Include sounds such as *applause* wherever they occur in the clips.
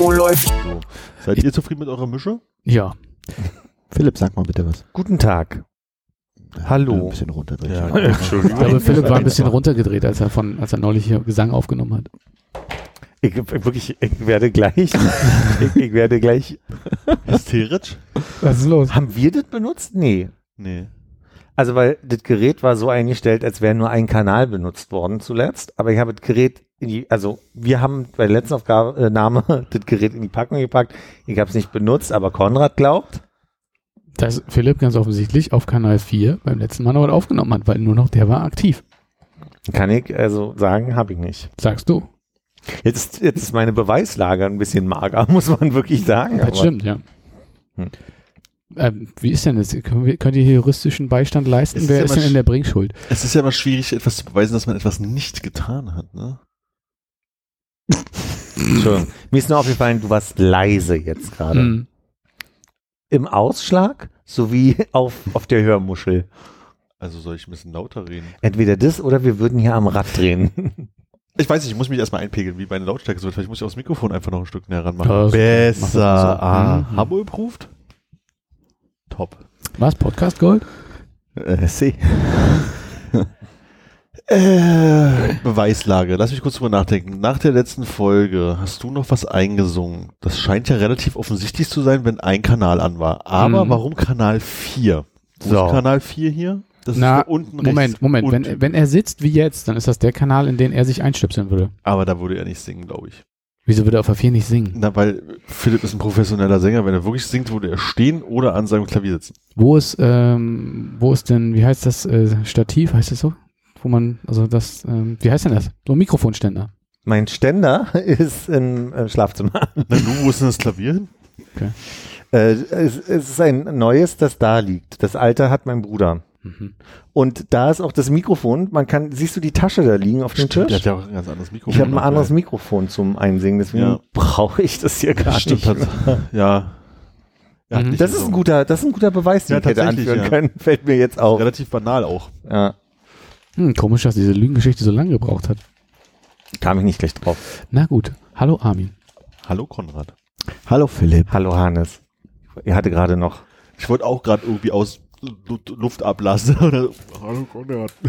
Oh, läuft. So. Seid ihr zufrieden mit eurer Mische? Ja. *laughs* Philipp, sag mal bitte was. Guten Tag. Hallo. Ein bisschen runterdrehen. Ja, Ich Entschuldigung. *laughs* glaube, Philipp war ein bisschen runtergedreht, als er von, als er neulich hier Gesang aufgenommen hat. Ich, wirklich, ich werde gleich, ich, ich werde gleich. Hysterisch? Was ist los? Haben wir das benutzt? Nee. Nee. Also, weil das Gerät war so eingestellt, als wäre nur ein Kanal benutzt worden zuletzt. Aber ich habe das Gerät in die, also wir haben bei der letzten Aufnahme *laughs* das Gerät in die Packung gepackt. Ich habe es nicht benutzt, aber Konrad glaubt. Dass Philipp ganz offensichtlich auf Kanal 4 beim letzten Mal noch was aufgenommen hat, weil nur noch der war aktiv. Kann ich also sagen, habe ich nicht. Sagst du? Jetzt ist, jetzt ist meine Beweislage ein bisschen mager, *laughs* muss man wirklich sagen. Das stimmt, ja. Hm. Ähm, wie ist denn das? Können wir- Könnt ihr hier juristischen Beistand leisten? Ist Wer ja ist denn in der Bringschuld? Es ist ja immer schwierig, etwas zu beweisen, dass man etwas nicht getan hat, ne? Entschuldigung. Mir ist nur aufgefallen, du warst leise jetzt gerade. Hm. Im Ausschlag sowie auf, auf der Hörmuschel. Also soll ich ein bisschen lauter reden? Entweder das oder wir würden hier am Rad drehen. Ich weiß nicht, ich muss mich erstmal einpegeln, wie meine Lautstärke so. Vielleicht muss ich auch das Mikrofon einfach noch ein Stück näher ranmachen. Das- mach Besser. so. Ah, Mhm. Hamburg approved? Top. Was? Podcast Gold? Äh, see. *laughs* Äh, Beweislage. Lass mich kurz drüber nachdenken. Nach der letzten Folge hast du noch was eingesungen. Das scheint ja relativ offensichtlich zu sein, wenn ein Kanal an war. Aber Mhm. warum Kanal 4? Wo So. ist Kanal 4 hier? Das Na, unten Moment, rechts Moment. unten. Wenn, wenn er sitzt wie jetzt, dann ist das der Kanal, in den er sich einstöpseln würde. Aber da würde er nicht singen, glaube ich. Wieso würde er auf der 4 nicht singen? Na, weil Philipp ist ein professioneller Sänger. Wenn er wirklich singt, würde er stehen oder an seinem Klavier sitzen. Wo ist, ähm, wo ist denn, wie heißt das, äh, Stativ, heißt das so? Wo man, also das, ähm, wie heißt denn das? So ein Mikrofonständer. mein Ständer *laughs* ist im äh, Schlafzimmer. Na, du, wo ist denn das Klavier hin? Äh, es, es ist ein neues, das da liegt. Das alte hat mein Bruder. Mhm. Und da ist auch das Mikrofon. Man kann, siehst du die Tasche da liegen auf dem Der Tisch? hat ja auch ein ganz anderes Mikrofon. Ich habe ein anderes. Mikrofon zum Einsingen, deswegen Ja. brauche ich das hier gar Stimmt, nicht. hat, *laughs* ja. Er hat Mhm. nicht Das ist ein guter, das ist ein guter Beweis, den Ja, ich hätte tatsächlich, anführen ja. können. *laughs* Fällt mir jetzt auf. Relativ banal auch. Ja, Hm, komisch, dass diese Lügengeschichte so lange gebraucht hat. kam ich nicht gleich drauf. Na gut. Hallo Armin. Hallo Konrad. Hallo Philipp. Hallo Hannes. Ihr hatte gerade noch. Ich wollte auch gerade irgendwie aus Luft ablassen. *laughs* Oder, Hallo Konrad. *laughs*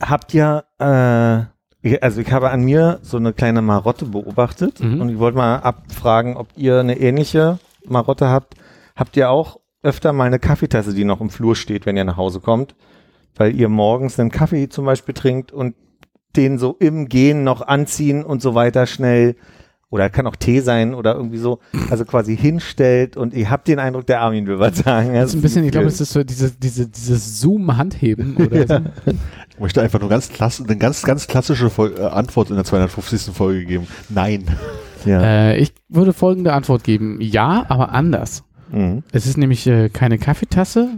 Habt ihr, äh, ich- also ich habe an mir so eine kleine Marotte beobachtet Mhm. und ich wollte mal abfragen, ob ihr eine ähnliche Marotte habt. Habt ihr auch öfter mal eine Kaffeetasse, die noch im Flur steht, wenn ihr nach Hause kommt? Weil ihr morgens einen Kaffee zum Beispiel trinkt und den so im Gehen noch anziehen und so weiter schnell oder kann auch Tee sein oder irgendwie so, also quasi hinstellt und ich habe den Eindruck, der Armin will was sagen. Das ist ein bisschen, ich glaube, es ist so diese, diese, dieses Zoom-Handheben oder so. Ich möchte einfach nur ganz klasse, eine ganz, ganz klassische Fol äh, Antwort in der 250. Folge geben. Nein. *laughs* ja. Äh, ich würde folgende Antwort geben. Ja, aber anders. Mhm. Es ist nämlich äh, keine Kaffeetasse,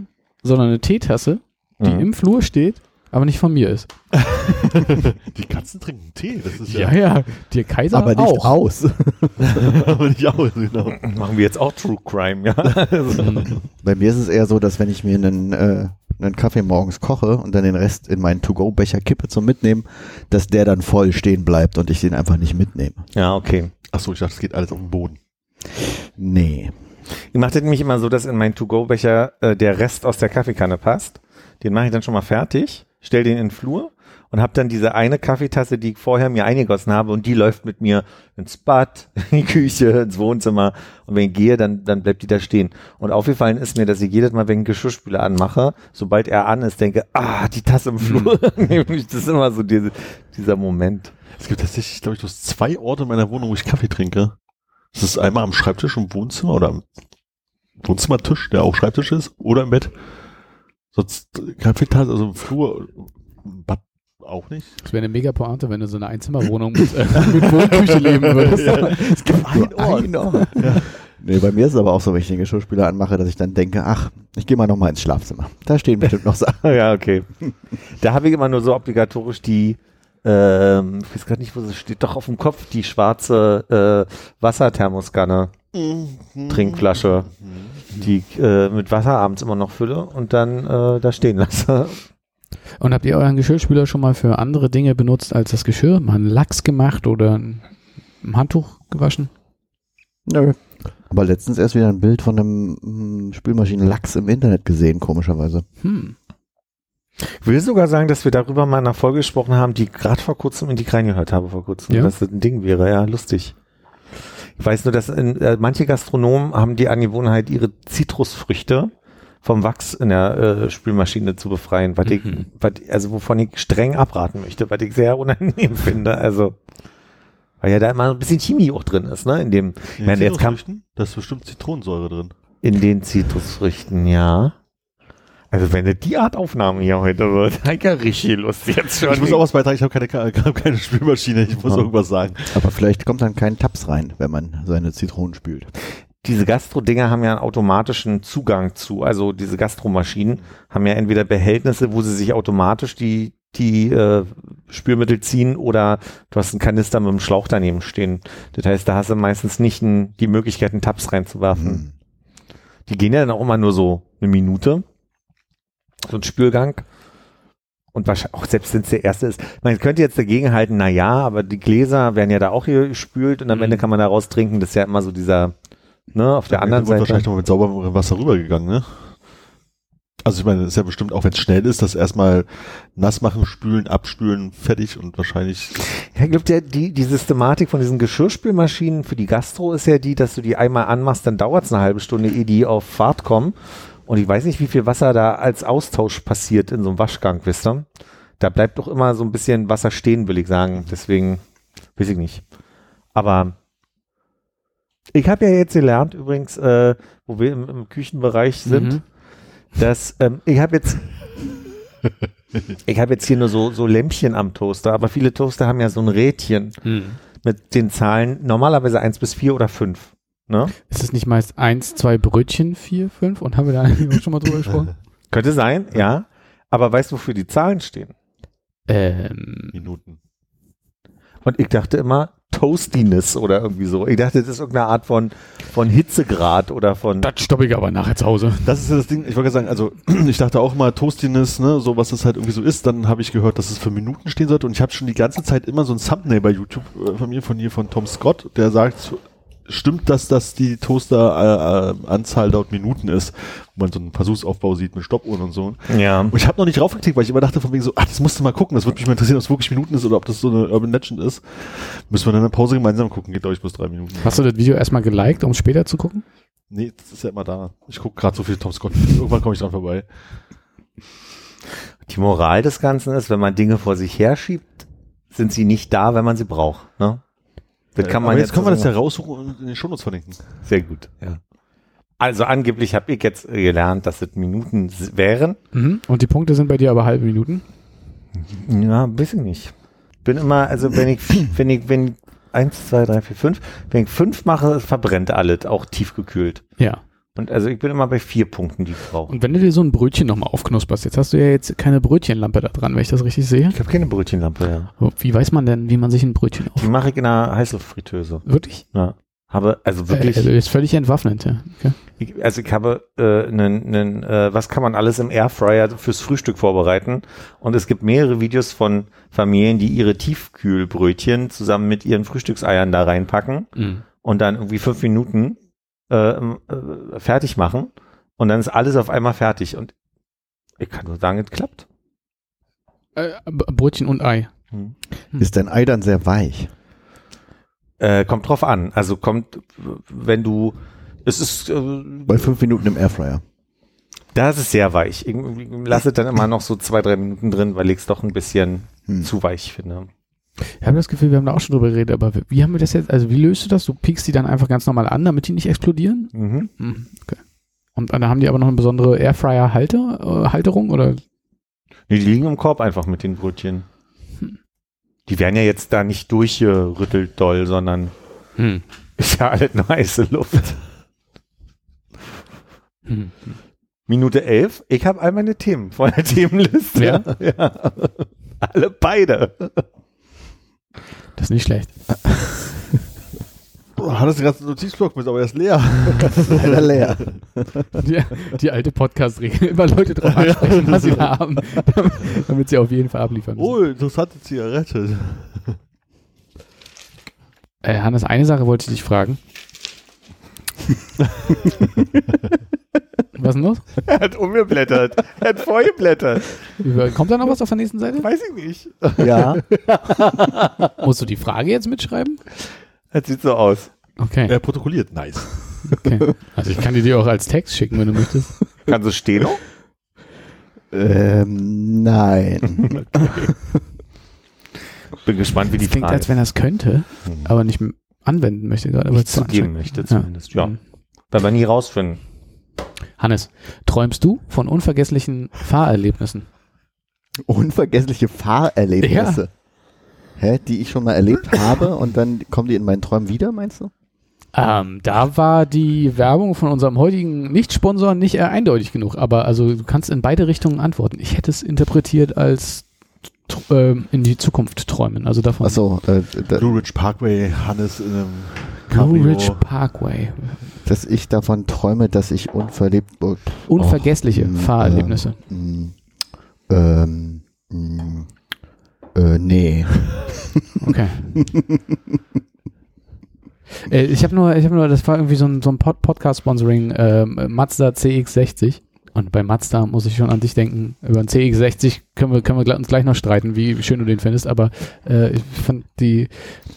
sondern eine Teetasse, die Mhm. im Flur steht, aber nicht von mir ist. *laughs* Die Katzen trinken Tee. Das ist Ja, ja, ja, der Kaiser Aber nicht auch. aus. *laughs* aber nicht aus. Genau. Machen wir jetzt auch True Crime, ja. *laughs* Bei mir ist es eher so, dass wenn ich mir einen, äh, einen Kaffee morgens koche und dann den Rest in meinen To-Go-Becher kippe zum Mitnehmen, dass der dann voll stehen bleibt und ich den einfach nicht mitnehme. ja, okay. Achso, ich dachte, es geht alles auf den Boden. Nee. Ich mache das nämlich immer so, dass in meinen To-Go-Becher äh, der Rest aus der Kaffeekanne passt. Den mache ich dann schon mal fertig, stell den in den Flur und habe dann diese eine Kaffeetasse, die ich vorher mir eingegossen habe und die läuft mit mir ins Bad, *laughs* in die Küche, ins Wohnzimmer und wenn ich gehe, dann, dann bleibt die da stehen. Und aufgefallen ist mir, dass ich jedes Mal, wenn ich einen Geschirrspüler anmache, sobald er an ist, denke, ah, die Tasse im Flur. *laughs* Nämlich, das ist immer so diese, dieser Moment. Es gibt tatsächlich, glaube ich, bloß zwei Orte in meiner Wohnung, wo ich Kaffee trinke. Das ist einmal am Schreibtisch im Wohnzimmer oder am Wohnzimmertisch, der auch Schreibtisch ist, oder im Bett. Sonst äh, Kaffeetasse, also im Flur, Bad Auch nicht. Das wäre eine mega Pointe, wenn du so eine Einzimmerwohnung mit, äh, *laughs* mit Wohnküche leben würdest. Es gibt einen Ort. Ein Ort. Nee, bei mir ist es aber auch so, wenn ich den Geschirrspüler anmache, dass ich dann denke, ach, ich gehe mal noch mal ins Schlafzimmer. Da stehen bestimmt noch Sachen. *laughs* Ja, okay. Da habe ich immer nur so obligatorisch die, ähm, ich weiß gerade nicht, wo sie steht, doch auf dem Kopf, die schwarze äh, Wasserthermoskanne, Trinkflasche, die ich äh, mit Wasser abends immer noch fülle und dann äh, da stehen lasse. Und habt ihr euren Geschirrspüler schon mal für andere Dinge benutzt als das Geschirr? Mal einen Lachs gemacht oder ein Handtuch gewaschen? Nö. Aber letztens erst wieder ein Bild von einem mm, Spülmaschinenlachs im Internet gesehen, komischerweise. Hm. Ich will sogar sagen, dass wir darüber mal in einer Folge gesprochen haben, die gerade vor kurzem in die reingehört habe, vor kurzem, Ja? dass das ein Ding wäre. Ja, lustig. Ich weiß nur, dass in, äh, manche Gastronomen haben die Angewohnheit, ihre Zitrusfrüchte vom Wachs in der äh, Spülmaschine zu befreien, was Mhm. ich, was, also wovon ich streng abraten möchte, was ich sehr unangenehm *laughs* finde. Also, weil ja da immer ein bisschen Chemie auch drin ist, ne? In dem, ich meine, jetzt kam? Da ist bestimmt Zitronensäure drin. in den Zitrusfrüchten, ja. Also wenn es die Art Aufnahme hier heute wird, habe ich ja richtig Lust jetzt schon. Ich muss auch was beitragen, ich habe keine, *laughs* hab keine Spülmaschine, ich muss Ja. irgendwas sagen. Aber vielleicht kommt dann kein Taps rein, wenn man seine Zitronen spült. diese Gastro-Dinger haben ja einen automatischen Zugang zu. Also diese Gastromaschinen haben ja entweder Behältnisse, wo sie sich automatisch die, die äh, Spülmittel ziehen oder du hast einen Kanister mit einem Schlauch daneben stehen. Das heißt, da hast du meistens nicht n, die Möglichkeit, einen Tabs reinzuwerfen. Hm. Die gehen ja dann auch immer nur so eine Minute. So ein Spülgang. Und wahrscheinlich, auch selbst wenn es der erste ist. Man könnte jetzt dagegen halten, na ja, aber die Gläser werden ja da auch hier gespült und am Mhm. Ende kann man daraus trinken. Das ist ja immer so dieser, ne, auf der anderen Wird wahrscheinlich Seite. noch mit sauberem Wasser rübergegangen, ne? Also ich meine, das ist ja bestimmt, auch wenn es schnell ist, das erstmal nass machen, spülen, abspülen, fertig und wahrscheinlich Ja, ich glaube, die, die Systematik von diesen Geschirrspülmaschinen für die Gastro ist ja die, dass du die einmal anmachst, dann dauert es eine halbe Stunde, ehe die auf Fahrt kommen. Und ich weiß nicht, wie viel Wasser da als Austausch passiert in so einem Waschgang, wisst ihr? Da bleibt doch immer so ein bisschen Wasser stehen, will ich sagen. Deswegen weiß ich nicht. Aber ich habe ja jetzt gelernt, übrigens, äh, wo wir im, im Küchenbereich sind, Mhm. dass ähm, ich habe jetzt *laughs* ich habe jetzt hier nur so so Lämpchen am Toaster, aber viele Toaster haben ja so ein Rädchen Hm. mit den Zahlen normalerweise eins bis vier oder fünf. Ne? Ist es nicht meist eins, zwei Brötchen, vier, fünf? Und haben wir da *laughs* eigentlich auch schon mal drüber gesprochen? *laughs* Könnte sein, ja. Aber weißt du, wofür die Zahlen stehen? ähm, Minuten. Und ich dachte immer Toastiness oder irgendwie so. Ich dachte, das ist irgendeine Art von, von Hitzegrad oder von. das stoppe ich aber nachher zu Hause. Das ist ja das Ding, ich wollte gerade sagen, also *clears throat* ich dachte auch mal Toastiness, ne, so was das halt irgendwie so ist, dann habe ich gehört, dass es für Minuten stehen sollte und ich habe schon die ganze Zeit immer so ein Thumbnail bei YouTube äh, von mir, von hier, von Tom Scott, der sagt, stimmt, dass das die Toaster äh, äh, Anzahl laut Minuten ist, wo man so einen Versuchsaufbau sieht mit Stoppuhren und so. Ja. Und ich habe noch nicht draufgeklickt, weil ich immer dachte von wegen so, ach, das musst du mal gucken, das würde mich mal interessieren, ob es wirklich Minuten ist oder ob das so eine Urban Legend ist. Müssen wir dann in der Pause gemeinsam gucken, geht glaube ich bloß drei Minuten. Hast du das Video erstmal geliked, um später zu gucken? Nee, das ist ja immer da. Ich gucke gerade so viel Tom Scott. Irgendwann komme ich dran vorbei. Die Moral des Ganzen ist, wenn man Dinge vor sich herschiebt, sind sie nicht da, wenn man sie braucht. Ne? Das kann man Aber jetzt können wir das ja raussuchen und in den Shownotes verlinken. Sehr gut, ja. Also angeblich habe ich jetzt äh, gelernt, dass es Minuten wären. Mhm. Und die Punkte sind bei dir aber halbe Minuten? Ja, ein bisschen nicht. Bin immer, also wenn ich, wenn ich, wenn ich eins, zwei, drei, vier, fünf, wenn ich fünf mache, verbrennt alles, auch tiefgekühlt. Ja. Und also ich bin immer bei vier Punkten, die ich brauche. Und wenn du dir so ein Brötchen nochmal aufknusperst, jetzt hast du ja jetzt keine Brötchenlampe da dran, wenn ich das richtig sehe. Ich habe keine Brötchenlampe, ja. Wie weiß man denn, wie man sich ein Brötchen auf? Die mache ich in einer Heißluftfritteuse. Wirklich? Ja. Habe, also wirklich, Äh, also ist völlig entwaffnet, ja. Okay. ich, also ich habe äh, einen, einen, äh, was kann man alles im Airfryer fürs Frühstück vorbereiten? Und es gibt mehrere Videos von Familien, die ihre Tiefkühlbrötchen zusammen mit ihren Frühstückseiern da reinpacken. Mhm. und dann irgendwie fünf Minuten äh, äh, fertig machen und dann ist alles auf einmal fertig und ich kann nur sagen, es klappt. Äh, Brötchen und Ei. Hm. Ist dein Ei dann sehr weich? Äh, kommt drauf an. Also kommt, wenn du, es ist, äh, Bei fünf Minuten im Airfryer. da ist es sehr weich. Ich lasse es dann immer noch so zwei, drei Minuten drin, weil ich es doch ein bisschen Hm. zu weich finde. Ich habe das Gefühl, wir haben da auch schon drüber geredet, aber wie haben wir das jetzt, also wie löst du das? Du piekst die dann einfach ganz normal an, damit die nicht explodieren? Mhm. Mhm. Okay. Und dann haben die aber noch eine besondere Airfryer-Halter, äh, Halterung oder? Nee, die liegen im Korb einfach mit den Brötchen. Die werden ja jetzt da nicht durchgerüttelt doll, sondern Hm. ist ja alles nur heiße Luft. *laughs* Hm. Minute elf. Ich habe all meine Themen von der Themenliste. Ja? *laughs* ja. Alle beide. Das ist nicht schlecht. Hat das den ganzen Notizblock mit, aber er ist leer. *laughs* Leider leer. Die, die alte Podcast-Regel. Immer Leute drauf ansprechen, was sie da haben, damit, *laughs* damit sie auf jeden Fall abliefern müssen. Oh, interessante Zigarette. Äh, Hannes, eine Sache wollte ich dich fragen. *laughs* was ist denn los? *laughs* Er hat umgeblättert. Er hat vorgeblättert. Kommt da noch was auf der nächsten Seite? Weiß ich nicht. Ja. *laughs* Musst du die Frage jetzt mitschreiben? Das sieht so aus. Okay. Er protokolliert, nice. okay. Also ich kann die dir auch als Text schicken, wenn du möchtest. Kannst du stehen? ähm, nein. Bin gespannt, wie die Das klingt, Frage als wenn er es könnte, aber nicht anwenden möchte gerade. aber nicht zu zugeben möchte zumindest. Ja. Mhm. Werden wir nie rausfinden. Hannes, träumst du von unvergesslichen Fahrerlebnissen? Unvergessliche Fahrerlebnisse. Hä, die ich schon mal erlebt habe und dann kommen die in meinen Träumen wieder, meinst du? Ähm, da war die Werbung von unserem heutigen Nicht-Sponsor nicht äh, eindeutig genug, aber also du kannst in beide Richtungen antworten. Ich hätte es interpretiert als ähm, in die Zukunft träumen, also davon. Achso, äh, Blue Ridge Parkway, Hannes in einem Blue Cabrio. Ridge Parkway. dass ich davon träume, dass ich unverlebt. Oh, Unvergessliche oh, Fahrerlebnisse. Ähm, ähm, ähm, äh, nee. *laughs* Okay. äh, ich habe nur, ich habe nur, das war irgendwie so ein, so ein Pod Podcast-Sponsoring, ähm, Mazda CX60. Und bei Mazda muss ich schon an dich denken. Über den CX60 können wir, können wir uns gleich noch streiten, wie schön du den findest, aber äh, ich fand die,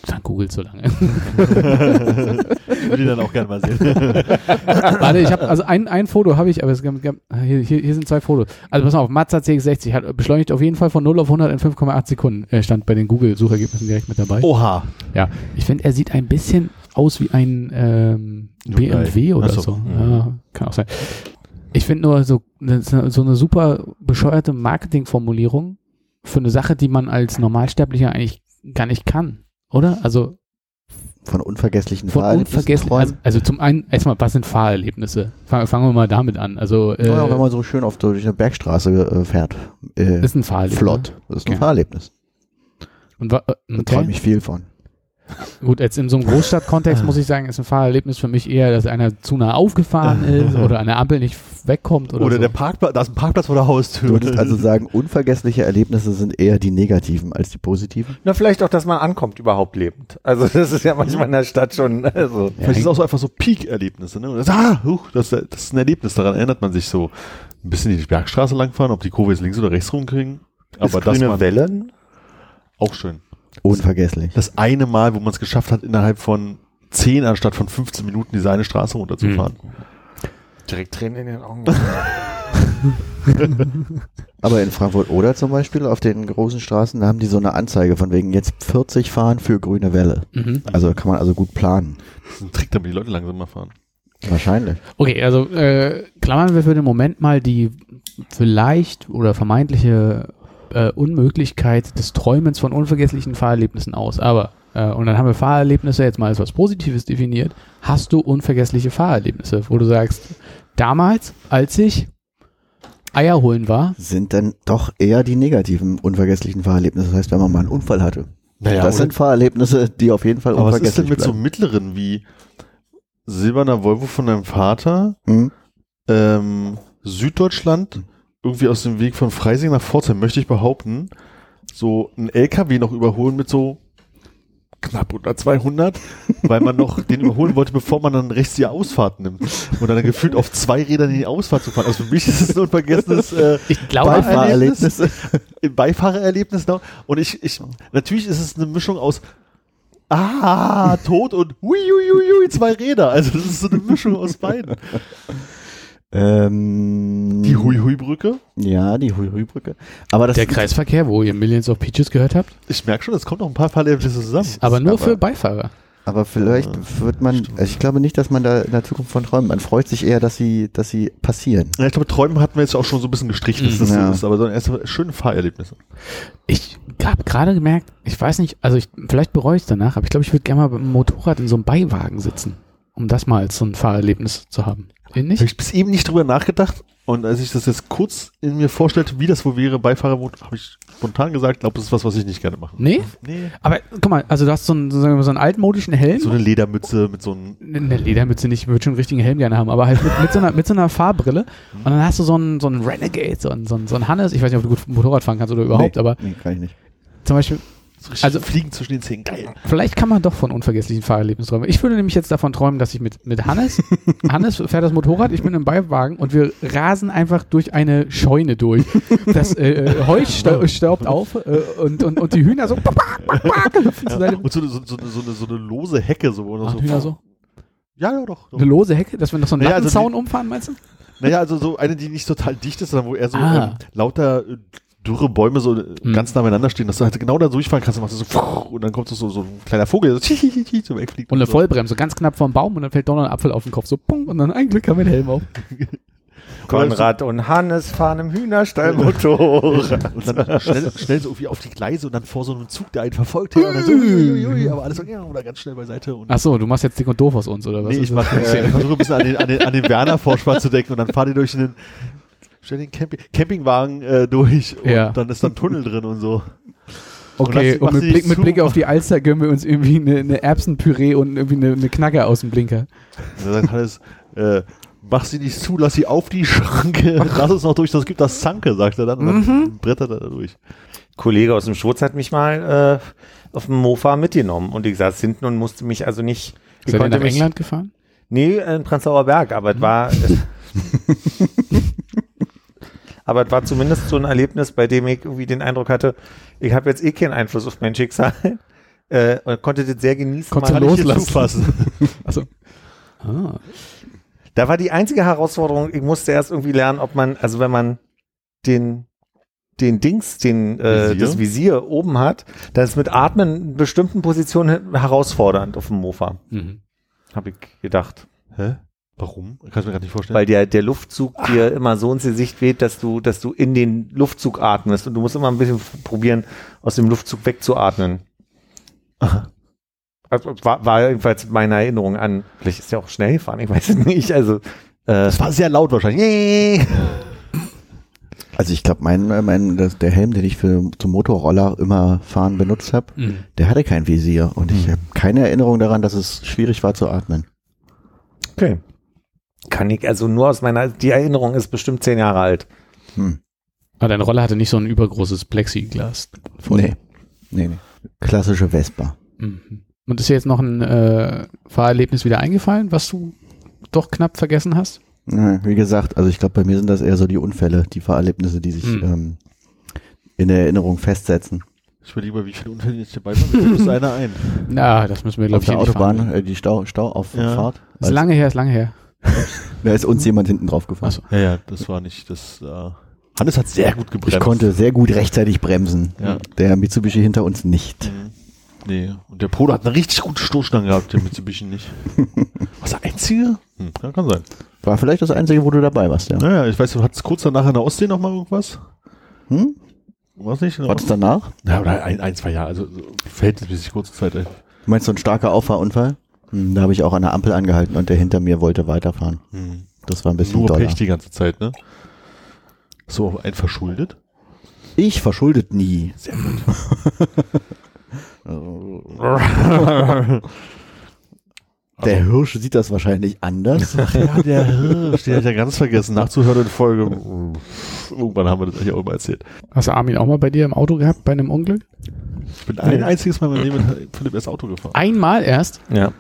dann googelt so lange. *laughs* Ich will ihn dann auch gerne mal sehen. *laughs* Warte, ich habe, also ein, ein Foto habe ich, aber es gab, hier, hier, sind zwei Fotos. Also pass mal auf, Mazda CX60 hat beschleunigt auf jeden Fall von 0 auf 100 in 5,8 Sekunden. Er stand bei den Google-Suchergebnissen direkt mit dabei. Oha. Ja, ich finde, er sieht ein bisschen aus wie ein ähm. BMW oder Ach so. so. Mhm. Ja, kann auch sein. Ich finde nur so, so eine super bescheuerte Marketingformulierung für eine Sache, die man als Normalsterblicher eigentlich gar nicht kann, oder? Also Von unvergesslichen von Fahrerlebnissen. Also, also zum einen, erstmal, was sind Fahrerlebnisse? Fangen, fangen wir mal damit an. Also äh, ja, wenn man so schön auf durch eine Bergstraße äh, fährt. Äh, ist ein Fahrerlebnis. flott. Das ist ein Okay. Fahrerlebnis. Und, äh, Da träume okay. ich viel von. Gut, jetzt in so einem Großstadtkontext *laughs* muss ich sagen, ist ein Fahrerlebnis für mich eher, dass einer zu nah aufgefahren *laughs* ist oder an der Ampel nicht wegkommt oder, Oder so. der Parkplatz, da ist ein Parkplatz vor der Haustür. Du würdest also sagen, unvergessliche Erlebnisse sind eher die negativen als die positiven? Na, vielleicht auch, dass man ankommt überhaupt lebend. Also das ist ja manchmal in der Stadt schon, also. Vielleicht ist es auch so einfach so Peak-Erlebnisse. Ne? Das, ah, huch, das, das ist ein Erlebnis, daran erinnert man sich so. Ein bisschen die Bergstraße langfahren, ob die Kurve jetzt links oder rechts rumkriegen. Aber ist das grüne man, Wellen? auch schön. Unvergesslich. Das eine Mal, wo man es geschafft hat, innerhalb von 10 anstatt von 15 Minuten diese eine Straße runterzufahren. Direkt Tränen in den Augen. *laughs* Aber in Frankfurt oder zum Beispiel auf den großen Straßen, da haben die so eine Anzeige von wegen jetzt 40 fahren für grüne Welle. Mhm. Also kann man also gut planen. Das ist ein Trick, damit die Leute langsamer fahren. Wahrscheinlich. Okay, also äh, klammern wir für den Moment mal die vielleicht oder vermeintliche äh, Unmöglichkeit des Träumens von unvergesslichen Fahrerlebnissen aus. Aber, äh, und dann haben wir Fahrerlebnisse jetzt mal als was Positives definiert. Hast du unvergessliche Fahrerlebnisse, wo du sagst, damals, als ich Eier holen war, Sind dann doch eher die negativen unvergesslichen Fahrerlebnisse. Das heißt, wenn man mal einen Unfall hatte. Naja, das sind Fahrerlebnisse, die auf jeden Fall aber was ist denn unvergesslich mit so bleiben. mittleren wie silberner Volvo von deinem Vater, Hm? ähm, Süddeutschland, irgendwie aus dem Weg von Freising nach Pforzheim, möchte ich behaupten, so ein LKW noch überholen mit so knapp unter 200, weil man noch den überholen wollte, bevor man dann rechts die Ausfahrt nimmt. Und dann gefühlt auf zwei Rädern in die Ausfahrt zu fahren. Also für mich ist es ein unvergessenes äh, *laughs* ich glaube, Beifahrerlebnisse. *laughs* im Beifahrererlebnis noch. Und ich, ich, natürlich ist es eine Mischung aus Ah, tot und hui, hui, hui, hui, zwei Räder. Also das ist so eine Mischung aus beiden. Ähm, Die Hui-Hui-Brücke. Ja, die Hui-Hui-Brücke. Aber das der Kreisverkehr, wo ihr Millions of Peaches gehört habt, Ich merke schon, es kommt noch ein paar Fahrerlebnisse zusammen. aber nur aber- für Beifahrer. Aber vielleicht wird man, also ich glaube nicht, dass man da in der Zukunft von träumt. Man freut sich eher, dass sie, dass sie passieren. Ja, ich glaube, Träumen hatten wir jetzt auch schon so ein bisschen gestrichen, dass das Mhm. so Ja. ist, aber so erste schöne Fahrerlebnisse. Ich habe gerade gemerkt, ich weiß nicht, also ich, vielleicht bereue ich es danach, aber ich glaube, ich würde gerne mal mit dem Motorrad in so einem Beiwagen sitzen, um das mal als so ein Fahrerlebnis zu haben. Ihr Habe ich bis eben nicht drüber nachgedacht und als ich das jetzt kurz in mir vorstellte, wie das wohl wäre, Beifahrerboot, habe ich spontan gesagt, glaube, das ist was, was ich nicht gerne mache. Nee? Nee. Aber guck mal, also du hast so einen, so einen, so einen altmodischen Helm. So eine Ledermütze mit so einem eine Ledermütze nicht, ich würde schon einen richtigen Helm gerne haben, aber halt mit, mit, so, einer, mit so einer Fahrbrille. Und dann hast du so einen, so einen Renegade, so einen, so, einen, so einen Hannes. Ich weiß nicht, ob du gut Motorrad fahren kannst oder überhaupt, nee, aber Nee, kann ich nicht. zum Beispiel, so Also- Fliegen zwischen den Zähnen. Geil. vielleicht kann man doch von unvergesslichen Fahrerlebnissen träumen. Ich würde nämlich jetzt davon träumen, dass ich mit, mit Hannes, *laughs* Hannes fährt das Motorrad, ich bin im Beiwagen und wir rasen einfach durch eine Scheune durch. Das äh, Heu stau- staubt auf äh, und, und, und die Hühner so, seinem- Und so, so, so, so, eine, so eine lose Hecke. So, noch Machen Hühner so? Ja, ja, doch. doch. Eine lose Hecke, dass wir noch so einen Naja, also umfahren, meinst du? Naja, also so eine, die nicht total dicht ist, sondern wo eher so Ah. ähm, lauter äh, dürre Bäume so Hm. ganz nah beieinander stehen, dass du halt genau da durchfahren kannst und machst du so und dann kommt so, so, ein kleiner Vogel, der so *laughs* so wegfliegt. Und eine so. Vollbremse, ganz knapp vom Baum und dann fällt doch noch ein Apfel auf den Kopf. So, pung, und dann ein Glück haben wir den Helm auf. *laughs* Konrad und Hannes fahren im Hühnerstall Motorrad. *laughs* Und dann schnell, schnell so irgendwie auf die Gleise und dann vor so einem Zug, der einen verfolgt und dann so, uiuiui, aber alles so, ja, oder ganz schnell beiseite. Und Ach so, du machst jetzt dick und doof aus uns, oder was? nee, ich, mach, äh, ich versuche ein bisschen an den, an den, an den Werner-Vorspann zu denken und dann fahren die durch den, stell den Camping, Campingwagen äh, durch und Ja. dann ist dann Tunnel drin und so. Okay, Und und, mit, Blick, mit. Blick auf die Alster gönnen wir uns irgendwie eine, eine Erbsenpüree und irgendwie eine, eine Knacker aus dem Blinker. Und dann sagt Hannes, äh, mach sie nicht zu, lass sie auf die Schranke, *laughs* lass es noch durch, das gibt das Zanke, sagt er dann. Und dann Mhm. brettert er da durch. Kollege aus dem Schwurz hat mich mal äh, auf dem Mofa mitgenommen und ich saß hinten und musste mich also nicht. Ich Seid ihr nach mich, England gefahren? Nee, in Prenzlauer Berg, aber es war. *laughs* *laughs* aber es war zumindest so ein Erlebnis, bei dem ich irgendwie den Eindruck hatte, ich habe jetzt eh keinen Einfluss auf mein Schicksal. *laughs* Äh, und konnte das sehr genießen. Richtig loslassen? Achso. *laughs* Ah. Da war die einzige Herausforderung, ich musste erst irgendwie lernen, ob man, also wenn man den den Dings, den äh, Visier? das Visier oben hat, dann ist mit Atmen in bestimmten Positionen herausfordernd auf dem Mofa, Mhm. habe ich gedacht. Hä? Warum? Kannst du mir gerade nicht vorstellen. Weil der, der Luftzug dir immer so ins Gesicht weht, dass du, dass du in den Luftzug atmest und du musst immer ein bisschen probieren, aus dem Luftzug wegzuatmen. *laughs* Also, war, war jedenfalls meine Erinnerung an, vielleicht ist der auch schnell gefahren, ich weiß es nicht, also äh, das war sehr laut wahrscheinlich. *laughs* Also ich glaube, mein, mein, das, der Helm, den ich für zum Motorroller immer fahren benutzt habe, Mhm. der hatte kein Visier und ich habe keine Erinnerung daran, dass es schwierig war zu atmen. Okay. Kann ich, also nur aus meiner, die Erinnerung ist bestimmt zehn Jahre alt. Hm. Aber deine Rolle hatte nicht so ein übergroßes Plexiglas. vor Nee. nee, nee. Klassische Vespa. Mhm. Und ist dir jetzt noch ein äh, Fahrerlebnis wieder eingefallen, was du doch knapp vergessen hast? Ja, Wie gesagt, also ich glaube, bei mir sind das eher so die Unfälle, die Fahrerlebnisse, die sich Hm. ähm, in der Erinnerung festsetzen. Ich überlege mal, wie viele Unfälle jetzt dabei waren. Mir bloß einer ein. *laughs* Na, das müssen wir, glaube Auf ich, der hier nicht Autobahn, fahren. äh, die Stau, Stauauffahrt. Ist lange her, ist lange her. *laughs* Da ist uns jemand hinten drauf gefahren. Achso. Ja, ja, das war nicht das. Äh, Hannes hat sehr gut gebremst. Ich konnte sehr gut rechtzeitig bremsen. Ja. Der Mitsubishi hinter uns nicht. Mhm. Nee, und der Polo hat eine richtig gute Stoßstange gehabt, der Mitsubishi nicht. *laughs* Was der einzige? Hm, ja, kann sein. War vielleicht das Einzige, wo du dabei warst, ja. Naja, ich weiß, du hattest kurz danach in der Ostsee noch mal irgendwas? Hm? Was nicht? Was danach? Ja, oder ein, ein, zwei Jahre, also so verhältnismäßig kurze Zeit. Ey. Du meinst so ein starker Auffahrunfall? Hm, da habe ich auch an der Ampel angehalten und der hinter mir wollte weiterfahren. Hm. Das war ein bisschen Nur doller. Pech die ganze Zeit, ne? So, ein verschuldet? Ich verschuldet nie. Sehr gut. *laughs* Der Hirsch sieht das wahrscheinlich anders. Ach ja, der Hirsch, den hab ich ja ganz vergessen, nachzuhören in Folge. Irgendwann haben wir das ja auch immer erzählt. Hast du Armin auch mal bei dir im Auto gehabt, bei einem Unglück? Ich bin ein einziges Mal mit dem mit Philipp erst Auto gefahren. Einmal erst? Ja.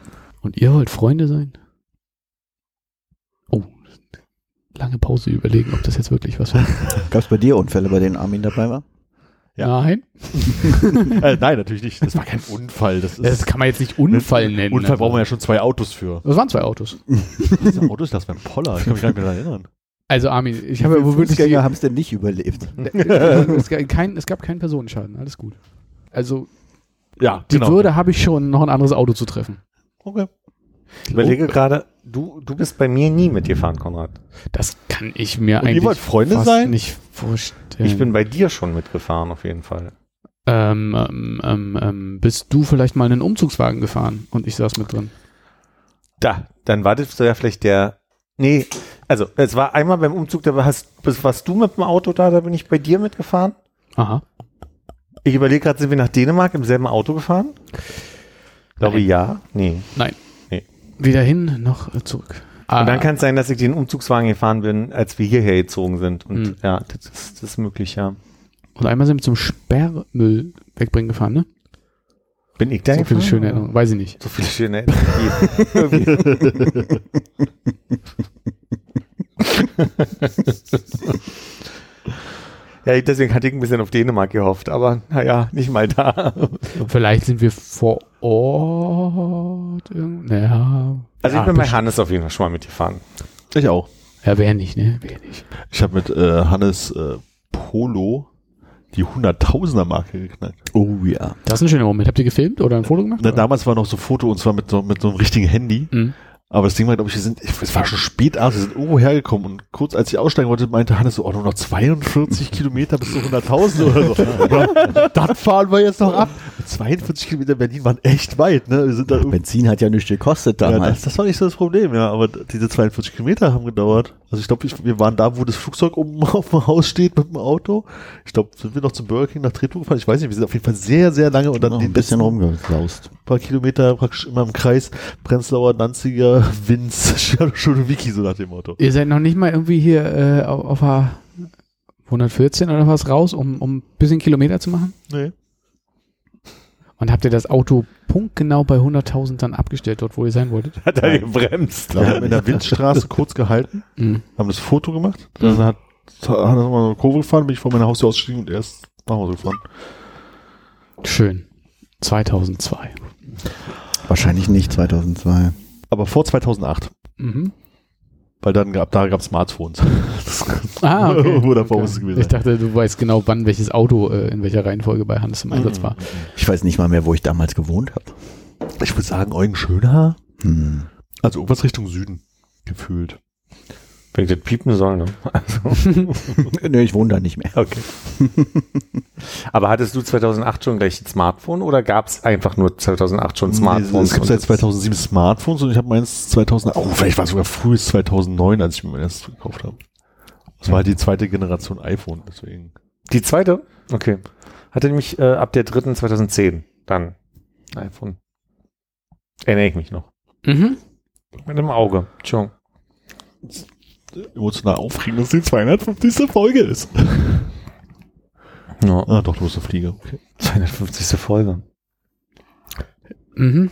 Und ihr wollt Freunde sein? Oh, lange Pause überlegen, ob das jetzt wirklich was war. *laughs* Gab es bei dir Unfälle, bei denen Armin dabei war? Ja. Nein, *laughs* äh, nein, natürlich nicht. Das war kein Unfall. Das, ist, das kann man jetzt nicht Unfall nennen. Unfall also. brauchen wir ja schon zwei Autos für. Das waren zwei Autos. *laughs* Diese Autos, das war ein Poller. Ich kann mich gar nicht mehr daran erinnern. Also Armin, ich habe wirklich... Fußgänger haben es denn nicht überlebt. es, gab kein, es gab keinen Personenschaden, alles gut. Also Ja, die genau. Würde habe ich schon, noch ein anderes Auto zu treffen. Okay. Ich überlege gerade, du, du bist bei mir nie mitgefahren, Konrad. Das kann ich mir Und eigentlich Freunde fast sein? nicht vorstellen. Ich bin bei dir schon mitgefahren, auf jeden Fall. ähm, ähm, ähm, ähm, bist du vielleicht mal einen Umzugswagen gefahren und ich saß mit drin? Da, dann wartest du ja vielleicht der. Nee, also es war einmal beim Umzug, da hast, warst du mit dem Auto da, da bin ich bei dir mitgefahren. Aha. Ich überlege gerade, sind wir nach Dänemark im selben Auto gefahren? Glaube Nein. ja. Nee. Nein. Weder hin noch äh, zurück. Ah, Und dann kann es sein, dass ich den Umzugswagen gefahren bin, als wir hierher gezogen sind. Und Hm. ja, das ist, das ist möglich, ja. und einmal sind wir zum Sperrmüll wegbringen gefahren, ne? Bin ich da So viele schöne? Erinnerungen. Weiß ich nicht. So viele schöne Erinnerungen. *laughs* *laughs* *laughs* ja, deswegen hatte ich ein bisschen auf Dänemark gehofft, aber naja, nicht mal da. Vielleicht sind wir vor Ort. Naja. Also ja, ich bin bei. Hannes auf jeden Fall schon mal mitgefahren. Ich auch. Ja, wer nicht, ne? Wer nicht. Ich habe mit äh, Hannes äh, Polo die Hunderttausender Marke geknackt. Oh ja. Das ist ein schöner Moment. Habt ihr gefilmt oder ein Foto gemacht? Na, damals war noch so Foto und zwar mit so, mit so einem richtigen Handy. Mhm. Aber das Ding war, glaube ich, wir sind, es war schon spät abends, wir sind irgendwo hergekommen und kurz als ich aussteigen wollte, meinte Hannes so, oh, nur noch 42 *laughs* Kilometer bis zu 100.000 oder so. Das fahren wir jetzt noch ab. 42 Kilometer Berlin waren echt weit, ne? Wir sind da irgendwie, Benzin hat ja nichts gekostet ja, das, damals. das war nicht so das Problem, ja, aber diese 42 Kilometer haben gedauert. Also ich glaube, wir waren da, wo das Flugzeug oben *laughs* auf dem Haus steht mit dem Auto. Ich glaube, sind wir noch zum Burger King nach Treptow gefahren? Ich weiß nicht, wir sind auf jeden Fall sehr, sehr lange und dann ein bisschen letzten rumgesaust. paar Kilometer praktisch immer im Kreis. Prenzlauer, Danziger, Winz, Schudowiki, so nach dem Motto. Ihr seid noch nicht mal irgendwie hier äh, auf, auf der 114 oder was raus, um, um ein bisschen Kilometer zu machen? Nee. Und habt ihr das Auto punktgenau bei 100.000 dann abgestellt, dort wo ihr sein wolltet? Hat er gebremst. Wir haben in der Windstraße kurz gehalten, Mhm. haben das Foto gemacht. Dann hat, hat er mal so eine Kurve gefahren, bin ich vor meiner Haustür ausgestiegen und er ist nach Hause gefahren. Schön. 2002. Wahrscheinlich nicht 2002. Aber vor 2008. Mhm. Weil dann gab, da gab es Smartphones. *laughs* Ah, okay. *laughs* Wo davor okay. muss es gewesen Ich dachte, du weißt genau, wann welches Auto äh, in welcher Reihenfolge bei Hannes im Mhm. Einsatz war. Ich weiß nicht mal mehr, wo ich damals gewohnt habe. Ich würde sagen, Eugen Schönhaar. Hm. Also irgendwas Richtung Süden. Gefühlt. Wenn ich das piepen soll, ne? Also, *laughs* nee, ich wohne da nicht mehr. okay. *laughs* Aber hattest du 2008 schon gleich ein Smartphone oder gab es einfach nur 2008 schon Smartphones? Es gibt seit das- 2007 Smartphones und ich habe meins 2000, oh, vielleicht war es sogar frühes 2009, als ich mir mein erstes gekauft habe. Das war halt die zweite Generation iPhone, deswegen. Die zweite? Okay. Hatte nämlich äh, ab der dritten 2010 dann iPhone. Erinnere ich mich noch. Mhm. Mit dem Auge. Schon. Emotional aufregend, dass die 250. Folge ist. Ja. Ah, doch, du bist eine Fliege. Okay. 250. Folge. Mhm.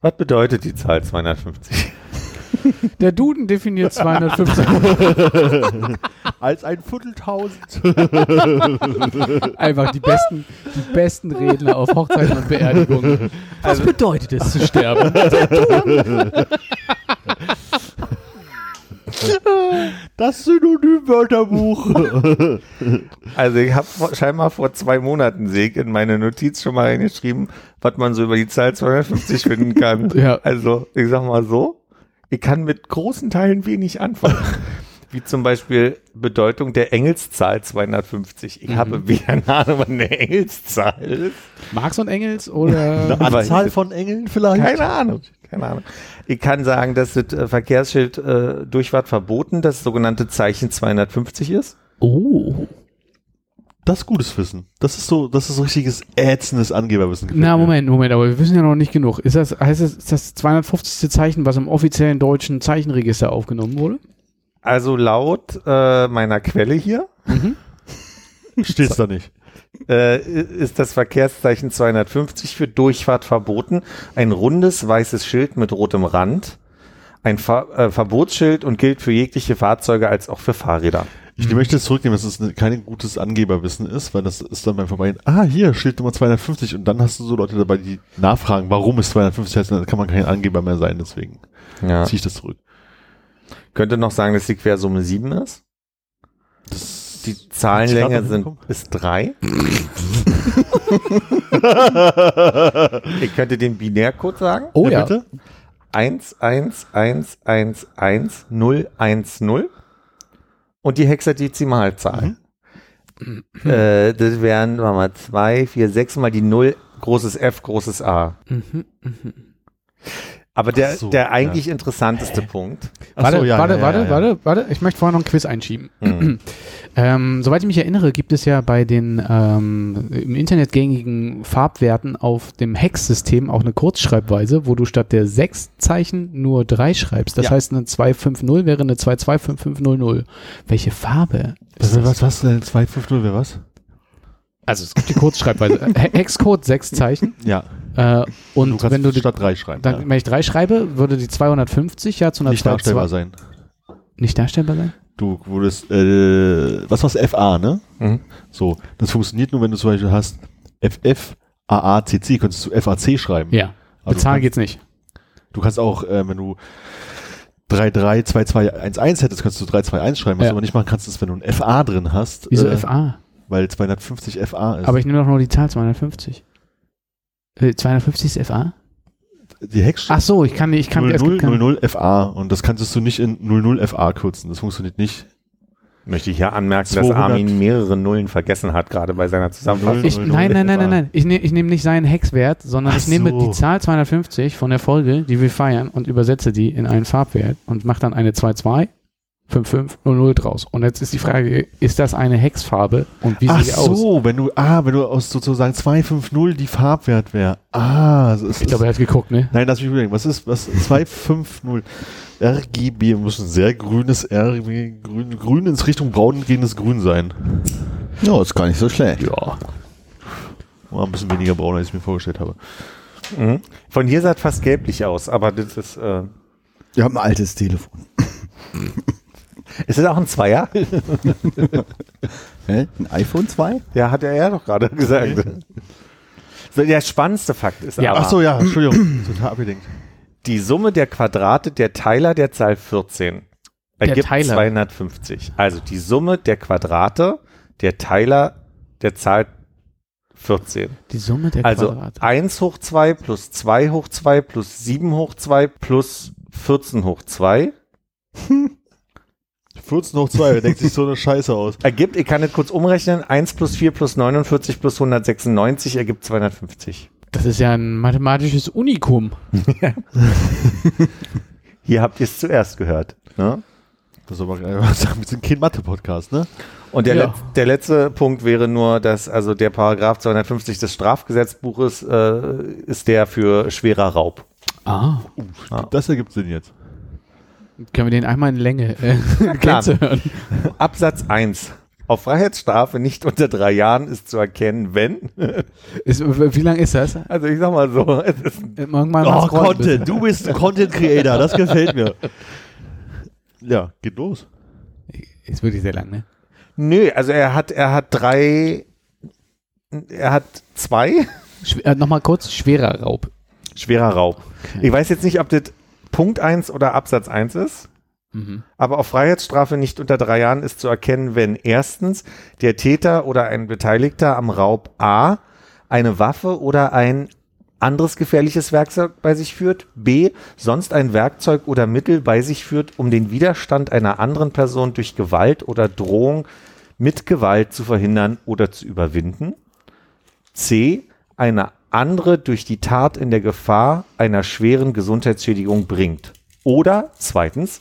Was bedeutet die Zahl 250? Der Duden definiert 250. *laughs* Als ein Vierteltausend. Einfach die besten, die besten Redner auf Hochzeiten und Beerdigungen. Was bedeutet es zu sterben? *laughs* Das Synonym-Wörterbuch. *laughs* Also ich habe scheinbar vor zwei Monaten Seg in meine Notiz schon mal reingeschrieben, was man so über die Zahl 250 finden kann. *laughs* Ja. Also ich sag mal so, ich kann mit großen Teilen wenig anfangen. *laughs* Wie zum Beispiel Bedeutung der Engelszahl 250. Ich habe weder eine Ahnung, was eine Engelszahl ist. Marx und Engels oder? Aber Anzahl von Engeln vielleicht? Keine Ahnung. Keine Ahnung. Ich kann sagen, dass das äh, Verkehrsschild äh, Durchfahrt verboten, das sogenannte Zeichen 250 ist. Oh. Das ist gutes Wissen. Das ist so, das ist so richtiges ätzendes Angeberwissen. Na, mir. Moment, Moment, aber wir wissen ja noch nicht genug. Ist das, heißt das, ist das 250. Zeichen, was im offiziellen deutschen Zeichenregister aufgenommen wurde? Also laut äh, meiner Quelle hier Steht's da nicht. Äh, ist das Verkehrszeichen 250 für Durchfahrt verboten. Ein rundes weißes Schild mit rotem Rand. Ein Ver äh, Verbotsschild und gilt für jegliche Fahrzeuge als auch für Fahrräder. Ich möchte es zurücknehmen, dass es kein gutes Angeberwissen ist, weil das ist dann beim Vorbeigehen, ah, hier, Schild Nummer 250 und dann hast du so Leute dabei, die nachfragen, warum es 250 heißt, dann kann man kein Angeber mehr sein, deswegen Ja. ziehe ich das zurück. Könnte noch sagen, dass die Quersumme 7 ist. Das Die Zahlenlänge sind, ist drei. *laughs* Ihr könntet den Binärcode sagen. Oh ja. bitte? 1, 1, 1, 1, 1, 0, 1, 0. Und die Hexadezimalzahl. Äh, das wären, warte mal, 2, 4, 6 mal die 0, großes F, großes A. Mhm, Aber der, so, der ja. eigentlich interessanteste Punkt. Ach Warte, so, ja, warte, ja, warte, ja, ja. warte, warte. Ich möchte vorher noch ein Quiz einschieben. Hm. *clears throat* Ähm, soweit ich mich erinnere, gibt es ja bei den ähm, im Internet gängigen Farbwerten auf dem Hex-System auch eine Kurzschreibweise, wo du statt der sechs Zeichen nur drei schreibst. Das Ja. heißt, eine 250 wäre eine 225500. Welche Farbe? ist Was, das? was, was, denn? 250 wäre was? Also es gibt die Kurzschreibweise. He- *laughs* Hexcode sechs Zeichen. Ja. Äh, und du kannst wenn du die, statt drei schreiben. dann, ja. wenn ich drei schreibe, würde die 250 ja zu einer Nicht 2 darstellbar sein. Nicht darstellbar sein? Du würdest, äh, was war's, FA, ne? Mhm. So, das funktioniert nur, wenn du zum Beispiel hast FF, AACC, könntest du FAC schreiben. Ja. Aber Bezahlen du, geht's nicht. kannst, du kannst auch, äh, wenn du 332211 hättest, kannst du 321 schreiben. Was Ja. du aber nicht machen kannst, ist, wenn du ein FA drin hast. Wieso äh, FA? Weil 250 FA ist. Aber ich nehme doch nur die Zahl 250. Äh, 250 ist FA? die Hex Ach so, ich kann, ich kann, es 00, gibt kein- 00 FA und das kannst du nicht in 00 FA kürzen. Das funktioniert nicht. Möchte ich hier anmerken, 200. dass Armin mehrere Nullen vergessen hat, gerade bei seiner Zusammenfassung. ich, 00 nein, nein, nein, nein, nein. Ich, nehme ich nehme nicht seinen Hexwert, sondern Ach ich nehme so. die Zahl 250 von der Folge, die wir feiern, und übersetze die in einen Farbwert und mache dann eine 22 5500 draus. Und jetzt ist die Frage, ist das eine Hexfarbe und wie Ach sieht sie aus? so, wenn du, ah, wenn du aus sozusagen 250 die Farbwert wäre. Ah, das ist, Ich glaube, er hat geguckt, ne? nein, lass mich überlegen. Was ist, was, 250 RGB muss ein sehr grünes RGB, grün, grün ins Richtung braun gehendes Grün sein. Ja, ist gar nicht so schlecht. Ja. War ein bisschen weniger braun, als ich mir vorgestellt habe. Mhm. Von hier sah es fast gelblich aus, aber das ist, äh, Ich habe ein altes Telefon. *laughs* ist das auch ein Zweier? *laughs* Hä? Ein iPhone 2? Ja, hat er ja doch gerade gesagt. So, der spannendste Fakt ist Ja, aber, Ach so, ja, Entschuldigung. *clears throat* Total abgelenkt. die Summe der Quadrate der Teiler der Zahl 14 ergibt Teiler. 250. Also die Summe der Quadrate der Teiler der Zahl 14. Die Summe der Also Quadrate. 1 hoch 2 plus 2 hoch 2 plus 7 hoch 2 plus 14 hoch 2 *laughs* 14 hoch 2, wer denkt sich so eine Scheiße aus? *laughs* ergibt, ich kann das kurz umrechnen, 1 plus 4 plus 49 plus 196 ergibt 250. Das ist ja ein mathematisches Unikum. *laughs* Hier habt ihr es zuerst gehört. Ne? Das ist aber wir sind kein Mathe-Podcast, ne? Und der, Ja. Letz-, der letzte Punkt wäre nur, dass also der Paragraph 250 des Strafgesetzbuches äh, ist der für schwerer Raub. Ah. Das ergibt Sinn jetzt. Können wir den einmal in Länge äh, *laughs* *laughs* Klar. Hören? Absatz 1. Auf Freiheitsstrafe nicht unter drei Jahren ist zu erkennen, wenn. *laughs* Ist, wie lang ist das? Also ich sag mal so, es ist Irgendwann Oh, mal scrollen Content, du bist Content Creator, das gefällt mir. Ja, geht los. Ist wirklich sehr lang, ne? Nö, also er hat, er hat drei, er hat zwei Schw äh, Nochmal kurz, schwerer Raub. schwerer Raub. Ich weiß jetzt nicht, ob das Punkt 1 oder Absatz 1 ist, Mhm. aber auf Freiheitsstrafe nicht unter drei Jahren ist zu erkennen, wenn erstens der Täter oder ein Beteiligter am Raub A eine Waffe oder ein anderes gefährliches Werkzeug bei sich führt, b. sonst ein Werkzeug oder Mittel bei sich führt, um den Widerstand einer anderen Person durch Gewalt oder Drohung mit Gewalt zu verhindern oder zu überwinden, c. eine andere durch die Tat in der Gefahr einer schweren Gesundheitsschädigung bringt. Oder zweitens,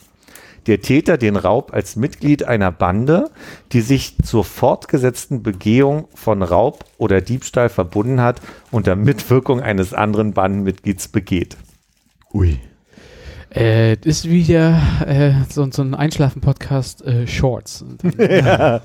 der Täter den Raub als Mitglied einer Bande, die sich zur fortgesetzten Begehung von Raub oder Diebstahl verbunden hat, unter Mitwirkung eines anderen Bandenmitglieds begeht. Ui. Äh, das ist wieder äh, so, so ein Einschlafen-Podcast äh, Shorts. *laughs*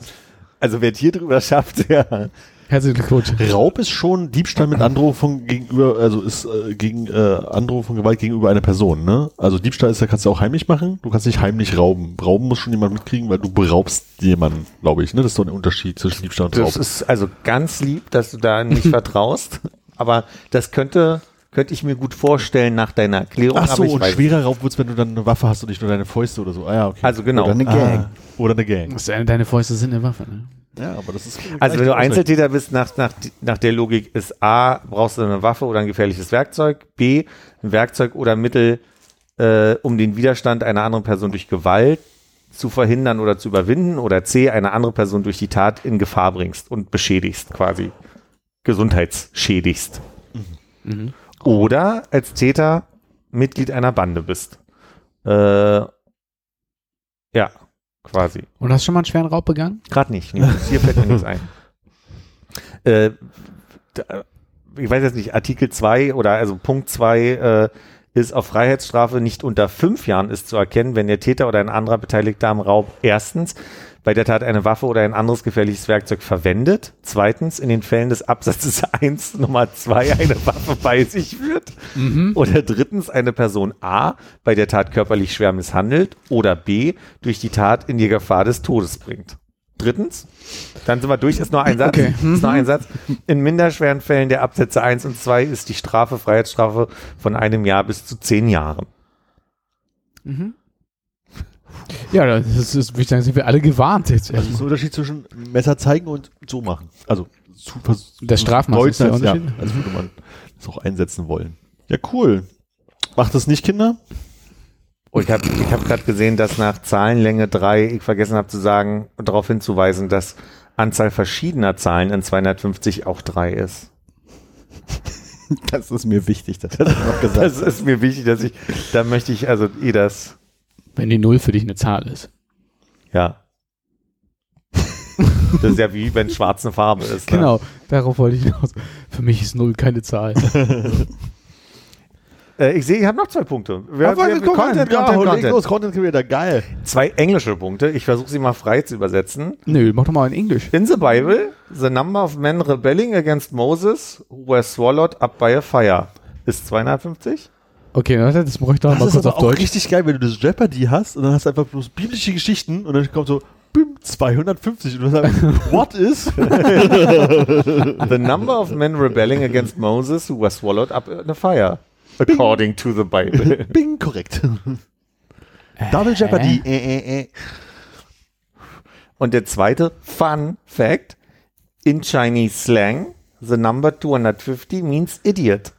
Also wer hier drüber schafft, *laughs* ja. Herzlichen Glückwunsch. Raub ist schon Diebstahl mit Androhung von gegenüber, also ist äh, gegen äh, Androhung von Gewalt gegenüber einer Person, ne? Also Diebstahl ist, da kannst du auch heimlich machen, du kannst nicht heimlich rauben. Rauben muss schon jemand mitkriegen, weil du beraubst jemanden, glaube ich, ne? Das ist doch ein Unterschied zwischen Diebstahl und Raub. Das ist also ganz lieb, dass du da nicht *laughs* vertraust, aber das könnte, könnte ich mir gut vorstellen nach deiner Erklärung. Ach so, aber ich und weiß schwerer Raub wird's, wenn du dann eine Waffe hast und nicht nur deine Fäuste oder so. Ah ja, okay. Also genau. Oder eine Gang. Ah, oder eine Gang. Deine Fäuste sind eine Waffe. Ne? Ja, aber das ist. Also wenn du Einzeltäter bist, nach, nach, nach der Logik ist A, brauchst du eine Waffe oder ein gefährliches Werkzeug, B, ein Werkzeug oder Mittel, äh, um den Widerstand einer anderen Person durch Gewalt zu verhindern oder zu überwinden oder C, eine andere Person durch die Tat in Gefahr bringst und beschädigst quasi, gesundheitsschädigst. Oder als Täter Mitglied einer Bande bist. Äh, ja, quasi. Und hast du schon mal einen schweren Raub begangen? Gerade nicht. Nee, hier fällt mir nichts ein. *laughs* Äh, da, ich weiß jetzt nicht, Artikel 2 oder also Punkt 2 äh, ist auf Freiheitsstrafe nicht unter fünf Jahren ist zu erkennen, wenn der Täter oder ein anderer Beteiligter am Raub erstens bei der Tat eine Waffe oder ein anderes gefährliches Werkzeug verwendet, zweitens in den Fällen des Absatzes *laughs* 1 Nummer 2 eine Waffe bei sich führt oder drittens eine Person A bei der Tat körperlich schwer misshandelt oder B durch die Tat in die Gefahr des Todes bringt. Drittens, dann sind wir durch, ist nur ein Satz, Okay. ist nur ein Satz. In minderschweren Fällen der Absätze 1 und 2 ist die Strafe, Freiheitsstrafe von einem Jahr bis zu zehn Jahren. Ja, das ist, würde ich sagen, sind wir alle gewarnt jetzt. Das ist der Unterschied zwischen Messer zeigen und so machen. Also zu Das Strafmaß ist der als- Unterschied? Ja, als würde man das auch einsetzen wollen. Ja, cool. Macht das nicht, Kinder? Oh, ich habe ich hab gerade gesehen, dass nach Zahlenlänge 3, ich vergessen habe zu sagen, darauf hinzuweisen, dass Anzahl verschiedener Zahlen in 250 auch 3 ist. *laughs* Das ist mir wichtig, dass du das noch *laughs* gesagt Das ist mir wichtig, dass ich, da möchte ich also eh das, Wenn die Null für dich eine Zahl ist. ja. *laughs* Das ist ja wie wenn schwarz eine Farbe ist. Ne? Genau, darauf wollte ich hinaus. Für mich ist Null keine Zahl. *laughs* Äh, ich sehe, ich habe noch zwei Punkte. Wir, Aber wir, wir, mal, Content, ja, Content, Content. los, Content Creator, geil. Zwei englische Punkte. Ich versuche sie mal frei zu übersetzen. Nö, mach doch mal in Englisch. In the Bible, the number of men rebelling against Moses who were swallowed up by a fire ist 250. Okay, warte, das bräuchte ich doch Das mal ist kurz aber auf auch Deutsch. richtig geil, wenn du das Jeopardy hast und dann hast du einfach bloß biblische Geschichten und dann kommt so, bim, 250 und du sagst, *laughs* what is? *laughs* The number of men rebelling against Moses who were swallowed up in a fire. According to the Bible. *laughs* Bing, korrekt. Double Jeopardy. Äh, äh, äh. Und der zweite Fun Fact. In Chinese slang, the number 250 means idiot.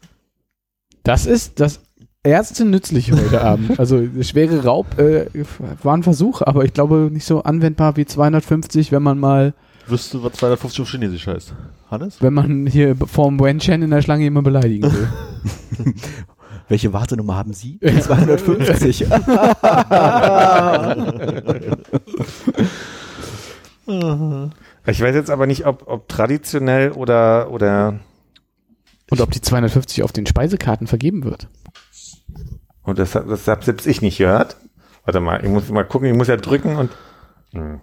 Das ist das erste Nützliche heute Abend. *laughs* Also schwere Raub äh, war ein Versuch, aber ich glaube nicht so anwendbar wie 250, wenn man mal, Wüsste, was 250 auf Chinesisch heißt. Hannes? wenn man hier vorm Wen Chen in der Schlange jemanden beleidigen will. *laughs* Welche Wartenummer haben Sie? 250. *laughs* Ich weiß jetzt aber nicht, ob, ob traditionell oder, oder, Und ob die 250 auf den Speisekarten vergeben wird. Und das, das habe selbst ich nicht gehört. Warte mal, ich muss mal gucken, ich muss ja drücken und, hm.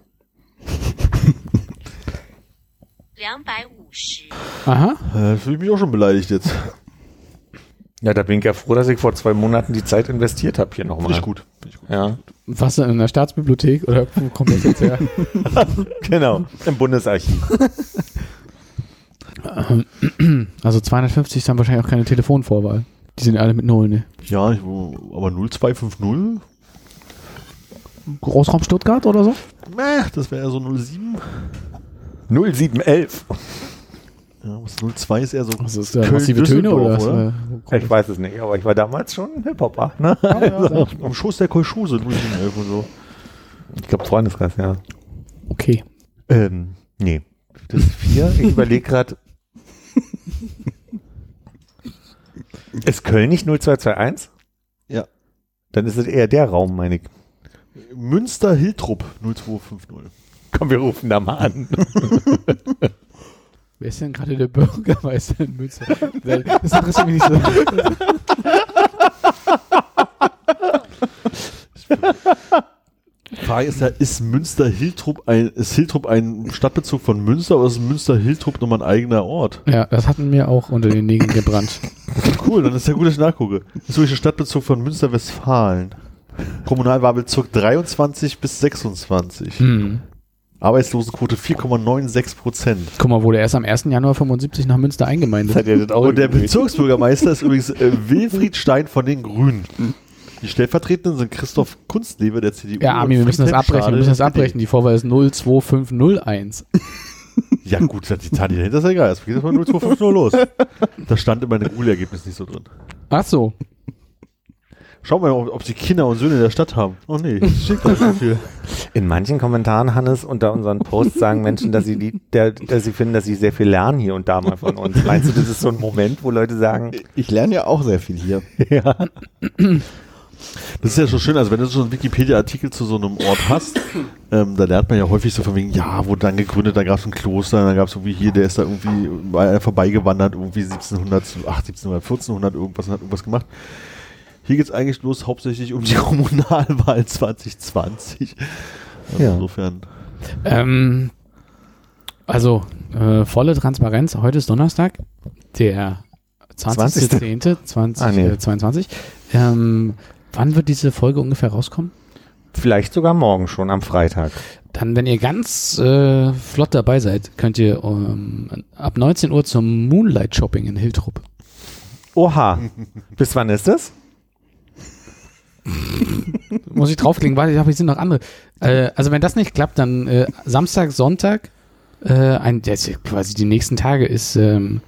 250 Aha. Äh, fühle ich mich auch schon beleidigt jetzt. ja, da bin ich ja froh, dass ich vor zwei Monaten die Zeit investiert habe hier nochmal. Finde ich gut. Ich gut. Ja, Was denn in der Staatsbibliothek oder wo kommt das jetzt her? *laughs* genau, im Bundesarchiv. Also 250 ist dann wahrscheinlich auch keine Telefonvorwahl. Die sind alle mit Null, ne? Ja, aber 0250? Großraum Stuttgart oder so? Meh, das wäre eher so 07. 0711. Ja, was 02 ist eher so. Was ist? Köln, Massive Töne oder? was? Düsseldorf, Ich weiß es nicht, aber ich war damals schon ein Hip-Hopper. Ne? *laughs* Ja, am Schoß der Kolschuse 0711 und so. Ich glaube Freundeskreis, ja. Okay. Ähm, nee. Das ist vier. Ich überlege gerade. *laughs* ist Köln nicht 0221? Ja. Dann ist es eher der Raum, meine ich. Münster Hiltrup 0250. Komm, wir rufen da mal an. Wer ist denn gerade der Bürgermeister in Münster? Das interessiert mich nicht so. *laughs* Die Frage ist ja, ist Münster Hiltrup ein, ist Hiltrup ein Stadtbezug von Münster oder ist Münster Hiltrup nochmal ein eigener Ort? Ja, das hatten mir auch unter den Nägeln gebrannt. *laughs* Cool, dann ist ja gut, dass ich nachgucke. Ein Stadtbezug von Münster-Westfalen. Kommunalwahlbezirk 23 bis 26. Hm. Arbeitslosenquote 4,96 Prozent. Guck mal, wurde erst am 1. Januar 75 nach Münster eingemeindet. Und der? Bezirksbürgermeister ist übrigens äh, Wilfried Stein von den Grünen. Die Stellvertretenden sind Christoph Kunstleber der CDU. Ja, Armin, wir müssen das abbrechen. Wir müssen das abbrechen. Die Vorwahl ist 02501. Ja gut, die Zahl die dahinter ist ja egal. Es geht erstmal 0250 los. Da stand in meinem Google-Ergebnis nicht so drin. Ach so. Schau mal, ob, die Kinder und Söhne in der Stadt haben. Oh nee, schickt euch so viel. In manchen Kommentaren, Hannes, unter unseren Posts sagen Menschen, dass sie, die, der, dass sie finden, dass sie sehr viel lernen hier und da mal von uns. Meinst du, das ist so ein Moment, wo Leute sagen, Ich lerne ja auch sehr viel hier. *laughs* *clears throat* ja, Das ist ja schon schön, also wenn du so einen Wikipedia-Artikel zu so einem Ort hast, ähm, da lernt man ja häufig so von wegen, ja, wurde dann gegründet, da gab es ein Kloster, dann gab es irgendwie hier, der ist da irgendwie war er vorbeigewandert, irgendwie 1700, ach, 1700, 1400 irgendwas und hat irgendwas gemacht. Hier geht es eigentlich bloß hauptsächlich um die *laughs* Kommunalwahl 2020. Also Ja. Insofern. Ähm, also, äh, volle Transparenz. Heute ist Donnerstag, der 20.10.2022. Ah, nee. äh, 22. Ähm, wann wird diese Folge ungefähr rauskommen? vielleicht sogar morgen schon am Freitag. Dann, wenn ihr ganz äh, flott dabei seid, könnt ihr ähm, ab 19 Uhr zum Moonlight Shopping in Hiltrup. Oha. Bis wann ist das? *laughs* Muss ich draufklicken? Warte, ich glaube, es sind noch andere. Äh, also wenn das nicht klappt, dann äh, Samstag, Sonntag, äh, ein, ja quasi die nächsten Tage ist ähm,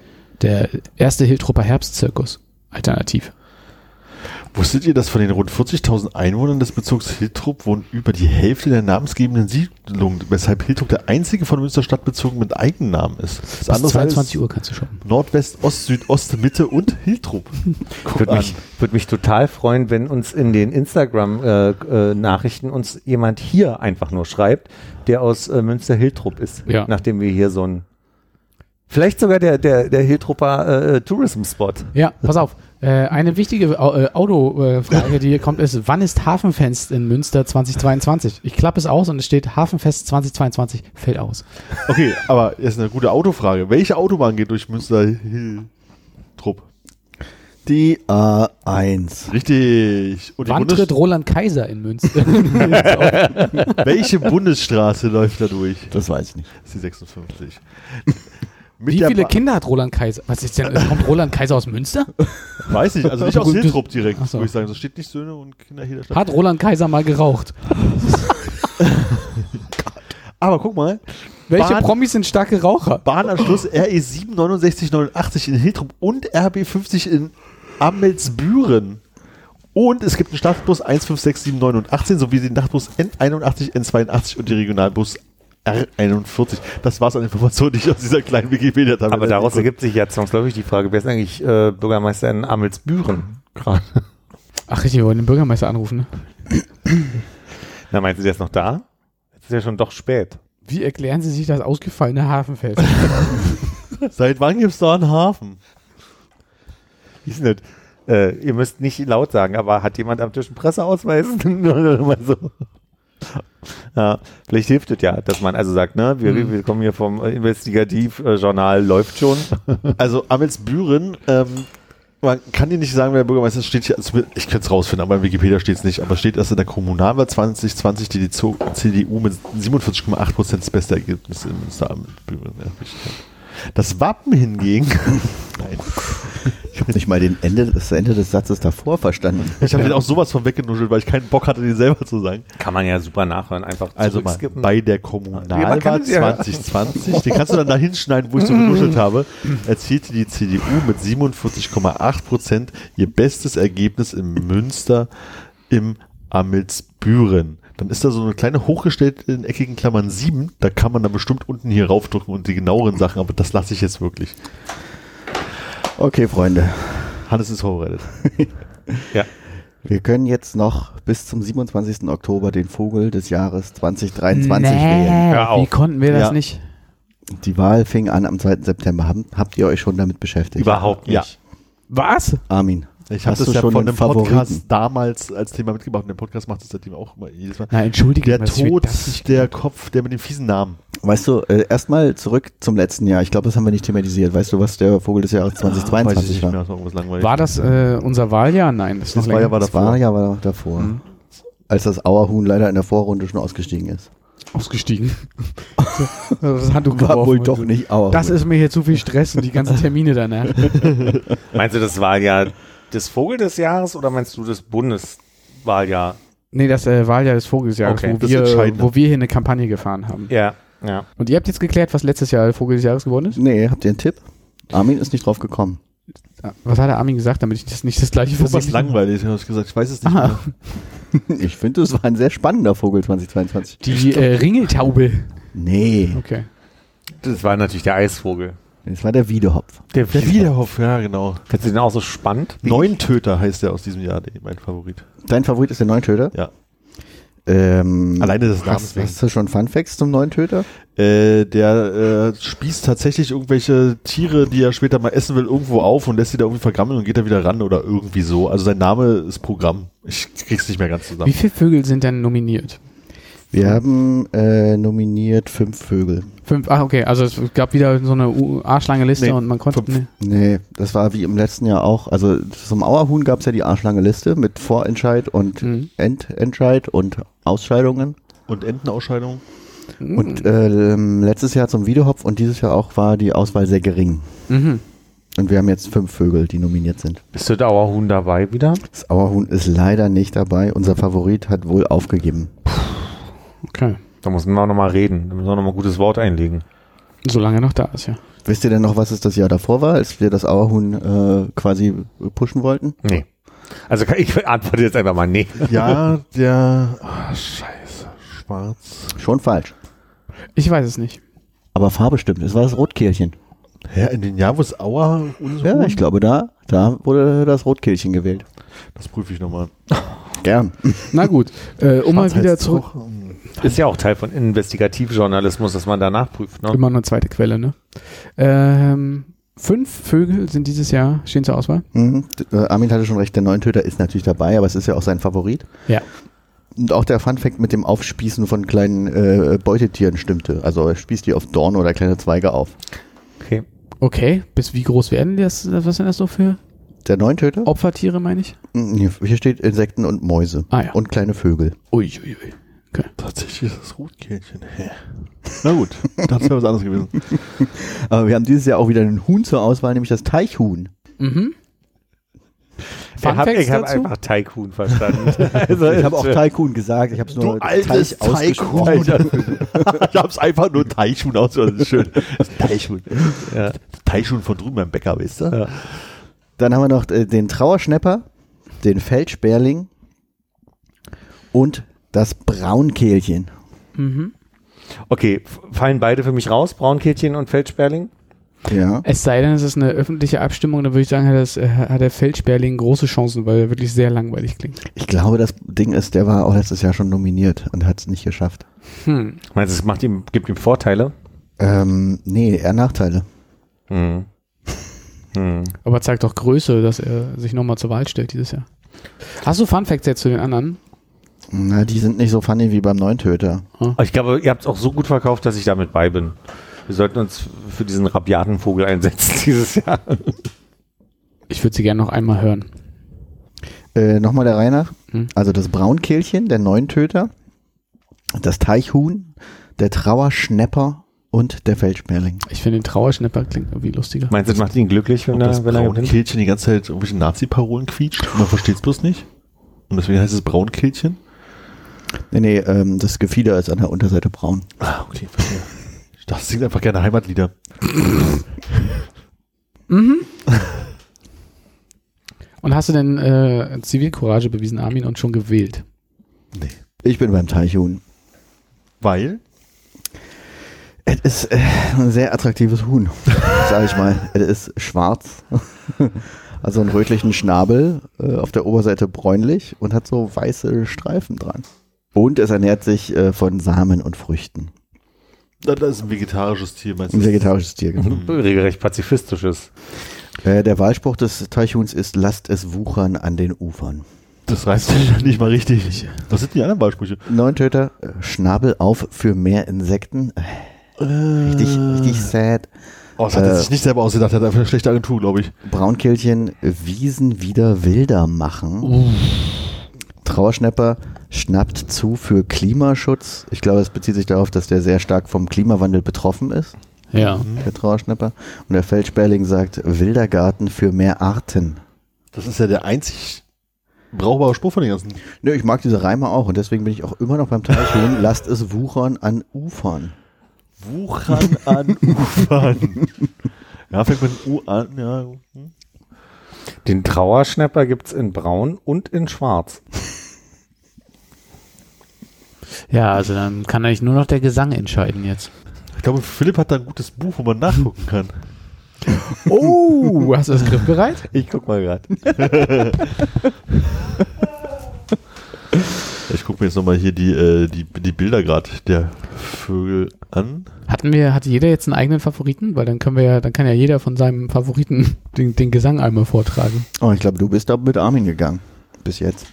der erste Hiltrupper Herbstzirkus. Alternativ. Wusstet ihr, dass von den rund 40.000 Einwohnern des Bezirks Hiltrup wohnen über die Hälfte der namensgebenden Siedlungen, weshalb Hiltrup der einzige von Münster Stadtbezirken mit Eigennamen ist? Das Bis andere 22 ist Uhr kannst du shoppen. Nordwest, Ost, Süd, Ost, Mitte und Hiltrup. *laughs* Guck Würde mich, würd mich total freuen, wenn uns in den Instagram-Nachrichten uns jemand hier einfach nur schreibt, der aus äh, Münster-Hiltrup ist. Ja. Nachdem wir hier so ein Vielleicht sogar der, der, der Hiltrupper äh, Tourism-Spot. Ja, pass auf. Äh, eine wichtige äh, Autofrage, die hier kommt, ist, wann ist Hafenfest in Münster 2022? Ich klappe es aus und es steht Hafenfest 2022 fällt aus. Okay, aber jetzt eine gute Autofrage. Welche Autobahn geht durch Münster Hiltrup? Die A1. Richtig. Und die Wann tritt Roland Kaiser in Münster? *laughs* welche Bundesstraße läuft da durch? Das weiß ich nicht. Das ist die 56. Wie viele Ba- Kinder hat Roland Kaiser? Was ist denn? Kommt Roland Kaiser aus Münster? *laughs* Weiß ich, also nicht *laughs* aus Hiltrup direkt, Ach so. würde ich sagen. Das steht nicht Söhne und Kinder hier der Stadt. Hat Roland Kaiser mal geraucht? *laughs* Aber guck mal, Welche Bahn- Promis sind starke Raucher? Bahnanschluss RE 7 6989 in Hiltrup und RB 50 in Amelsbüren. Und es gibt einen Stadtbus 156718 sowie den Nachtbus N81, N82 und die Regionalbus R41. Das war's an Informationen, die ich aus dieser kleinen Wikipedia-Tabelle Aber daraus ergibt sich ja zwangsläufig die Frage, wer ist eigentlich äh, Bürgermeister in Amelsbüren gerade? Ach richtig, wir wollen den Bürgermeister anrufen. Ne? Na, meinst du, der ist noch da? Jetzt ist ja schon doch spät. Wie erklären Sie sich das ausgefallene Hafenfest? *laughs* konnte. Seit wann gibt's da einen Hafen? Denn das? Äh, ihr müsst nicht laut sagen, aber hat jemand am Tisch einen Presseausweis? *laughs* Nur mal so. *laughs* Ja, vielleicht hilft es ja, dass man also sagt, ne, wir, wir kommen hier vom Investigativjournal, läuft schon. *laughs* Also Amelsbüren, ähm, man kann dir nicht sagen, wer der Bürgermeister ist, steht hier, also ich könnte es rausfinden, aber in Wikipedia steht es nicht, aber steht, dass in der Kommunalwahl 2020 die, CDU mit 47,8 Prozent das beste Ergebnis in Münster Amelsbüren erwischt hat. Das Wappen hingegen, *laughs* nein, Ich habe nicht mal den Ende, das Ende des Satzes davor verstanden. ich habe den auch sowas von weggenuschelt, weil ich keinen Bock hatte, den selber zu sagen. Kann man ja super nachhören, einfach Also mal bei der Ja, Kommunalwahl ja- 2020, den kannst du dann da hinschneiden, wo ich so genuschelt habe, erzielte die CDU mit 47,8 Prozent ihr bestes Ergebnis in Münster im Amelsbüren. Dann ist da so eine kleine hochgestellte in eckigen Klammern 7, da kann man dann bestimmt unten hier raufdrücken und die genaueren Sachen, aber das lasse ich jetzt wirklich. Okay, Freunde. Hannes ist vorbereitet. *laughs* ja. Wir können jetzt noch bis zum 27. Oktober den Vogel des Jahres 2023 wählen. Hör auf. wie konnten wir das Ja. nicht? Die Wahl fing an am 2. September. Habt ihr euch schon damit beschäftigt? Überhaupt nicht. Ja. Was? Armin. Ich habe Hast das du ja schon von einem Podcast damals als Thema mitgebracht und der Podcast macht das seitdem auch immer jedes Mal. Na, entschuldige Der Tod, das der Kopf, der mit dem fiesen Namen. Weißt du, äh, erstmal zurück zum letzten Jahr. Ich glaube, das haben wir nicht thematisiert. Weißt du, was der Vogel des Jahres Weiß ich 2022 nicht war? mehr, das war das äh, unser Wahljahr? Nein, das Das war ja war Das davor. war ja war noch davor. Mhm. Als das Auerhuhn leider in der Vorrunde schon ausgestiegen ist. Ausgestiegen. *laughs* das Handtuch War geworfen wohl doch nicht auch. Das ist mir hier zu viel Stress und die ganzen *laughs* Termine danach. Meinst du das Wahljahr des Vogel des Jahres oder meinst du das Bundeswahljahr? Nee, das äh, Wahljahr des Vogelsjahres, Okay, wo, das wir, wo wir hier eine Kampagne gefahren haben. Ja, ja. Und ihr habt jetzt geklärt, was letztes Jahr Vogel des Jahres geworden ist? Nee, habt ihr einen Tipp? Armin ist nicht drauf gekommen. Was hat der Armin gesagt, damit ich das nicht das gleiche Was versichere? langweilig, habe ich gesagt. Ich weiß es nicht Ah, mehr. *laughs* Ich finde, es war ein sehr spannender Vogel 2022. die äh, Ringeltaube. Nee, Okay. Das war natürlich der Eisvogel. Das war der Wiedehopf. Der, Der Wiederhoff, ja, genau. Findest du den auch so spannend? Neun Töter heißt der aus diesem Jahr, mein Favorit. Dein Favorit ist der Neuntöter? Ja. Ähm, Alleine des Namens hast, hast du schon Funfacts zum Neuntöter? Äh, der äh, spießt tatsächlich irgendwelche Tiere, die er später mal essen will, irgendwo auf und lässt sie da irgendwie vergammeln und geht da wieder ran oder irgendwie so. Also sein Name ist Programm. Ich krieg's nicht mehr ganz Wie zusammen. viele Vögel sind denn nominiert? Wir haben äh, nominiert fünf Vögel. Fünf, ah, okay, also es gab wieder so eine U- Arschlange-Liste Nee, und man konnte. fünf. Nee. Nee, das war wie im letzten Jahr auch. Also zum Auerhuhn gab es ja die arschlange Liste mit Vorentscheid und Mhm. Endentscheid und Ausscheidungen. Und Entenausscheidung? Und ähm, letztes Jahr zum Wiedehopf und dieses Jahr auch war die Auswahl sehr gering. Mhm. Und wir haben jetzt fünf Vögel, die nominiert sind. Bist du Dauerhuhn dabei wieder? Das Auerhuhn ist leider nicht dabei. Unser Favorit hat wohl aufgegeben. Okay. Da müssen wir nochmal reden. Da müssen wir nochmal ein gutes Wort einlegen. Solange er noch da ist, ja. Wisst ihr denn noch, was es das Jahr davor war, als wir das Auerhuhn äh, quasi pushen wollten? Nee. Also ich antworte jetzt einfach mal nee. Ja, *laughs* der. Ah, scheiße. Schwarz. Schon falsch. Ich weiß es nicht. Aber Farbe stimmt. Es war das Rotkehlchen. Hä, in den Jahr, wo es Auer Ja, ich glaube, da, da wurde das Rotkehlchen gewählt. Das prüfe ich nochmal. Gern. Na gut, äh, um mal wieder zurück. Ist ja auch Teil von Investigativjournalismus, dass man da nachprüft. Ne? Immer eine zweite Quelle, ne? Ähm, fünf Vögel sind dieses Jahr, stehen zur Auswahl. Mhm. Äh, Armin hatte schon recht, der Neuntöter ist natürlich dabei, aber es ist ja auch sein Favorit. Ja. Und auch der Funfact mit dem Aufspießen von kleinen äh, Beutetieren stimmte. Also er spießt die auf Dorn oder kleine Zweige auf. Okay. Okay, bis wie groß werden das? Was sind das so für Der Neuntöter? Opfertiere, meine ich? Mhm, Hier, steht Insekten und Mäuse. Ah ja. Und kleine Vögel. Ui, ui, ui. Tatsächlich ist das Rotkehlchen. Hä? Na gut, *laughs* das wäre was anderes gewesen. Aber wir haben dieses Jahr auch wieder einen Huhn zur Auswahl, nämlich das Teichhuhn. Mhm. Ich habe einfach Tycoon verstanden. *laughs* also, Ich habe auch Teichhuhn gesagt, ich habe es nur Du altes Teich ausgesprochen. *laughs* Teichhuhn. ich hab's einfach nur Teichhuhn aus. Das ist schön. Das ist Teichhuhn. Ja. Teichhuhn von drüben beim Bäcker, weißt du? Ja. Dann haben wir noch äh, den Trauerschnepper, den Feldsperling und das Braunkehlchen. Mhm. Okay, fallen beide für mich raus, Braunkehlchen und Feldsperling? Ja. Es sei denn, es ist eine öffentliche Abstimmung, dann würde ich sagen, hat, das, äh, hat der Feldsperling große Chancen, weil er wirklich sehr langweilig klingt. Ich glaube, das Ding ist, der war auch letztes Jahr schon nominiert und hat es nicht geschafft. Hm. Meinst du, es macht ihm, gibt ihm Vorteile? Ähm, nee, eher Nachteile. Hm. Hm. Aber zeigt doch Größe, dass er sich nochmal zur Wahl stellt dieses Jahr. Hast du Fun Facts jetzt zu den anderen? Na, die sind nicht so funny wie beim Neuntöter. Aber Ich glaube, ihr habt es auch so gut verkauft, dass ich damit bei bin. Wir sollten uns für diesen rabiaten Vogel einsetzen *laughs* dieses Jahr. Ich würde sie gerne noch einmal hören. Äh, Nochmal der Reihe nach. Hm. Also das Braunkehlchen, der Neuntöter, das Teichhuhn, der Trauerschnepper und der Feldsperling. Ich finde den Trauerschnepper klingt irgendwie lustiger. Meinst du, das macht ihn glücklich, wenn Ob das er, wenn er? Braunkehlchen die ganze Zeit irgendwelche Nazi-Parolen quietscht und man versteht es bloß nicht. Und deswegen heißt es Braunkehlchen. Nee, nee, ähm, das Gefieder ist an der Unterseite braun. Ah, okay, verstehe. Ich dachte, es singt einfach gerne Heimatlieder. *laughs* Und hast du denn äh, Zivilcourage bewiesen, Armin, und schon gewählt? Nee. Ich bin beim Teichhuhn. Weil? Es ist äh, ein sehr attraktives Huhn, *laughs* sag ich mal. Es ist schwarz, *laughs* also einen rötlichen Schnabel, äh, auf der Oberseite bräunlich und hat so weiße Streifen dran. Und es ernährt sich äh, von Samen und Früchten. Das ist ein vegetarisches Tier, meinst du? Ein vegetarisches Tier, genau. Regelrecht pazifistisches. Äh, der Wahlspruch des Teichhuhns ist, lasst es wuchern an den Ufern. Das reißt sich nicht mal richtig. Was sind die anderen Beispiele? Neuntöter, äh, Schnabel auf für mehr Insekten. Äh, Richtig, richtig sad. Oh, das hat er Äh, sich nicht selber ausgedacht, er hat einfach eine schlechte Agentur, glaube ich. Braunkehlchen, Wiesen wieder wilder machen. Trauerschnepper, schnappt zu für Klimaschutz. Ich glaube, es bezieht sich darauf, dass der sehr stark vom Klimawandel betroffen ist, Ja. der Trauerschnapper. Und der Feldsperling sagt, wilder Garten für mehr Arten. Das ist ja der einzig brauchbare Spruch von den ganzen. Nö, ich mag diese Reime auch und deswegen bin ich auch immer noch beim Teichhuhn. *laughs* Lasst es wuchern an Ufern. Wuchern an *laughs* Ufern. ja, fängt mit U an, ja. Den Trauerschnapper gibt's in braun und in schwarz. Ja, also dann kann eigentlich nur noch der Gesang entscheiden jetzt. Ich glaube, Philipp hat da ein gutes Buch, wo man nachgucken kann. Oh, hast du das griffbereit? Ich guck mal gerade. *laughs* Ich gucke mir jetzt nochmal hier die, äh, die, die Bilder gerade der Vögel an. Hatten wir, hatte jeder jetzt einen eigenen Favoriten? Weil dann können wir ja, dann kann ja jeder von seinem Favoriten den, den Gesang einmal vortragen. Oh, ich glaube, du bist da mit Armin gegangen. Bis jetzt.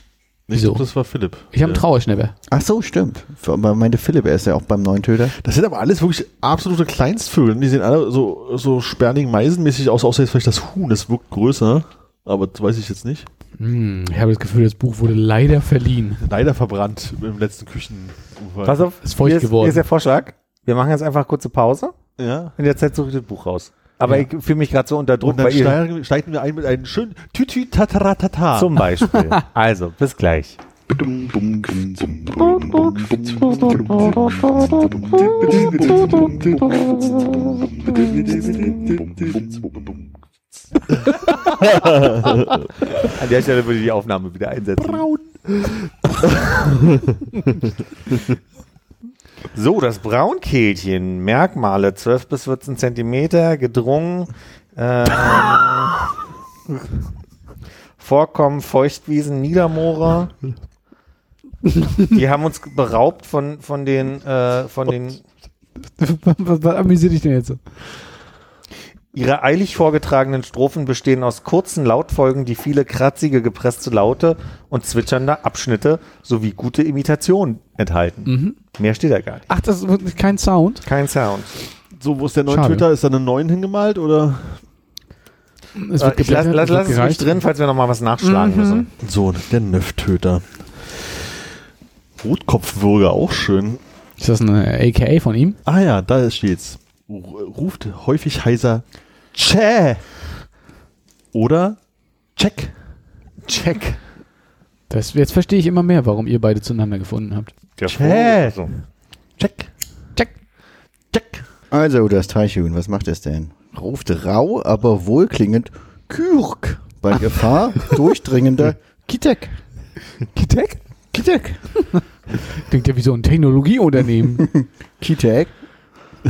Ich Wieso? glaub, das war Philipp. Ich habe einen. Trauerschnäpper. Ach so, stimmt. Aber meinte Philipp, er ist ja auch beim neuen Töter. Das sind aber alles wirklich absolute Kleinstvögel. Die sehen alle so, so sperling-meisenmäßig aus, außer jetzt vielleicht das Huhn, das wirkt größer. Aber das weiß ich jetzt nicht. Hm, ich habe das Gefühl, das Buch wurde leider verliehen. Leider verbrannt im letzten Küchen. Pass auf, Ist feucht hier ist, geworden. Hier ist der Vorschlag. Wir machen jetzt einfach kurze Pause. Ja. In der Zeit suche ich das Buch raus. Aber Ja. ich fühle mich gerade so unter Druck, Und dann steigen, steigen wir ein mit einem schönen Tütü Tataratata. zum Beispiel. also, bis gleich. An der Stelle würde ich die Aufnahme wieder einsetzen. Braun. *laughs* So, das Braunkehlchen. Merkmale 12 bis 14 Zentimeter, gedrungen. Ähm, Vorkommen Feuchtwiesen, Niedermoore. Die haben uns beraubt von, von den, äh, von den, was, was amüsiert dich denn jetzt so? Ihre eilig vorgetragenen Strophen bestehen aus kurzen Lautfolgen, die viele kratzige, gepresste Laute und zwitschernde Abschnitte sowie gute Imitationen enthalten. Mhm. Mehr steht da gar nicht. Ach, das ist wirklich kein Sound. Kein Sound. So, wo ist der neue Schade. Töter? Ist da eine 9 hingemalt oder? Es Äh, ich lass, lass, es wird lass es mich drin, falls wir noch mal was nachschlagen Mhm. müssen. So, der Nöftöter. Rotkopfwürger, auch schön. Ist das eine AKA von ihm? Ah ja, da steht's. Ru- Ruft häufig heiser Tschä. Oder Check. Check. Das, jetzt verstehe ich immer mehr, warum ihr beide zueinander gefunden habt. Der Check. Vogel, so. Check. Check. Check. Also, das Teichhuhn, was macht es denn? Ruft rau, aber wohlklingend Kürk. Bei Gefahr *laughs* durchdringender Kitek. Kitek? Kitek. Klingt ja wie so ein Technologieunternehmen. Kitek. *laughs*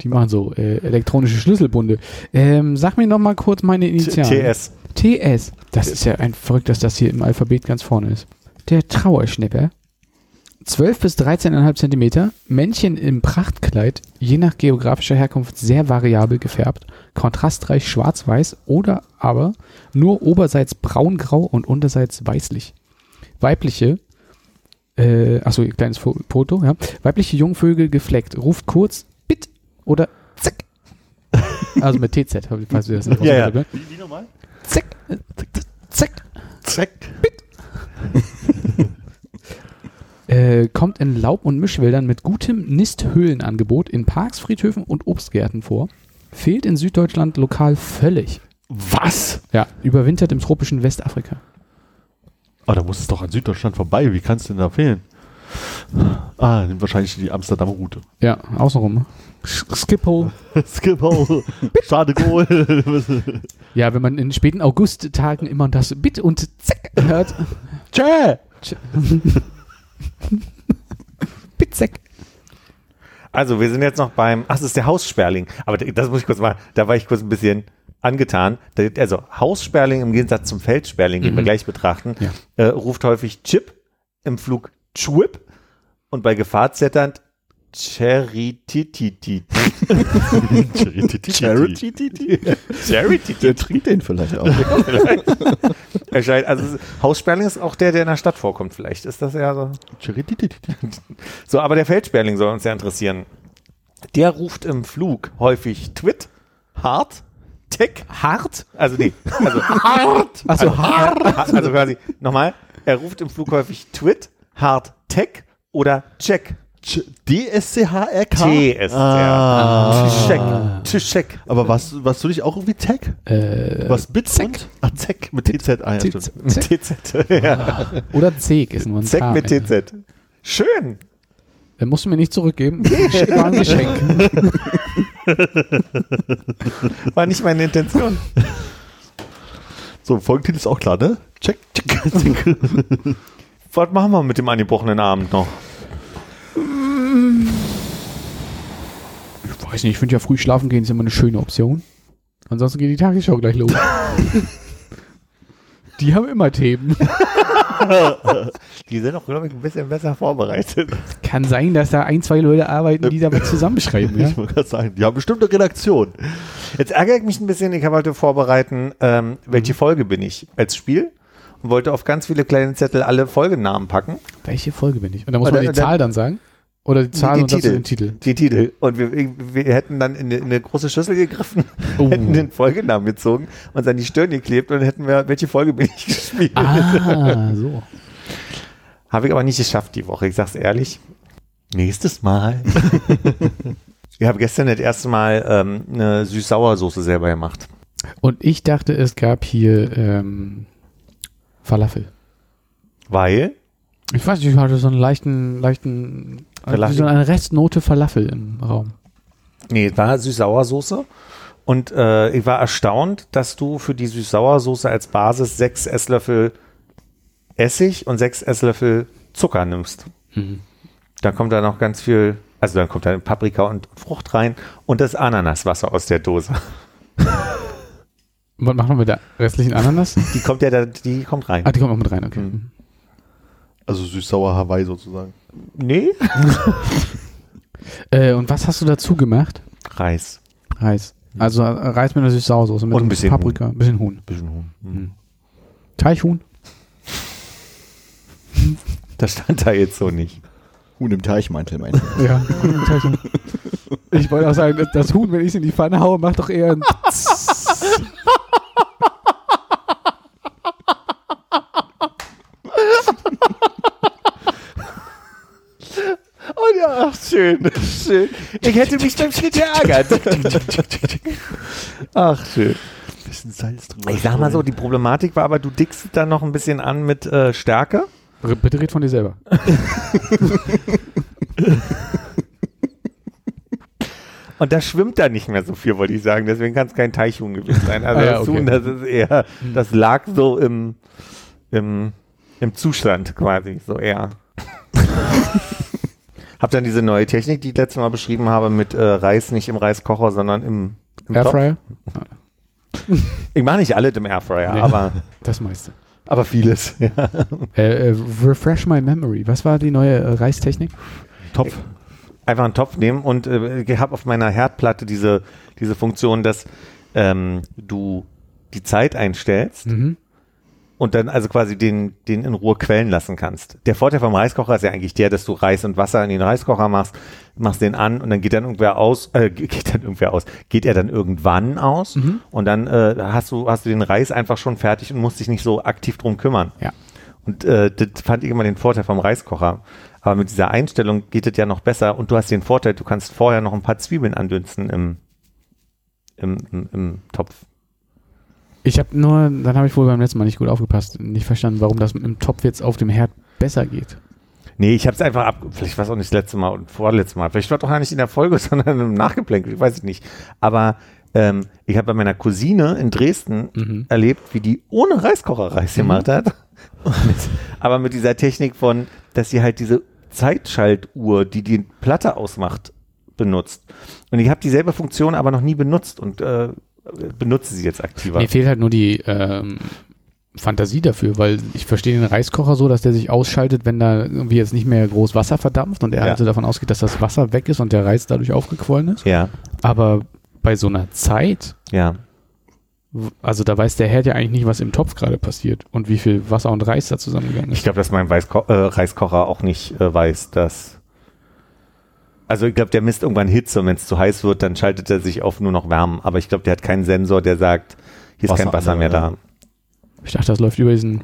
Die machen so äh, elektronische Schlüsselbunde. Ähm, sag mir noch mal kurz meine Initialen. TS. TS. Das ist ja ein verrückt, dass das hier im Alphabet ganz vorne ist. Der Trauerschnepper. 12 bis 13,5 Zentimeter. Männchen im Prachtkleid, je nach geografischer Herkunft sehr variabel gefärbt. Kontrastreich schwarz-weiß oder aber nur oberseits braungrau und unterseits weißlich. Weibliche, äh, achso, kleines Fo- Foto, ja. Weibliche Jungvögel gefleckt. Ruft kurz oder Zack. Also mit TZ, falls du das nicht Ja, ja. habt. Wie, wie nochmal? Zack. Zack. Zack. Äh, kommt in Laub- und Mischwäldern mit gutem Nisthöhlenangebot in Parks, Friedhöfen und Obstgärten vor. Fehlt in Süddeutschland lokal völlig. Was? Ja, überwintert im tropischen Westafrika. Ah, da muss es doch an Süddeutschland vorbei. Wie kann es denn da fehlen? Ah, nimmt wahrscheinlich die Amsterdam-Route. Ja, außenrum. Sch- Skippo. Skippo. Schade Goal. Ja, wenn man in späten Augusttagen immer das Bit und Zack hört. Tschä. Tsch- *laughs* Bit, Zack. Also, wir sind jetzt noch beim, ach, das ist der Haussperling. Aber das muss ich kurz mal, da war ich kurz ein bisschen angetan. Also, Haussperling im Gegensatz zum Feldsperling, den wir Mhm. gleich betrachten, Ja. äh, ruft häufig Chip, im Flug Chwip und bei Gefahr zitternd Cheritititi. Charity. Charity. Der trinkt den vielleicht auch. *laughs* Erscheint, also es ist- Haussperling ist auch der, der in der Stadt vorkommt, vielleicht. Ist das ja so. Charity. So, aber der Feldsperling soll uns ja interessieren. Der ruft im Flug häufig Twit, Hart, Tick, Hart? also nee, also hart, Achso, hart. also quasi, nochmal, Er ruft im Flug häufig Twit, Hard Tech oder Check. D-S-C-H-R-K? TSR. Ah. Check. Check. Aber was, was du dich auch irgendwie Tech? Äh, Was Bit und? Ah, *laughs* Zek mit TZ. Ah, ja, stimmt. Z- TZ. Ja. Oder Zeg ist nur ein Zeck mit. TZ. Schön. Den musst du mir nicht zurückgeben. War ein Geschenk. *laughs* War nicht meine Intention. So, Folgentitel ist auch klar, ne? Check, check, check. *laughs* Was machen wir mit dem angebrochenen Abend noch? Ich weiß nicht, ich finde ja früh schlafen gehen ist immer eine schöne Option. Ansonsten geht die Tagesschau gleich los. *laughs* die haben immer Themen. *laughs* Die sind auch, glaube ich, ein bisschen besser vorbereitet. Kann sein, dass da ein, zwei Leute arbeiten, die da was zusammenschreiben. *laughs* Ja? Ich wollte gerade sagen, die haben bestimmt eine Redaktion. Jetzt ärgere ich mich ein bisschen. Ich habe heute vorbereiten, ähm, welche Folge bin ich als Spiel und wollte auf ganz viele kleine Zettel alle Folgennamen packen. Welche Folge bin ich? Und da muss man die Zahl dann sagen? Oder die Zahl die und Titel. den Titel? Die Titel. Und wir, wir hätten dann in eine, in eine große Schüssel gegriffen, Oh. *laughs* hätten den Folgenamen gezogen, uns an die Stirn geklebt und hätten wir, welche Folge bin ich *laughs* gespielt. Ah, so. Habe ich aber nicht geschafft die Woche, ich sag's ehrlich. Nächstes Mal. *laughs* ich habe gestern das erste Mal ähm, eine Süß-Sauer-Soße selber gemacht. Und ich dachte, es gab hier ähm, Falafel. Weil, Ich weiß nicht, ich hatte so einen leichten, leichten, Falafel? so eine Restnote Falafel im Raum. nee, es war Süß-Sauer-Soße. Und äh, ich war erstaunt, dass du für die Süß-Sauer-Soße als Basis sechs Esslöffel Essig und sechs Esslöffel Zucker nimmst. Mhm. Da kommt dann noch ganz viel, also dann kommt dann Paprika und Frucht rein und das Ananaswasser aus der Dose. *laughs* Und was machen wir mit der restlichen Ananas? *laughs* Die kommt ja da, die kommt rein. Ah, die kommt auch mit rein, okay. Mhm. Also süß-sauer Hawaii sozusagen. Nee? *laughs* Äh, und was hast du dazu gemacht? Reis. Reis. Also äh, Reis mit einer Süß-Sauersoße, mit Und ein bisschen Paprika, ein bisschen Huhn. Bisschen Huhn. Mhm. Teichhuhn? *laughs* Das stand da jetzt so nicht. Huhn im Teichmantel, mein ich. Ja, Teichhuhn. Ich wollte auch sagen, das- das Huhn, wenn ich es in die Pfanne haue, macht doch eher ein Oh ja, ach, schön, schön. Ich hätte mich beim Schnitt geärgert. Ach, schön. Bisschen Salz drüber. Ich sag mal so, die Problematik war aber, du dickst es dann noch ein bisschen an mit äh, Stärke. Bitte red von dir selber. *laughs* Und da schwimmt da nicht mehr so viel, wollte ich sagen. Deswegen kann es kein Teichhuhn gewesen sein. Also Ah ja, das okay. Das ist eher, das lag so im, im, im Zustand quasi, so eher. *laughs* Hab dann diese neue Technik, die ich letztes Mal beschrieben habe, mit äh, Reis nicht im Reiskocher, sondern im, im Topf. Airfryer? Ich mache nicht alles im Airfryer, Nee. aber, Das meiste. aber vieles. *laughs* Ja. Äh, äh, refresh my memory. Was war die neue äh, Reistechnik? Topf. Einfach einen Topf nehmen und äh, ich habe auf meiner Herdplatte diese, diese Funktion, dass ähm, du die Zeit einstellst Mhm. Und dann also quasi den, den in Ruhe quellen lassen kannst. Der Vorteil vom Reiskocher ist ja eigentlich der, dass du Reis und Wasser in den Reiskocher machst, machst den an und dann geht dann irgendwer aus, äh, *laughs* geht dann irgendwer aus, geht er dann irgendwann aus Mhm. und dann äh, hast du hast du den Reis einfach schon fertig und musst dich nicht so aktiv drum kümmern. Ja. Und äh, das fand ich immer den Vorteil vom Reiskocher. Aber mit dieser Einstellung geht es ja noch besser und du hast den Vorteil, du kannst vorher noch ein paar Zwiebeln andünsten im, im, im, im Topf. Ich habe nur, dann habe ich wohl beim letzten Mal nicht gut aufgepasst, nicht verstanden, warum das mit dem Topf jetzt auf dem Herd besser geht. Nee, ich habe es einfach ab. Vielleicht war es auch nicht das letzte Mal und vorletztes Mal. Vielleicht war es doch gar nicht in der Folge, *laughs* sondern im Nachgeplänkel. Ich weiß es nicht. Aber ähm, ich habe bei meiner Cousine in Dresden Mhm. erlebt, wie die ohne Reiskocher Reis gemacht hat. Und, aber mit dieser Technik von, dass sie halt diese Zeitschaltuhr, die die Platte ausmacht, benutzt. Und ich habe dieselbe Funktion aber noch nie benutzt und äh, benutze sie jetzt aktiver. Mir fehlt halt nur die ähm, Fantasie dafür, weil ich verstehe den Reiskocher so, dass der sich ausschaltet, wenn da irgendwie jetzt nicht mehr groß Wasser verdampft und er Ja. also davon ausgeht, dass das Wasser weg ist und der Reis dadurch aufgequollen ist. Ja, Aber bei so einer Zeit, ja. also da weiß der Herd ja eigentlich nicht, was im Topf gerade passiert und wie viel Wasser und Reis da zusammengegangen Ich ist. glaube, dass mein Weißko äh, Reiskocher auch nicht äh, weiß, dass. Also ich glaube, der misst irgendwann Hitze und wenn es zu heiß wird, dann schaltet er sich auf nur noch Wärmen. Aber ich glaube, der hat keinen Sensor, der sagt, hier ist Wasser kein Wasser mehr da. Ich dachte, das läuft über diesen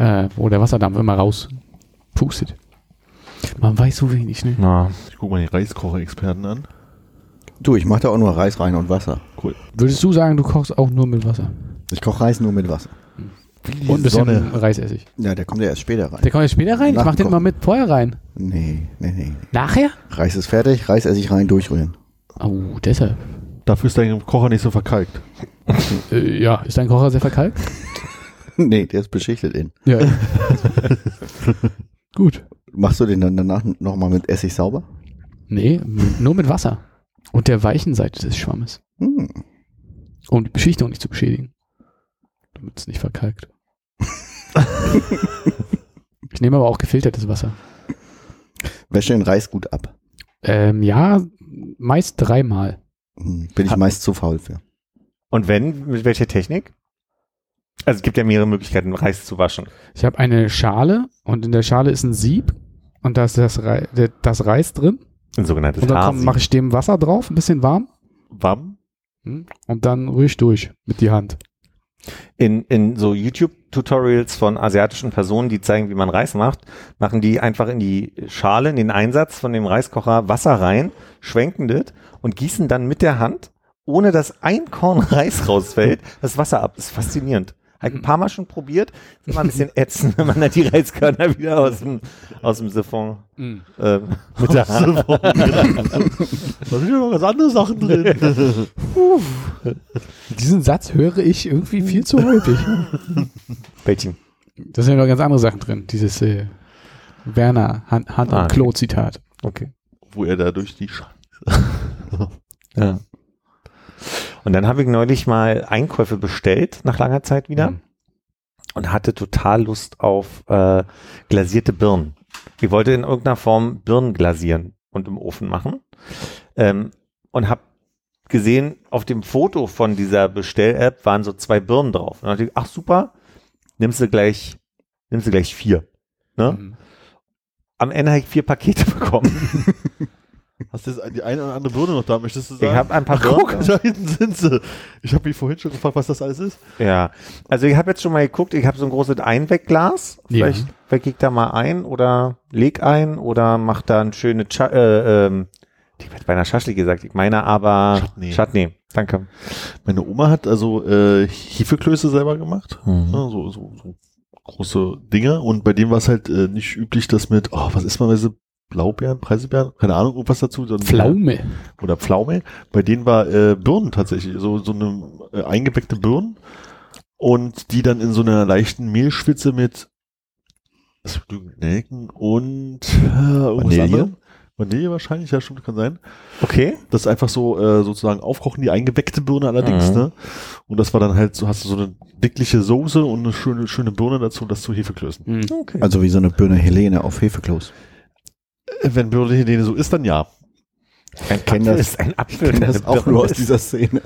äh, wo der Wasserdampf immer rauspustet. Man weiß so wenig, ne? Na, Ich gucke mal die Reiskocher-Experten an. Du, ich mache da auch nur Reis rein und Wasser. Cool. Würdest du sagen, du kochst auch nur mit Wasser? Ich koche Reis nur mit Wasser. Und ein bisschen Sonne. Reisessig. Ja, der kommt ja erst später rein. Der kommt jetzt später rein? Ich mach den mal mit vorher rein. Nee, nee, nee. Nachher? Reis ist fertig, Reis esse ich rein, durchrühren. Oh, deshalb. Dafür ist dein Kocher nicht so verkalkt. Äh, ja, ist dein Kocher sehr verkalkt? *laughs* nee, der ist beschichtet in. Ja. *laughs* Gut. Machst du den dann danach nochmal mit Essig sauber? Nee, nur mit Wasser. Und der weichen Seite des Schwammes. Hm. Um die Beschichtung nicht zu beschädigen. Damit es nicht verkalkt. *laughs* ich nehme aber auch gefiltertes Wasser. Wäsche den Reis gut ab. Ähm, ja, meist dreimal. Hm, Bin ich meist zu faul für. Und wenn, mit welcher Technik? Also es gibt ja mehrere Möglichkeiten, Reis zu waschen. Ich habe eine Schale und in der Schale ist ein Sieb und da ist das, Rei der- das Reis drin. Ein sogenanntes Und dann mache ich dem Wasser drauf, ein bisschen warm. Warm? Hm, Und dann rühre ich durch mit die Hand. In, in so YouTube-Tutorials von asiatischen Personen, die zeigen, wie man Reis macht, machen die einfach in die Schale, in den Einsatz von dem Reiskocher Wasser rein, schwenken das und gießen dann mit der Hand, ohne dass ein Korn *laughs* Reis rausfällt, das Wasser ab. Das ist faszinierend. Habe ich ein paar Mal schon probiert. Ist immer ein bisschen *laughs* ätzend, wenn man dann die Reiskörner wieder aus dem, aus dem Siphon ähm, *laughs* mit der *laughs* Hand. Da sind ja noch ganz andere Sachen drin. Diesen Satz höre ich irgendwie viel zu häufig. Welchen? Da sind ja noch ganz andere Sachen drin. Dieses äh, Werner Hand, Hand Ah, und okay. Klo Zitat. Okay. Wo er da durch die Sch Ja. Und dann habe ich neulich mal Einkäufe bestellt, nach langer Zeit wieder. Mhm. Und hatte total Lust auf äh, glasierte Birnen. Ich wollte in irgendeiner Form Birnen glasieren und im Ofen machen. Ähm, und habe gesehen, auf dem Foto von dieser Bestell-App waren so zwei Birnen drauf. Und dann dachte ich, ach super, nimmst du gleich, nimmst du gleich vier. Ne? Mhm. Am Ende habe ich vier Pakete *laughs* bekommen. *laughs* Hast du jetzt die eine oder andere Birne noch da, möchtest du Ich sagen? habe ein paar *laughs* Birnen. da hinten sind sie. Ich habe mich vorhin schon gefragt, was das alles ist. Ja, also ich habe jetzt schon mal geguckt, ich habe so ein großes Einwegglas. Ja. Vielleicht weck ich da mal ein oder leg ein oder mach da ein schöne Cha äh, ähm, ich hätte beinahe Schaschlik gesagt, ich meine aber Chutney. Chutney. Danke. Meine Oma hat also äh, Hefeklöße selber gemacht. Mhm. Ja, so, so, so große Dinge. Und bei denen war es halt äh, nicht üblich, dass mit, oh, was ist man bei diese Blaubeeren, Preiselbeeren, keine Ahnung, irgendwas dazu. sondern- Pflaume. Oder Pflaume. Bei denen war äh, Birnen tatsächlich, so, so eine äh, eingeweckte Birnen. Und die dann in so einer leichten Mehlschwitze mit Nelken und äh, irgendwas Vanille? anderem. Vanille wahrscheinlich, ja, stimmt, kann sein. Okay. Das ist einfach so äh, sozusagen aufkochen, die eingeweckte Birne allerdings, Mhm. ne? Und das war dann halt so, hast du so eine dickliche Soße und eine schöne, schöne Birne dazu und das zu Hefeklößen. Mhm. okay. Also wie so eine Birne Helene auf Hefeklos. Wenn Birne so ist, dann ja. ein Apfel das- ist ein Apfel. Ich das auch Birne nur aus ist- dieser Szene.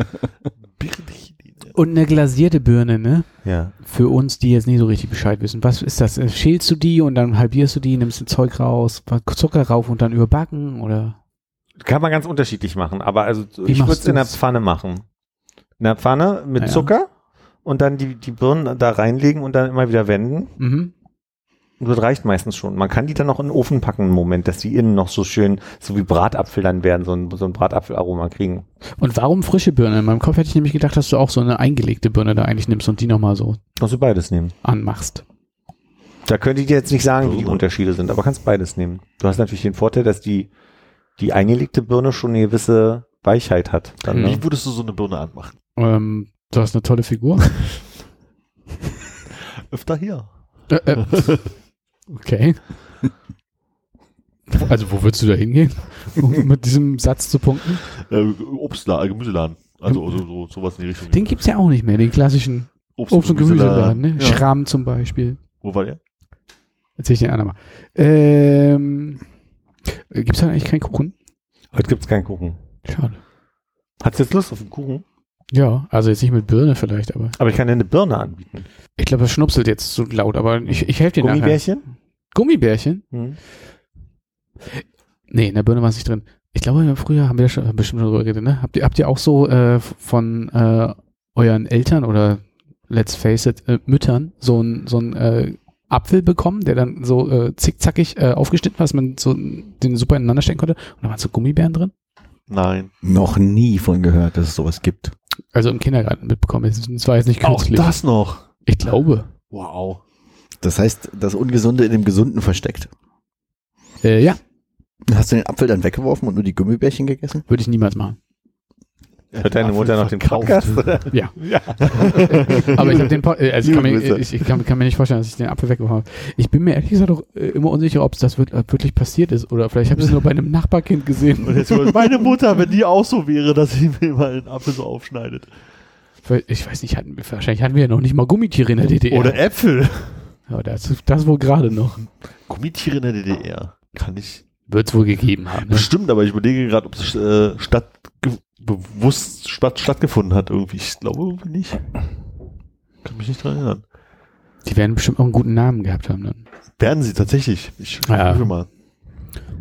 Und eine glasierte Birne, ne? Ja. Für uns, die jetzt nicht so richtig Bescheid wissen. Was ist das? Äh, Schälst du die und dann halbierst du die, nimmst du Zeug raus, Zucker rauf und dann überbacken oder? Kann man ganz unterschiedlich machen, aber also Wie ich würde es in der? Pfanne machen. In der Pfanne mit Ah ja. Zucker und dann die, die Birnen da reinlegen und dann immer wieder wenden. Mhm. Und das reicht meistens schon. Man kann die dann noch in den Ofen packen, einen Moment, dass die innen noch so schön, so wie Bratapfel dann werden, so ein, so ein Bratapfelaroma kriegen. Und warum frische Birne? In meinem Kopf hätte ich nämlich gedacht, dass du auch so eine eingelegte Birne da eigentlich nimmst und die nochmal so Kannst du beides nehmen. anmachst. Da könnte ich dir jetzt nicht sagen, wie die. Unterschiede sind, aber kannst beides nehmen. Du hast natürlich den Vorteil, dass die, die eingelegte Birne schon eine gewisse Weichheit hat. Dann, ne? Wie würdest du so eine Birne anmachen? Ähm, du hast eine tolle Figur. *laughs* Öfter hier. äh, äh, okay. *laughs* Also wo würdest du da hingehen, um mit diesem Satz zu punkten? Äh, Obstladen, Gemüseladen. Also so, so, sowas in die Richtung. Den gibt's ja auch nicht mehr, den klassischen Obst- und Gemüseladen. Ne? Ja. Schramm zum Beispiel. Wo war der? Erzähl ich den anderen mal. Ähm, gibt's da eigentlich keinen Kuchen? Heute gibt's keinen Kuchen. Schade. Hast du jetzt Lust auf einen Kuchen? Ja, also jetzt nicht mit Birne vielleicht, aber Aber ich kann dir eine Birne anbieten. ich glaube, das schnupselt jetzt so laut, aber ich, ich helfe dir nachher. Gummibärchen? Hm. Nee, in der Birne war es nicht drin. Ich glaube, früher haben wir schon, bestimmt schon drüber geredet, ne? Habt ihr, habt ihr auch so äh, von äh, euren Eltern oder let's face it, äh, Müttern so ein, so ein äh, Apfel bekommen, der dann so äh, zickzackig äh, aufgeschnitten war, dass man so den super ineinander stecken konnte. Und da waren so Gummibären drin. Nein. Noch nie von gehört, dass es sowas gibt. Also im Kindergarten mitbekommen. Es es war jetzt nicht Auch künstlich. das noch. Ich glaube. Wow. Das heißt, das Ungesunde in dem Gesunden versteckt. Äh, ja, Hast du den Apfel dann weggeworfen und nur die Gummibärchen gegessen? würde ich niemals machen. Hört deine Mutter noch den Podcast? *laughs* Ja. Ja. *laughs* Aber ich habe den, äh, also ich, kann mir, ich, ich kann, kann mir nicht vorstellen, dass ich den Apfel weggeworfen habe. Ich bin mir ehrlich gesagt auch äh, immer unsicher, ob es das wirklich passiert ist oder vielleicht habe ich es nur bei einem Nachbarkind gesehen. Und jetzt meine Mutter, wenn die auch so wäre, dass sie mir mal einen Apfel so aufschneidet. Ich weiß nicht, hatten wir, wahrscheinlich hatten wir ja noch nicht mal Gummitiere in der DDR. Oder Äpfel. Ja, das, das wohl gerade noch. Gummitiere in der DDR. Kann ich. Wird es wohl gegeben haben. Ne? Bestimmt, aber ich überlege gerade, ob es äh, statt, bewusst statt, stattgefunden hat irgendwie. Ich glaube irgendwie nicht. Kann mich nicht dran erinnern. Die werden bestimmt auch einen guten Namen gehabt haben dann. Werden sie tatsächlich. Ich Ja. prüfe mal.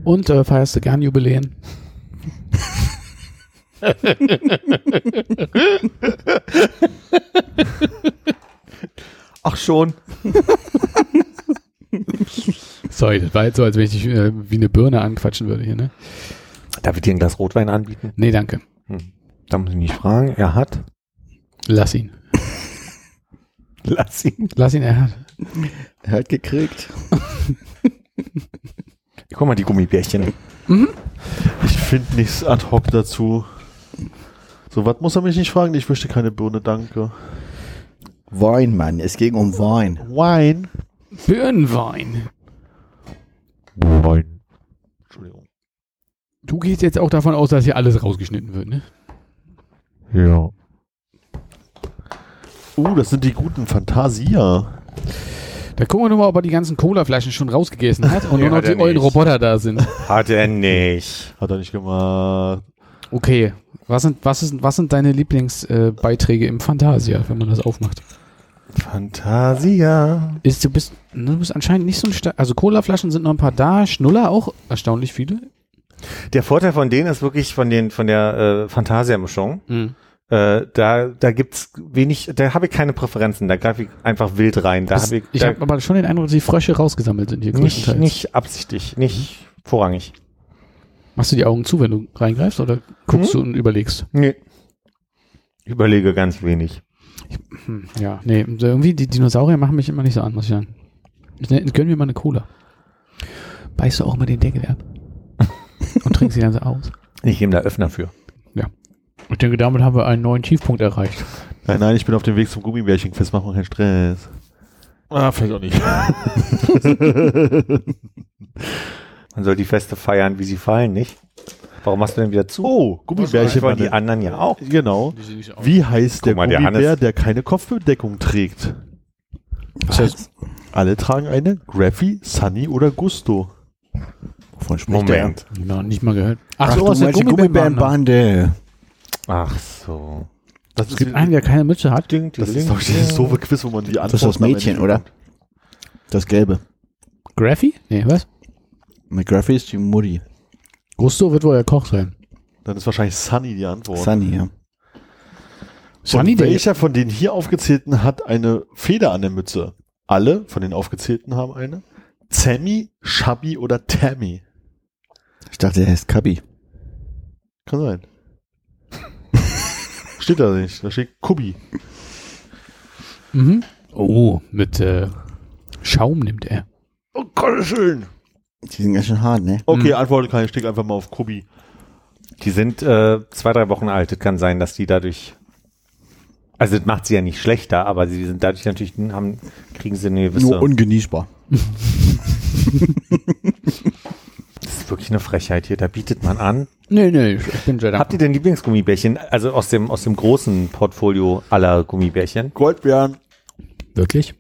Und äh, feierst du gern Jubiläen? *laughs* *laughs* Ach schon. *laughs* Sorry, das war jetzt so, als wenn ich dich äh, wie eine Birne anquatschen würde hier, ne? Darf ich dir ein Glas Rotwein anbieten? Nee, danke. Da muss ich nicht fragen. Er hat. Lass ihn. *laughs* Lass ihn. Lass ihn, er hat. Er hat gekriegt. *laughs* Guck mal, die Gummibärchen. Ich finde nichts ad hoc dazu. So, was muss er mich nicht fragen? Ich möchte keine Birne, danke. Wein, Mann. Es ging um Wein. Wein. Birnenwein. Wein. Entschuldigung. Du gehst jetzt auch davon aus, dass hier alles rausgeschnitten wird, ne? Ja. Uh, das sind die guten Fantasia. Da gucken wir nur mal, ob er die ganzen Cola-Flaschen schon rausgegessen hat und *laughs* Ja, nur noch die er ollen. Roboter da sind. Hat er nicht. Hat er nicht gemacht. Okay. Was sind, was ist, was sind deine Lieblingsbeiträge äh, im Fantasia, wenn man das aufmacht? Fantasia. Ist, du, bist, ne, du bist anscheinend nicht so ein Star Also Cola-Flaschen sind noch ein paar da, Schnuller auch erstaunlich viele. Der Vorteil von denen ist wirklich von den von der äh, Fantasia-Mischung. Äh, da da gibt's wenig, da habe ich keine Präferenzen. Da greife ich einfach wild rein. Da Das, habe ich, ich habe aber schon den Eindruck, dass die Frösche rausgesammelt sind hier nicht, nicht absichtlich, nicht vorrangig. Machst du die Augen zu, wenn du reingreifst oder guckst Mhm. du und überlegst? Nee. Überlege ganz wenig. Hm, ja, nee, irgendwie die Dinosaurier machen mich immer nicht so an, muss ich sagen. Ich, ne, gönn mir mal eine Cola. Beißt du auch mal den Deckel ab? *laughs* und trinkst sie dann so aus? Ich gebe da Öffner für. Ich denke, damit haben wir einen neuen Tiefpunkt erreicht. Nein, nein, ich bin auf dem Weg zum Gummibärchenquiz. Mach mal keinen Stress. Ah, vielleicht auch nicht. *laughs* Man soll die Feste feiern, wie sie fallen, nicht? Warum machst du denn wieder zu? Oh, Gummibärchen. wollen die anderen ja auch. Genau. Wie heißt der mal, der Gummibär, Hannes- der keine Kopfbedeckung trägt? Das heißt, Alle tragen eine. Graffy, Sunny oder Gusto. Wovon spricht Moment. noch nicht mal gehört. Ach, so, aus der Gummibärenbahn. Gummibärenbande. Ach so. Das Es gibt einen, der keine Mütze hat. Ding, Das ist doch dieses doofe Quiz, wo man die Das ist das Mädchen, oder? Das Gelbe. Graffy? Nee, was? McGraffy ist die Mutti. Gusto wird wohl der Koch sein. Dann ist wahrscheinlich Sunny die Antwort. Sunny, ja. Sunny, welcher von den hier aufgezählten hat eine Feder an der Mütze? Alle von den aufgezählten haben eine. Sammy, Shabby oder Tammy? Ich dachte, er heißt Kabi. Kann sein. *laughs* steht da nicht. Da steht Kubi. Mhm. Oh, mit äh, Schaum nimmt er. Oh Gott, schön. Die sind ganz schön hart, ne? Okay, Mhm. antworte kann ich steck einfach mal auf Kubi. Die sind äh, zwei, drei Wochen alt. Es kann sein, dass die dadurch. Also das macht sie ja nicht schlechter, aber sie sind dadurch natürlich haben, kriegen sie eine gewisse. Nur ungenießbar. das ist wirklich eine Frechheit hier. Da bietet man an. Nee, nee, ich bin sehr Habt ihr denn Lieblingsgummibärchen? Also aus dem aus dem großen Portfolio aller Gummibärchen? Goldbeeren. Wirklich?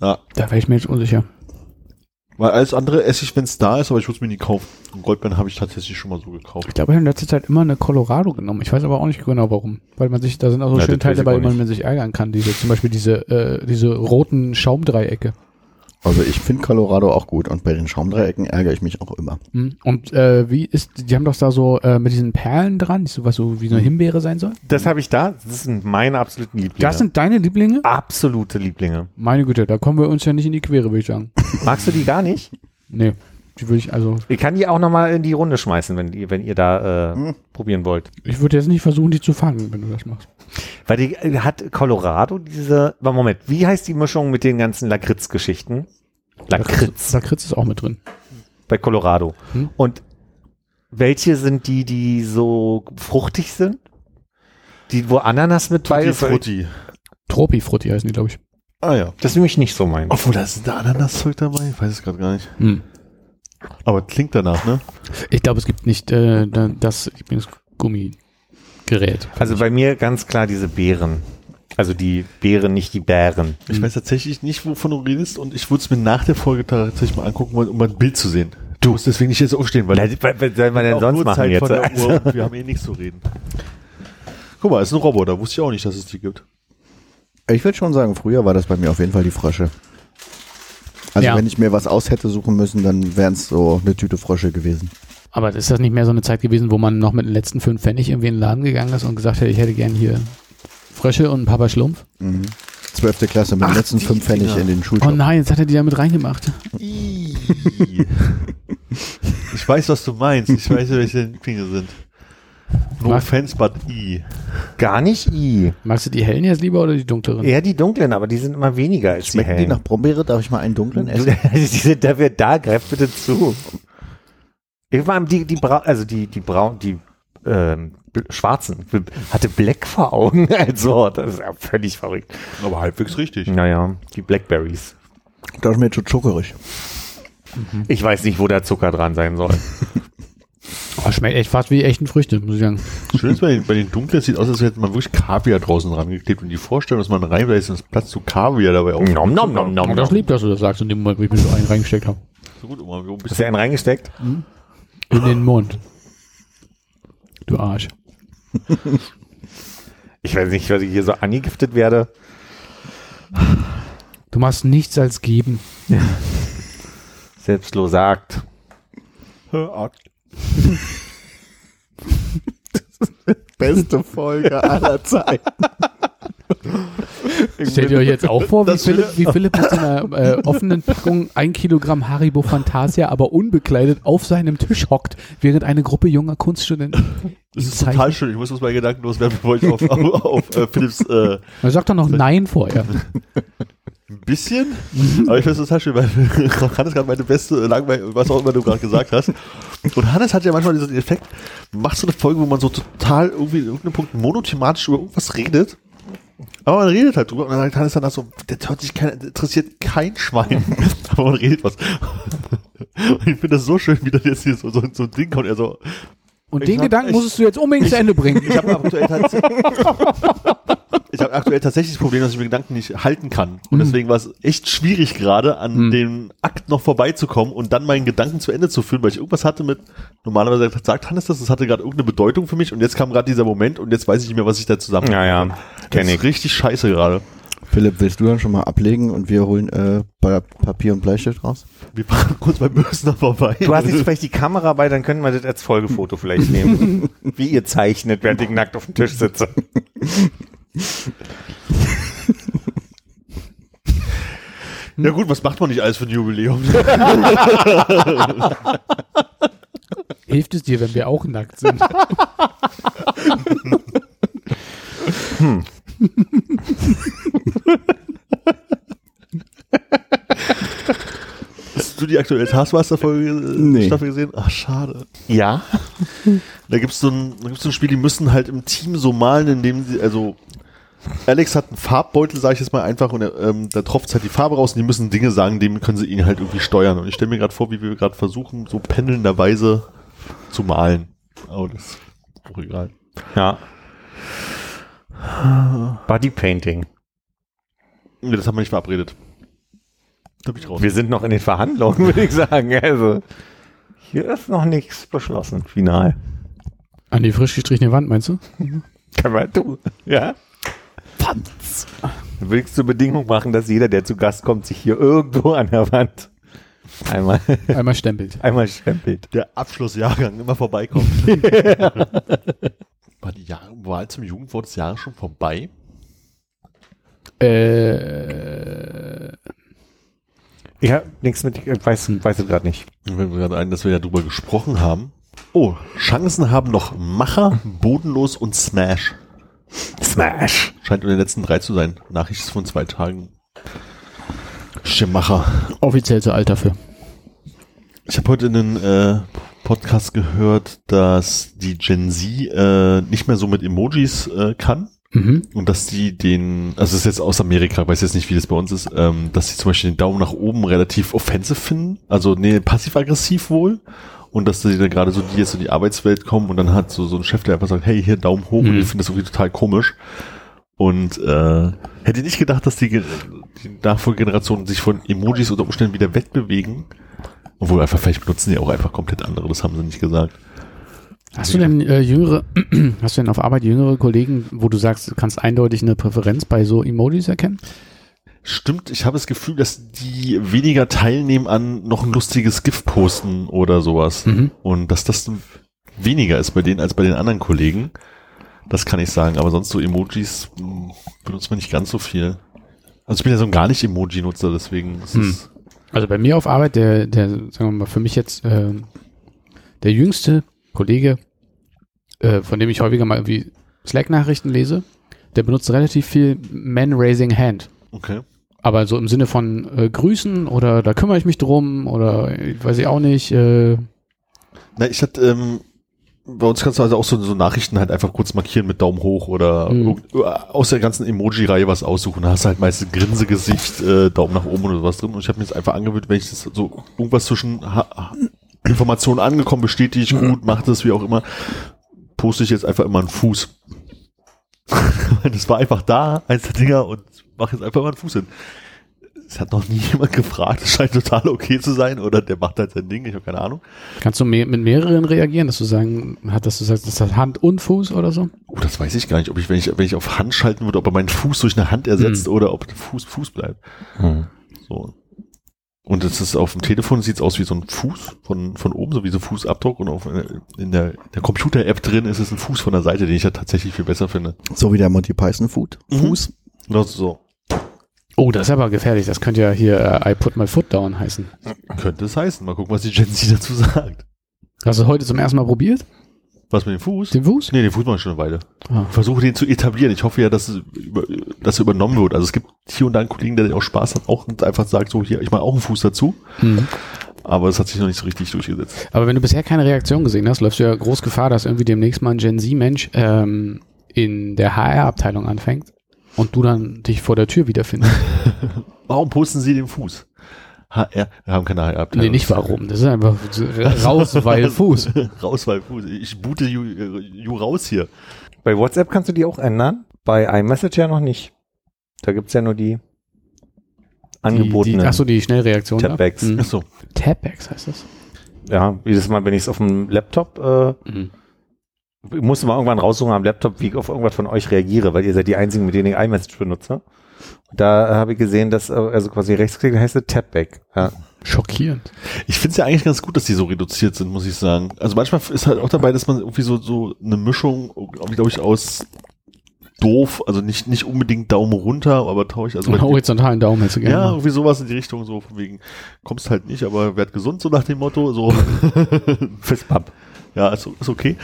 Ja. Da wäre ich mir jetzt unsicher. Weil alles andere esse ich, wenn es da ist, aber ich würde es mir nie kaufen. Und Goldbeeren habe ich tatsächlich schon mal so gekauft. Ich glaube, ich habe in letzter Zeit immer eine Colorado genommen. Ich weiß aber auch nicht genau warum. Weil man sich, da sind auch so Ja, schöne Teile dabei, wo man sich ärgern kann. Diese, zum Beispiel diese, äh, diese roten Schaumdreiecke. Also ich finde Colorado auch gut und bei den Schaumdreiecken ärgere ich mich auch immer. Hm. Und äh, wie ist, die haben doch da so äh, mit diesen Perlen dran, so was so wie so eine Himbeere sein soll? Das habe ich da. Das sind meine absoluten Lieblinge. Das sind deine Lieblinge? absolute Lieblinge. Meine Güte, da kommen wir uns ja nicht in die Quere, würde ich sagen. Magst du die gar nicht? Nee, die würde ich, also, Ich kann die auch nochmal in die Runde schmeißen, wenn, die, wenn ihr da äh, probieren wollt. ich würde jetzt nicht versuchen, die zu fangen, wenn du das machst. Weil die äh, hat Colorado diese. Moment, wie heißt die Mischung mit den ganzen Lakritz-Geschichten? Lakritz Lakritz ist auch mit drin. bei Colorado. Hm. Und welche sind die, die so fruchtig sind? Die, wo Ananas mit bei ist? Frutti. Tropi-Frutti heißen die, glaube ich. Ah ja. Das ist nämlich nicht so mein. Obwohl, da ist da Ananaszeug dabei? Ich weiß es gerade gar nicht. Hm. Aber klingt danach, ne? Ich glaube, es gibt nicht äh, da- das Gummigerät. Also bei mir ganz klar diese Beeren. Also die Beeren, nicht die Bären. Ich weiß tatsächlich nicht, wovon du redest und ich würde es mir nach der Folge tatsächlich mal angucken wollen, um mal ein Bild zu sehen. Du musst deswegen nicht jetzt aufstehen, weil Was soll man denn auch sonst nur machen Zeit jetzt? von der Uhr *laughs* und wir haben eh nichts zu reden. Guck mal, ist ein Roboter. Wusste ich auch nicht, dass es die gibt. Ich würde schon sagen, früher war das bei mir auf jeden Fall die Frösche. Also Ja. wenn ich mir was aus hätte suchen müssen, dann wären es so eine Tüte Frösche gewesen. Aber ist das nicht mehr so eine Zeit gewesen, wo man noch mit den letzten fünf Pfennig irgendwie in den Laden gegangen ist und gesagt hätte, ich hätte gern hier Frösche und Papa Schlumpf? Mhm. Zwölfte Klasse mit den Ach, letzten die fünf Pfennig Dinger. in den Oh Schulshop. nein, jetzt hat er die da mit reingemacht. *laughs* ich weiß, was du meinst. Ich weiß, welche Dinge sind. No Mag- offense, but I. Gar nicht I. Magst du die hellen jetzt lieber oder die dunkleren? Eher die dunklen, aber die sind immer weniger als die Schmecken die hellen. nach Brombeere? Darf ich mal einen dunklen Du, essen? *laughs* die sind dafür da, greif bitte zu. Ich war die, die Bra also die, die braun, die ähm, schwarzen, hatte Black vor Augen *laughs* als Wort. Das ist ja völlig verrückt. Aber halbwegs richtig. Naja, die Blackberries. Das ist mir zu zuckerig. Ich weiß nicht, wo der Zucker dran sein soll. *laughs* Oh, schmeckt echt fast wie echten Früchte, muss ich sagen. Schön ist bei den, *laughs* bei den dunklen, es sieht aus, als hätte man wirklich Kaviar draußen dran geklebt. Und die Vorstellung, dass man rein, da ist das Platz zu Kaviar dabei auch. Nom, nom, nom, nom, Und das lieb, dass du das sagst, in dem Moment, wo ich mir so einen reingesteckt habe. So gut, Oma, wo bist Hast du einen reingesteckt? In den Mund. Du Arsch. *laughs* Ich weiß nicht, was ich hier so angegiftet werde. Du machst nichts als geben. *laughs* Selbstlos sagt. du? *laughs* Beste Folge aller Zeiten. Stellt ihr euch jetzt auch vor, wie Philipp, wie Philipp mit seiner äh, offenen Packung ein Kilogramm Haribo Fantasia, aber unbekleidet auf seinem Tisch hockt, während eine Gruppe junger Kunststudenten Das ist total zeichnet? schön. Ich muss das mal gedankenlos werden, bevor ich auf, *laughs* auf, auf äh, Philips äh, Man sagt doch noch Nein vorher. *laughs* ein bisschen. Aber ich finde es total schön, weil Hannes gerade meine beste, langweilig, was auch immer du gerade gesagt hast. Und Hannes hat ja manchmal diesen Effekt, macht so eine Folge, wo man so total irgendwie in irgendeinem Punkt monothematisch über irgendwas redet. Aber man redet halt drüber und dann sagt Hannes danach so, der hört sich kein, interessiert kein Schwein. *laughs* Aber man redet was. *laughs* Und ich finde das so schön, wie das jetzt hier so, so, so ein Ding kommt. Er so, Und Ich den hab- Gedanken ich- musstest du jetzt unbedingt zu Ende bringen. ich habe aktuell tatsächlich, ich habe aktuell tatsächlich das Problem, dass ich mir Gedanken nicht halten kann. Und deswegen war es echt schwierig gerade, an Mhm. dem Akt noch vorbeizukommen und dann meinen Gedanken zu Ende zu führen, weil ich irgendwas hatte mit, normalerweise sagt Hannes das, das hatte gerade irgendeine Bedeutung für mich und jetzt kam gerade dieser Moment und jetzt weiß ich nicht mehr, was ich da zusammen. Ja, ja, Das kenn ist ich. richtig scheiße gerade. Philipp, willst du dann schon mal ablegen und wir holen äh, Pa- Papier und Bleistift raus? Wir fahren kurz beim Bösner vorbei. Du hast jetzt vielleicht die Kamera bei, dann könnten wir das als Folgefoto vielleicht nehmen. *laughs* Wie ihr zeichnet, während ich nackt auf dem Tisch sitze. Ja gut, was macht man nicht alles für ein Jubiläum? *laughs* Hilft es dir, wenn wir auch nackt sind? Hast du die aktuelle Taskmaster-Folge äh, Nee. Staffel gesehen? Ach, schade. Ja? Da gibt's so ein, da gibt's so ein Spiel, die müssen halt im Team so malen, indem sie, also Alex hat einen Farbbeutel, sage ich jetzt mal einfach, und ähm, da tropft halt die Farbe raus und die müssen Dinge sagen, dem können sie ihn halt irgendwie steuern. Und ich stelle mir gerade vor, wie wir gerade versuchen, so pendelnderweise zu malen. Aber das ist auch egal. Ja. Bodypainting. Nee, das haben wir nicht verabredet. Da bin ich raus. Wir sind noch in den Verhandlungen, *laughs* würde ich sagen. Also, hier ist noch nichts beschlossen. Final. An die frisch gestrichene Wand, meinst du? Kann man du. Ja? Dann will ich zur Bedingung machen, dass jeder, der zu Gast kommt, sich hier irgendwo an der Wand einmal, *laughs* Einmal stempelt. einmal stempelt. Der Abschlussjahrgang immer vorbeikommt. *laughs* War die Jahr Wahl zum Jugendwort des Jahres schon vorbei? Äh, Ich habe nichts mit, ich weiß, weiß es gerade nicht. Fällt mir gerade ein, dass wir ja drüber gesprochen haben. Oh, Chancen haben noch Macher, Bodenlos und Smash. Smash. Scheint in den letzten drei zu sein. Nachricht ist von zwei Tagen. Schemacher. offiziell zu alt dafür. Ich habe heute in einen äh, Podcast gehört, dass die Gen Z äh, nicht mehr so mit Emojis äh, kann. Mhm. Und dass die den, also das ist jetzt aus Amerika, weiß jetzt nicht, wie das bei uns ist, ähm, dass sie zum Beispiel den Daumen nach oben relativ offensive finden, also nee, passiv-aggressiv wohl. Und dass die dann gerade so, die jetzt in die Arbeitswelt kommen und dann hat so, so ein Chef, der einfach sagt, hey, hier Daumen hoch und Mhm. ich finde das irgendwie total komisch. Und äh, hätte ich nicht gedacht, dass die, die Nachfolgegenerationen sich von Emojis unter Umständen wieder wegbewegen. Obwohl einfach, vielleicht benutzen die auch einfach komplett andere, das haben sie nicht gesagt. Hast du denn äh, jüngere, *clears throat* hast du denn auf Arbeit jüngere Kollegen, wo du sagst, du kannst eindeutig eine Präferenz bei so Emojis erkennen? Stimmt, ich habe das Gefühl, dass die weniger teilnehmen an noch ein lustiges GIF posten oder sowas. Mhm. Und dass das weniger ist bei denen als bei den anderen Kollegen. Das kann ich sagen, aber sonst so Emojis mh, benutzt man nicht ganz so viel. Also ich bin ja so ein gar nicht Emoji-Nutzer, deswegen ist Hm. es Also bei mir auf Arbeit, der, der, sagen wir mal, für mich jetzt äh, der jüngste Kollege, äh, von dem ich häufiger mal irgendwie Slack-Nachrichten lese, der benutzt relativ viel Man Raising Hand. okay. Aber so im Sinne von äh, Grüßen oder da kümmere ich mich drum oder ich weiß ich auch nicht. Äh, Na, ich hatte, ähm, bei uns kannst du also auch so, so Nachrichten halt einfach kurz markieren mit Daumen hoch oder Mhm. äh, aus der ganzen Emoji-Reihe was aussuchen. Da hast du halt meistens Grinsegesicht, äh, Daumen nach oben oder sowas drin. Und ich habe mir jetzt einfach angewöhnt, wenn ich das so irgendwas zwischen ha ha Informationen angekommen, bestätige ich gut, mache das, wie auch immer, poste ich jetzt einfach immer einen Fuß. *laughs* das war einfach da, eins der Dinger und mache jetzt einfach mal einen Fuß hin. Es hat noch nie jemand gefragt, es scheint total okay zu sein oder der macht halt sein Ding, ich habe keine Ahnung. kannst du mehr, mit mehreren reagieren, dass du sagen, hat, dass du sagst, das hat Hand und Fuß oder so? Oh, das weiß ich gar nicht, ob ich, wenn ich, wenn ich auf Hand schalten würde, ob er meinen Fuß durch eine Hand ersetzt oder ob der Fuß Fuß bleibt. So. Und es ist auf dem Telefon sieht es aus wie so ein Fuß von, von oben, so wie so ein Fußabdruck und auf, in der, der Computer-App drin ist es ein Fuß von der Seite, den ich ja tatsächlich viel besser finde. So wie der Monty Python Food. Mhm. Fuß. Genau so. Oh, das ist aber gefährlich. Das könnte ja hier äh, I put my foot down heißen. Könnte es heißen. Mal gucken, was die Gen Z dazu sagt. Hast du heute zum ersten Mal probiert? Was mit dem Fuß? Den Fuß? Nee, den Fuß mache ich schon eine Weile. Ah. Versuche den zu etablieren. Ich hoffe ja, dass es über, dass er übernommen wird. Also es gibt hier und da einen Kollegen, der auch Spaß hat, auch und einfach sagt, so hier, ich mache auch einen Fuß dazu. Mhm. Aber es hat sich noch nicht so richtig durchgesetzt. Aber wenn du bisher keine Reaktion gesehen hast, läufst du ja groß Gefahr, dass irgendwie demnächst mal ein Gen Z-Mensch ähm, in der HR-Abteilung anfängt und du dann dich vor der Tür wiederfindest. *laughs* Warum posten Sie den Fuß? HR, wir haben keine HR-Abteilung. nee, nicht warum. Das ist einfach *laughs* raus, weil Fuß. raus, weil Fuß. Ich boote you, you raus hier. Bei WhatsApp kannst du die auch ändern. Bei iMessage ja noch nicht. Da gibt's ja nur die angebotenen Die, die, achso, die Schnellreaktion. da? Tapbacks. Mhm. Achso. Tapbacks heißt das. Ja, jedes Mal, wenn ich es auf dem Laptop, äh, Mhm. Ich musste mal irgendwann raussuchen am Laptop, wie ich auf irgendwas von euch reagiere, weil ihr seid die einzigen, mit denen ich iMessage benutze. Und da äh, habe ich gesehen, dass äh, also quasi rechtsklicken heißt es Tapback. Ja. Schockierend. Ich finde es ja eigentlich ganz gut, dass die so reduziert sind, muss ich sagen. Also manchmal ist halt auch dabei, dass man irgendwie so, so eine Mischung, glaube ich, aus doof, also nicht, nicht unbedingt Daumen runter, aber traurig. Also horizontalen Daumen hättest du gerne. ja, irgendwie sowas in die Richtung, so von wegen, kommst halt nicht, aber werd gesund, so nach dem Motto, so. *laughs* Fistbump. Ja, ist, ist okay.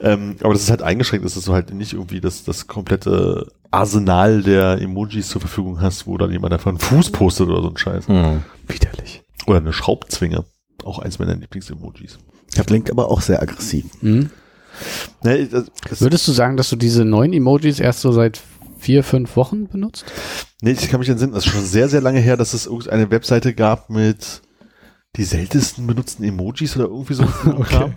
Ähm, aber das ist halt eingeschränkt, dass du halt nicht irgendwie das, das komplette Arsenal der Emojis zur Verfügung hast, wo dann jemand einfach einen Fuß postet oder so ein Scheiß. Hm. Widerlich. Oder eine Schraubzwinge. Auch eins meiner Lieblings-Emojis. Das klingt aber auch sehr aggressiv. Mhm. Ne, das, das, Würdest du sagen, dass du diese neuen Emojis erst so seit vier, fünf Wochen benutzt? nee, ich kann mich entsinnen, das ist schon sehr, sehr lange her, dass es irgendeine Webseite gab mit die seltensten benutzten Emojis oder irgendwie so. *laughs* okay.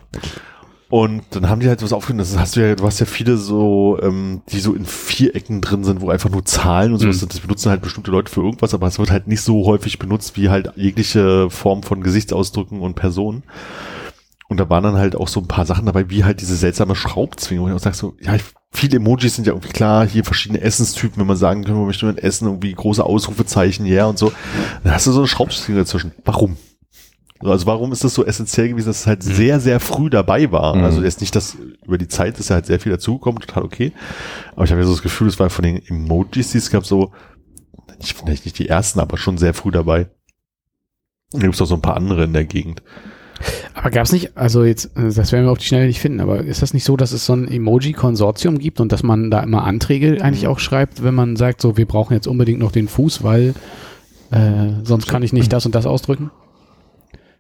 Und dann haben die halt was aufgenommen. Das hast du ja, du hast ja viele so, ähm, die so in Vierecken drin sind, wo einfach nur Zahlen und sowas Mhm. sind. Das benutzen halt bestimmte Leute für irgendwas, aber es wird halt nicht so häufig benutzt wie halt jegliche Form von Gesichtsausdrücken und Personen. Und da waren dann halt auch so ein paar Sachen dabei, wie halt diese seltsame Schraubzwinge, wo ich auch sag so, ja, ich viele Emojis sind ja irgendwie klar, hier verschiedene Essenstypen, wenn man sagen kann, man möchte ein Essen, irgendwie große Ausrufezeichen, ja und so. Dann hast du so eine Schraubzwinge dazwischen. Warum? Also warum ist das so essentiell gewesen, dass es halt sehr, sehr früh dabei war? Mhm. Also jetzt nicht, dass über die Zeit ist ja halt sehr viel dazugekommen, total okay. Aber ich habe ja so das Gefühl, es war von den Emojis, die es gab, so, ich finde nicht die ersten, aber schon sehr früh dabei. Da gibt es auch so ein paar andere in der Gegend. Aber gab es nicht, also jetzt, äh, das werden wir auf die Schnelle nicht finden, aber ist das nicht so, dass es so ein Emoji-Konsortium gibt und dass man da immer Anträge eigentlich auch schreibt, wenn man sagt, so, wir brauchen jetzt unbedingt noch den Fuß, weil äh, sonst kann ich nicht *clears throat* das und das ausdrücken?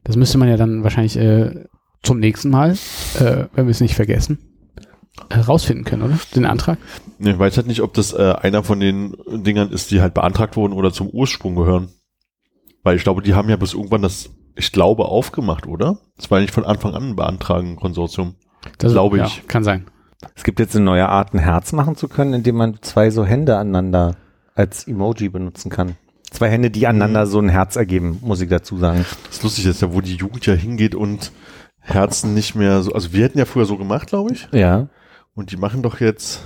Das müsste man ja dann wahrscheinlich äh, zum nächsten Mal, äh, wenn wir es nicht vergessen, äh, rausfinden können, oder? Den Antrag? Nee, Ich weiß halt nicht, ob das äh, einer von den Dingern ist, die halt beantragt wurden oder zum Ursprung gehören. Weil ich glaube, die haben ja bis irgendwann das, ich glaube, aufgemacht, oder? Das war ja nicht von Anfang an ein beantragen Konsortium. Das, Glaube ja, ich. Kann sein. Es gibt jetzt eine neue Art, ein Herz machen zu können, indem man zwei so Hände aneinander als Emoji benutzen kann. Zwei Hände, die aneinander so ein Herz ergeben, muss ich dazu sagen. Das ist lustig jetzt ja, wo die Jugend ja hingeht und Herzen nicht mehr so, also wir hätten ja früher so gemacht, glaube ich. Ja. Und die machen doch jetzt,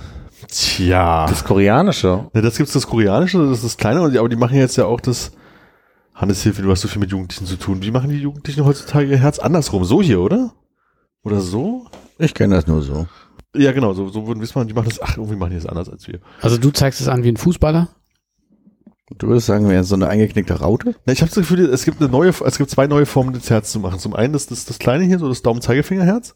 tja. Das Koreanische. Ja, das gibt's das Koreanische, das ist das Kleine, aber die machen jetzt ja auch das, Hannes Hilfe, du hast so viel mit Jugendlichen zu tun. Wie machen die Jugendlichen heutzutage ihr Herz andersrum? So hier, oder? Oder so? Ich kenne das nur so. Ja, genau, so, so würden wir es machen. Die machen das, ach, irgendwie machen die das anders als wir. Also du zeigst es an wie ein Fußballer? Du würdest sagen, wäre so eine eingeknickte Raute? Na, ich habe das Gefühl, es gibt eine neue, es gibt zwei neue Formen, das Herz zu machen. Zum einen das, das, das kleine hier, so das Daumen-Zeigefinger-Herz.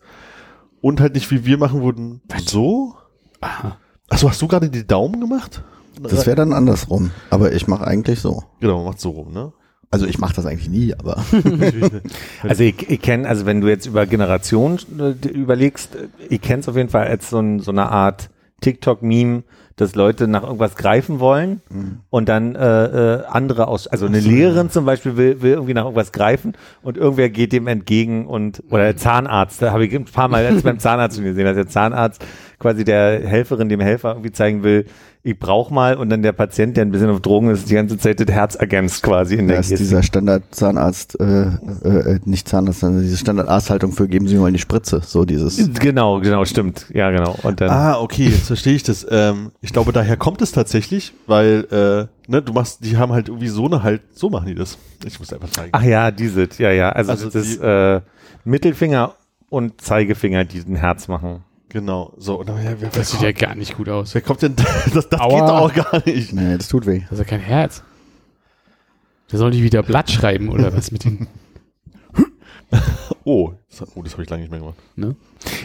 Und halt nicht wie wir machen würden, so. Aha. Achso, hast du gerade die Daumen gemacht? Das wäre dann andersrum. Aber ich mache eigentlich so. Genau, man macht so rum, ne? Also ich mache das eigentlich nie, aber *laughs* *laughs* Also ich, ich kenne, also wenn du jetzt über Generationen äh, überlegst, äh, ich kenne es auf jeden Fall als so, ein, so eine Art TikTok-Meme, dass Leute nach irgendwas greifen wollen und dann äh, äh, andere aus, also eine Lehrerin zum Beispiel will, will irgendwie nach irgendwas greifen und irgendwer geht dem entgegen und oder der Zahnarzt, da habe ich ein paar Mal jetzt beim Zahnarzt schon gesehen, dass der Zahnarzt quasi der Helferin, dem Helfer irgendwie zeigen will, ich brauch mal und dann der Patient, der ein bisschen auf Drogen ist, die ganze Zeit das Herz ergänzt quasi in der das ist dieser Standard-Zahnarzt, äh, äh, nicht Zahnarzt, sondern diese Standard-Arzthaltung für geben Sie mir mal die Spritze. So dieses. Genau, genau, stimmt. Ja, genau. Und dann Ah, okay, jetzt verstehe ich das. Ähm, ich glaube, daher kommt es tatsächlich, weil, äh, ne, du machst, die haben halt irgendwie so eine halt, so machen die das. Ich muss einfach zeigen. Ach ja, diese, ja, ja. Also, Also das die- äh, Mittelfinger und Zeigefinger, die ein Herz machen. Genau, so. Und dann, ja, wer, wer, Das sieht ja gar nicht gut aus. wer kommt denn, *laughs* das, das Aua. geht doch auch gar nicht. Nee, das tut weh. Das ist ja kein Herz. Der soll nicht wieder Blatt schreiben oder was mit den. *laughs* Oh, das, oh, das habe ich lange nicht mehr gemacht. Ne?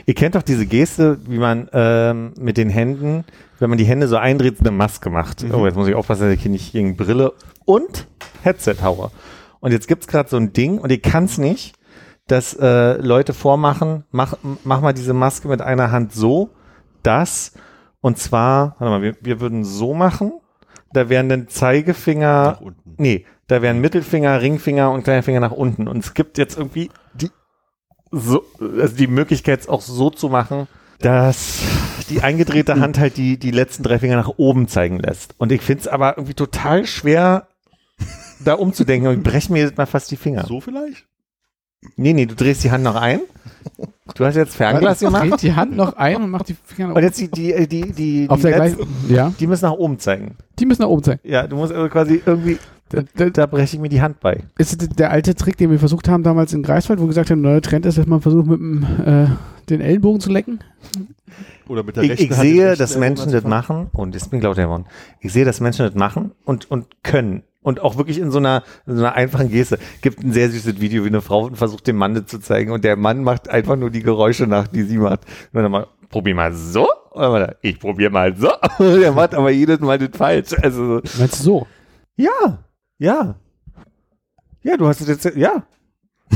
Ihr kennt doch diese Geste, wie man ähm, mit den Händen, wenn man die Hände so eindreht, eine Maske macht. Oh, jetzt muss ich aufpassen, dass ich hier nicht gegen Brille und Headset haue. Und jetzt gibt's gerade so ein Ding und ich kann's nicht, dass äh, Leute vormachen, mach, mach mal diese Maske mit einer Hand so, das, und zwar, warte mal, wir, wir würden so machen, da wären dann Zeigefinger, Nach unten. Nee, da wären Mittelfinger, Ringfinger und kleiner Finger nach unten. Und es gibt jetzt irgendwie die, so, also die Möglichkeit, es auch so zu machen, dass die eingedrehte Hand halt die, die letzten drei Finger nach oben zeigen lässt. Und ich finde es aber irgendwie total schwer, da umzudenken. Und ich breche mir jetzt mal fast die Finger. So vielleicht? Nee, nee, du drehst die Hand noch ein. Du hast jetzt Fernglas gemacht. Dreht die Hand noch ein und macht die Finger nach Und oben. jetzt die, die, die, die, Auf die, der letzten, gleichen. Ja, die müssen nach oben zeigen. die müssen nach oben zeigen. Ja, du musst also quasi irgendwie, Da, da, da breche ich mir die Hand bei. ist der alte Trick, den wir versucht haben damals in Greifswald, wo wir gesagt haben, der neue Trend ist, dass man versucht, mit dem, äh, den Ellenbogen zu lecken. Oder mit der Ich, rechten ich Hand sehe, rechten dass Menschen das machen und jetzt bin ich lauter geworden. Ich sehe, dass Menschen das machen und, und können. Und auch wirklich in so einer, in so einer einfachen Geste. Gibt ein sehr süßes Video, wie eine Frau versucht, dem Mann das zu zeigen und der Mann macht einfach nur die Geräusche nach, die sie macht. Und dann mal, probier mal so. Und dann mal, ich probier mal so. *laughs* Der macht aber jedes Mal das falsch. Also, Meinst du so? ja, ja. Ja, du hast es jetzt, ja.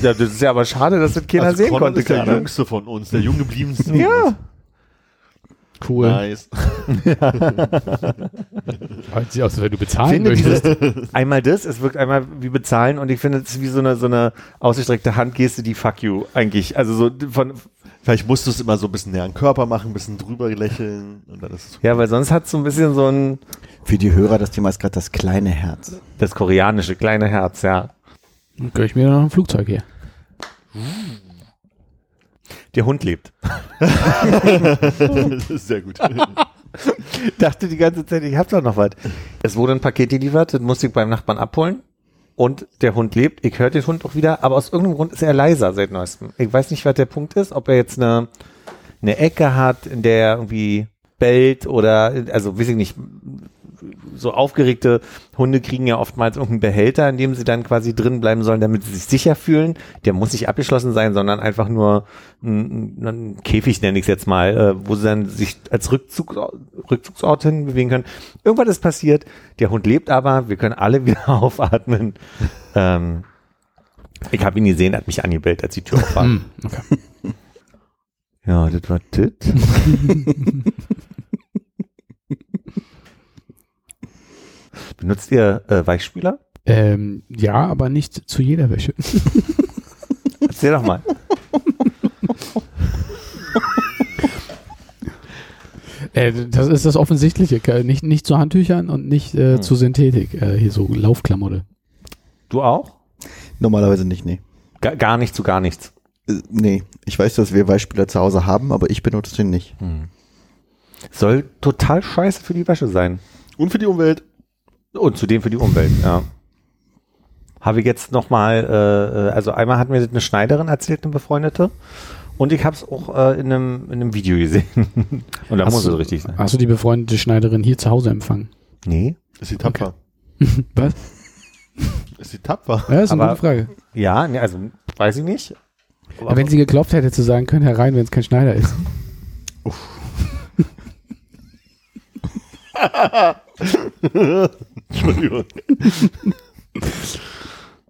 Ja, das ist ja aber schade, dass das keiner also sehen Conor konnte ist der gerade. jüngste von uns, der jung gebliebenste. Ja. Cool. Nice. *laughs* Hört sich aus, als wenn du bezahlen finde möchtest. einmal das, es wirkt einmal wie bezahlen und ich finde es ist wie so eine, so eine ausgestreckte Handgeste, die fuck you eigentlich. Also so von, Vielleicht musst du es immer so ein bisschen näher an den Körper machen, ein bisschen drüber lächeln und dann ist es ja, weil sonst hat es so ein bisschen so ein, Für die Hörer, das Thema ist gerade das kleine Herz. das koreanische kleine Herz, ja. Dann gehöre ich mir noch ein Flugzeug her. Der Hund lebt. *laughs* das ist sehr gut. *laughs* Dachte die ganze Zeit, ich hab doch noch was. Es wurde ein Paket geliefert, das musste ich beim Nachbarn abholen. Und der Hund lebt. Ich höre den Hund auch wieder, aber aus irgendeinem Grund ist er leiser seit neuestem. Ich weiß nicht, was der Punkt ist, ob er jetzt eine, eine Ecke hat, in der er irgendwie bellt oder, also weiß ich nicht, so aufgeregte Hunde kriegen ja oftmals irgendeinen Behälter, in dem sie dann quasi drin bleiben sollen, damit sie sich sicher fühlen. Der muss nicht abgeschlossen sein, sondern einfach nur ein, ein Käfig, nenne ich es jetzt mal, äh, wo sie dann sich als Rückzug, Rückzugsort hin bewegen können. Irgendwas ist passiert, der Hund lebt aber, wir können alle *laughs* wieder aufatmen. ähm, ich habe ihn gesehen, hat mich angebellt, als die Tür auf war. Hm, okay. Ja, das war das. *laughs* Benutzt ihr äh, Weichspüler? ähm, ja, aber nicht zu jeder Wäsche. *laughs* Erzähl doch mal. *laughs* Äh, das ist das Offensichtliche. Nicht, nicht zu Handtüchern und nicht äh, Hm. zu Synthetik. Äh, hier so Laufklamotte. Du auch? Normalerweise nicht, nee. Ga gar nicht zu gar nichts. Äh, Nee, ich weiß, dass wir Weichspüler zu Hause haben, aber ich benutze den nicht. Soll total scheiße für die Wäsche sein. Und für die Umwelt. Und zudem für die Umwelt, ja. Habe ich jetzt nochmal, äh, äh, also einmal hat mir eine Schneiderin erzählt, eine befreundete. Und ich habe es auch äh, in, einem, in einem Video gesehen. *laughs* Und da Hast muss du- es richtig sein. Hast du die befreundete Schneiderin hier zu Hause empfangen? Nee. Ist sie tapfer. *laughs* Was? Ist sie tapfer. Ja, das ist eine Aber- gute Frage. Ja, nee, also weiß ich nicht. Aber wenn sie geklopft hätte, zu sagen, können herein, wenn es kein Schneider ist. *laughs* Entschuldigung. *laughs*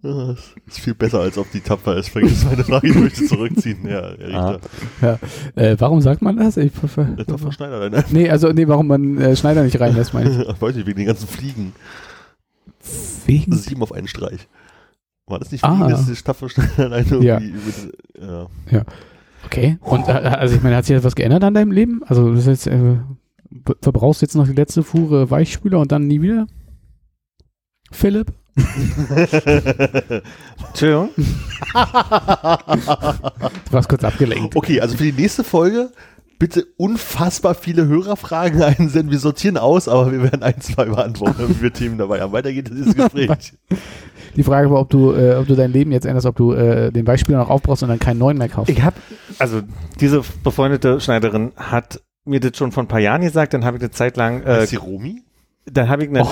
Das ist viel besser, als ob die tapfer ist. Vergiss meine Frage, ich möchte zurückziehen. Ja, Herr Ah. Richter. Äh, warum sagt man das? Ich, Der tapfer *laughs* Schneider, nein. nee, also nee, warum man äh, Schneider nicht reinlässt, meine ich. Ach, weiß nicht, wegen den ganzen Fliegen. Wegen Sieben auf einen Streich. War das nicht Ah. Fliegen, das ist tapfer Schneider irgendwie Ja. mit, ja. Okay. Und äh, also ich meine, hat sich etwas geändert an deinem Leben? Also das ist jetzt, äh, verbrauchst du jetzt noch die letzte Fuhre Weichspüler und dann nie wieder? Philipp? *laughs* Entschuldigung. Du warst kurz abgelenkt. Okay, also für die nächste Folge bitte unfassbar viele Hörerfragen *laughs* einsenden. Wir sortieren aus, aber wir werden ein, zwei beantworten, wenn wir Themen dabei haben. Weiter geht dieses Gespräch. *laughs* Die Frage war, ob du, äh, ob du dein Leben jetzt änderst, ob du äh, den Weichspüler noch aufbrauchst und dann keinen neuen mehr kaufst. Ich habe, also diese befreundete Schneiderin hat mir das schon vor ein paar Jahren gesagt, dann habe ich eine Zeit lang, äh, ist die Romi? dann habe ich eine, Oh.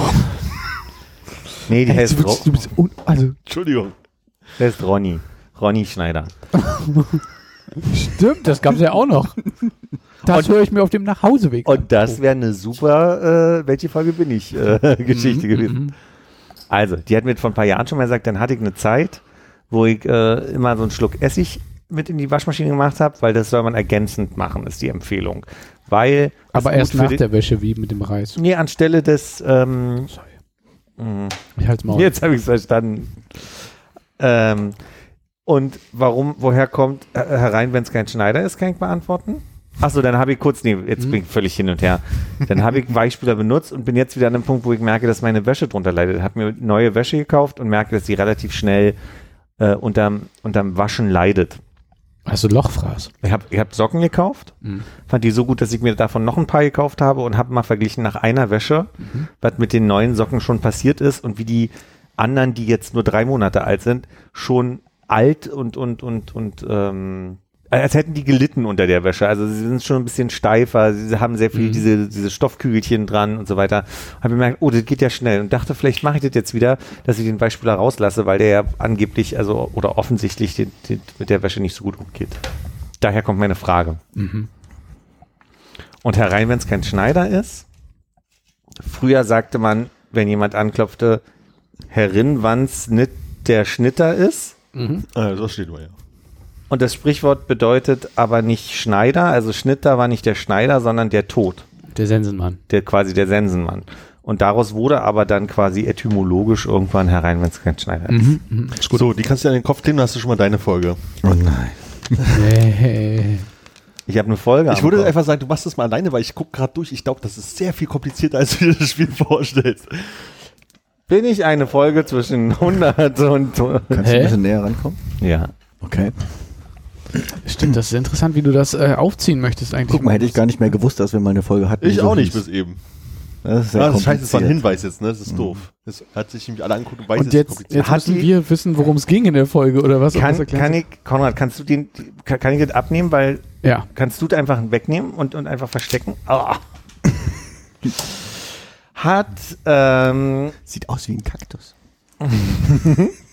Nee, die Ey, heißt, du, bist, du bist un also Entschuldigung. der heißt Ronny, Ronny Schneider. *laughs* stimmt, das gab's ja auch noch. Das höre ich mir auf dem Nachhauseweg. an. Und das wäre eine super, äh, welche Folge bin ich, äh, *laughs* Geschichte Mhm, gewesen. mhm. Also, die hat mir vor ein paar Jahren schon mal gesagt, dann hatte ich eine Zeit, wo ich äh, immer so einen Schluck Essig mit in die Waschmaschine gemacht habe, weil das soll man ergänzend machen, ist die Empfehlung. Weil Aber es erst nach der Wäsche, wie mit dem Reis. Nee, anstelle des ähm, Sorry. Mh, Ich halt's mal. Jetzt habe ich es verstanden. Ähm, und warum, woher kommt äh, herein, wenn es kein Schneider ist, kann ich beantworten. Achso, dann habe ich kurz, nee, jetzt Mhm. bin ich völlig hin und her. Dann habe ich Weichspüler benutzt und bin jetzt wieder an einem Punkt, wo ich merke, dass meine Wäsche drunter leidet. Habe mir neue Wäsche gekauft und merke, dass sie relativ schnell äh, unterm, unterm Waschen leidet. Hast du Lochfraß? Ich habe ich hab Socken gekauft, Mhm. fand die so gut, dass ich mir davon noch ein paar gekauft habe und habe mal verglichen nach einer Wäsche, Mhm. was mit den neuen Socken schon passiert ist und wie die anderen, die jetzt nur drei Monate alt sind, schon alt und und und und ähm, als hätten die gelitten unter der Wäsche. Also sie sind schon ein bisschen steifer, sie haben sehr viel Mhm. diese, diese Stoffkügelchen dran und so weiter. Habe gemerkt, oh, das geht ja schnell und dachte, vielleicht mache ich das jetzt wieder, dass ich den Weichspüler rauslasse, weil der ja angeblich, also oder offensichtlich den, den, mit der Wäsche nicht so gut umgeht. Daher kommt meine Frage. Mhm. Und herein, wenn es kein Schneider ist. Früher sagte man, wenn jemand anklopfte, Herrin, wann's nicht der Schnitter ist. Mhm. Ah, das steht mal, ja. Und das Sprichwort bedeutet aber nicht Schneider. Also Schnitter war nicht der Schneider, sondern der Tod. Der Sensenmann. Der quasi der Sensenmann. Und daraus wurde aber dann quasi etymologisch irgendwann herein, wenn es kein Schneider ist. Mhm. Mhm. Ist gut. So, die kannst du an den Kopf kleben, dann hast du schon mal deine Folge. Oh nein. Nee. Ich habe eine Folge. Ich würde Kopf. einfach sagen, du machst das mal alleine, weil ich gucke gerade durch. Ich glaube, das ist sehr viel komplizierter, als du dir das Spiel vorstellst. Bin ich eine Folge zwischen 100 und. Kannst du ein bisschen näher rankommen? ja. Okay. Stimmt, das ist interessant, wie du das äh, aufziehen möchtest eigentlich. Guck mal, hätte ich gar nicht mehr gewusst, dass wir mal eine Folge hatten. Ich so auch nicht bis eben. Das ist sehr Ah, das scheiße, war ein. Hinweis jetzt, ne? Das ist doof. Das hat sich nämlich alle angeguckt und weiß, Und jetzt, jetzt Hat müssen die- wir wissen, worum es ging in der Folge oder was? das Kann, kann ich, Konrad, kannst du den, kann, kann ich das abnehmen, weil Ja. kannst du das einfach wegnehmen und, und einfach verstecken? Ah. *laughs* Hat, ähm, Sieht aus wie ein Kaktus. *laughs*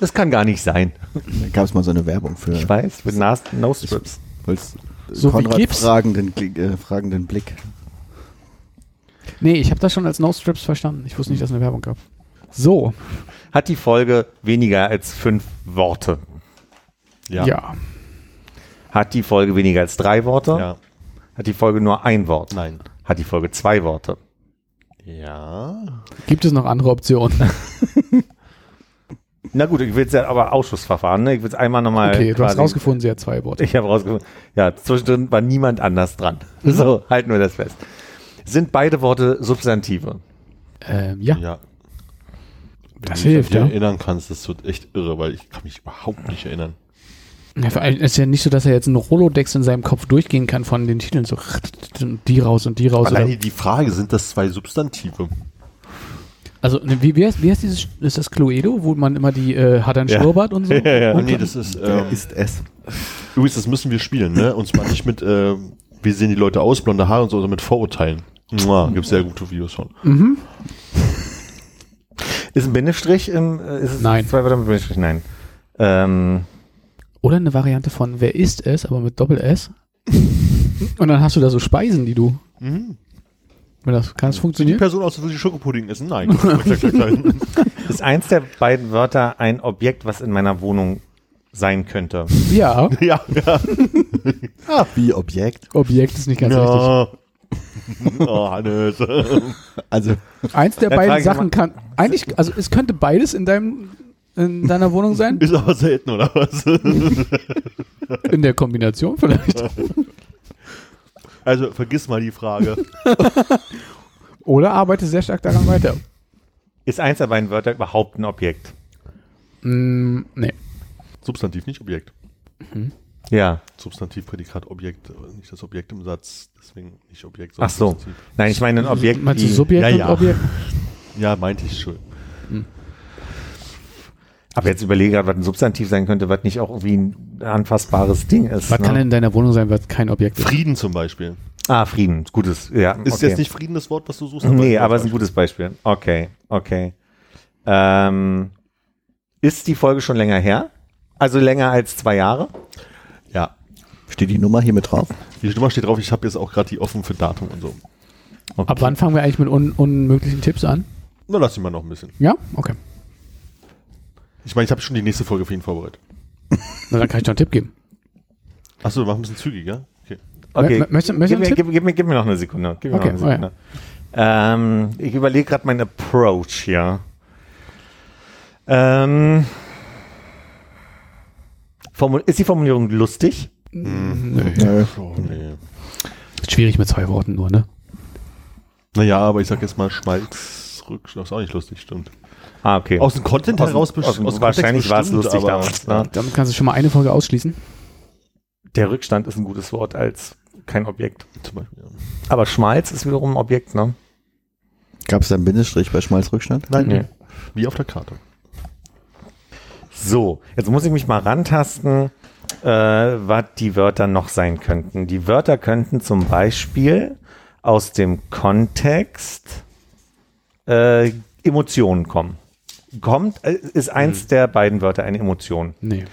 das kann gar nicht sein. Da gab es mal so eine Werbung für. Ich weiß, mit Nas Nose Strips. Weil's, äh, So wie Konrad Gips? fragenden, äh, fragenden Blick. Nee, ich habe das schon als No Strips verstanden. Ich wusste nicht, dass es eine Werbung gab. So, Hat die Folge weniger als fünf Worte? Ja. ja. Hat die Folge weniger als drei Worte? ja. Hat die Folge nur ein Wort? Nein. Hat die Folge zwei Worte? Ja. Gibt es noch andere Optionen? *laughs* Na gut, ich will jetzt ja aber Ausschussverfahren, ne? Ich will es einmal nochmal. Okay, du hast rausgefunden, sie hat zwei Worte. Ich habe rausgefunden. Ja, zwischendrin war niemand anders dran. So, halten wir das fest. Sind beide Worte Substantive? Ähm, ja, Ja. Wenn Das du dich hilft, an ja. dich erinnern kannst, das wird echt irre, weil ich kann mich überhaupt nicht erinnern. Ja, vor allem ist ja nicht so, dass er jetzt einen Rolodex in seinem Kopf durchgehen kann von den Titeln. So die raus und die raus. Alleine Oder, die Frage, sind das zwei Substantive? Also ne, wie, wie, heißt, wie heißt dieses, ist das Cluedo, wo man immer die, äh, hat ein Ja. Schnurrbart und so? *laughs* Ja, ja. Ah, Und nee, das ist, ähm, ist es. übrigens, das müssen wir spielen, ne? Und zwar nicht mit, äh, wie sehen die Leute aus, blonde Haare und so, sondern mit Vorurteilen. Mua, Gibt sehr gute Videos schon. Mhm. Ist ein Bindestrich im, äh, ist es Nein. Zwei Wörter mit Bindestrich? Nein. Ähm, Oder eine Variante von Wer ist es, aber mit Doppel S. *laughs* und dann hast du da so Speisen, die du. Mhm. Wenn das, kann Die funktionieren? Person aus, wo sie Schokopudding essen? Nein. *laughs* ist eins der beiden Wörter ein Objekt, was in meiner Wohnung sein könnte? Ja, *laughs* ja, ja. *laughs* Ah, wie Objekt. Objekt ist nicht ganz richtig. ja. Oh, Hannes. Also, Eins der beiden Sachen kann. Eigentlich, also es könnte beides in deinem in deiner Wohnung sein. Ist aber selten, oder was? In der Kombination vielleicht. Also vergiss mal die Frage. *laughs* Oder arbeite sehr stark daran weiter. Ist eins der beiden Wörter überhaupt ein Objekt? Mm, nee. Substantiv, nicht Objekt. Ja. Substantiv, Prädikat, Objekt, nicht das Objekt im Satz, deswegen nicht Objekt, Ach so. Substantiv. Nein, ich meine ein Objekt. Meinst du Subjekt Ja, und ja. Objekt? Ja, meinte ich schon. Aber jetzt überlege gerade, was ein Substantiv sein könnte, was nicht auch irgendwie ein anfassbares Ding ist. Was ne? kann in deiner Wohnung sein, was kein Objekt ist? Frieden zum Beispiel. ah, Frieden. Gutes. Ja, Ist okay. jetzt nicht Frieden das Wort, was du suchst? Nee, aber es ist ein gutes Beispiel. Okay, okay. Ähm, ist die Folge schon länger her? Also länger als zwei Jahre? Ja. steht die Nummer hier mit drauf? Die Nummer steht drauf, ich habe jetzt auch gerade die offen für Datum und so. Okay. Ab wann fangen wir eigentlich mit un unmöglichen Tipps an? Na, lass ihn mal noch ein bisschen. Ja? Okay. Ich meine, ich habe schon die nächste Folge für ihn vorbereitet. Na, dann kann ich noch einen Tipp geben. Achso, wir machen ein bisschen zügiger. Okay. Okay. Mö- möchtest du- möchtest du gib, mir, Tipp? gib, gib, mir, gib mir noch eine Sekunde. Gib mir Okay, noch eine Sekunde. Ähm, ich überlege gerade meinen Approach hier. Ähm, Formul ist die Formulierung lustig? Nö. Nö. Oh, nee. Schwierig mit zwei Worten nur, ne? Naja, aber ich sag jetzt mal Schmalzrückschlag. Ist auch nicht lustig, stimmt. Ah, okay. Aus dem Content Aus heraus aus aus wahrscheinlich war es lustig aber- damals. Ne? Damit kannst du schon mal eine Folge ausschließen. Der Rückstand ist ein gutes Wort als kein Objekt. Zum Beispiel, ja. Aber Schmalz ist wiederum ein Objekt, ne? Gab es da einen Bindestrich bei Schmalzrückstand? Nein, Nee. wie auf der Karte. So, jetzt muss ich mich mal rantasten, äh, was die Wörter noch sein könnten. Die Wörter könnten zum Beispiel aus dem Kontext äh, Emotionen kommen. Kommt, äh, ist eins der beiden Wörter eine Emotion. Nee.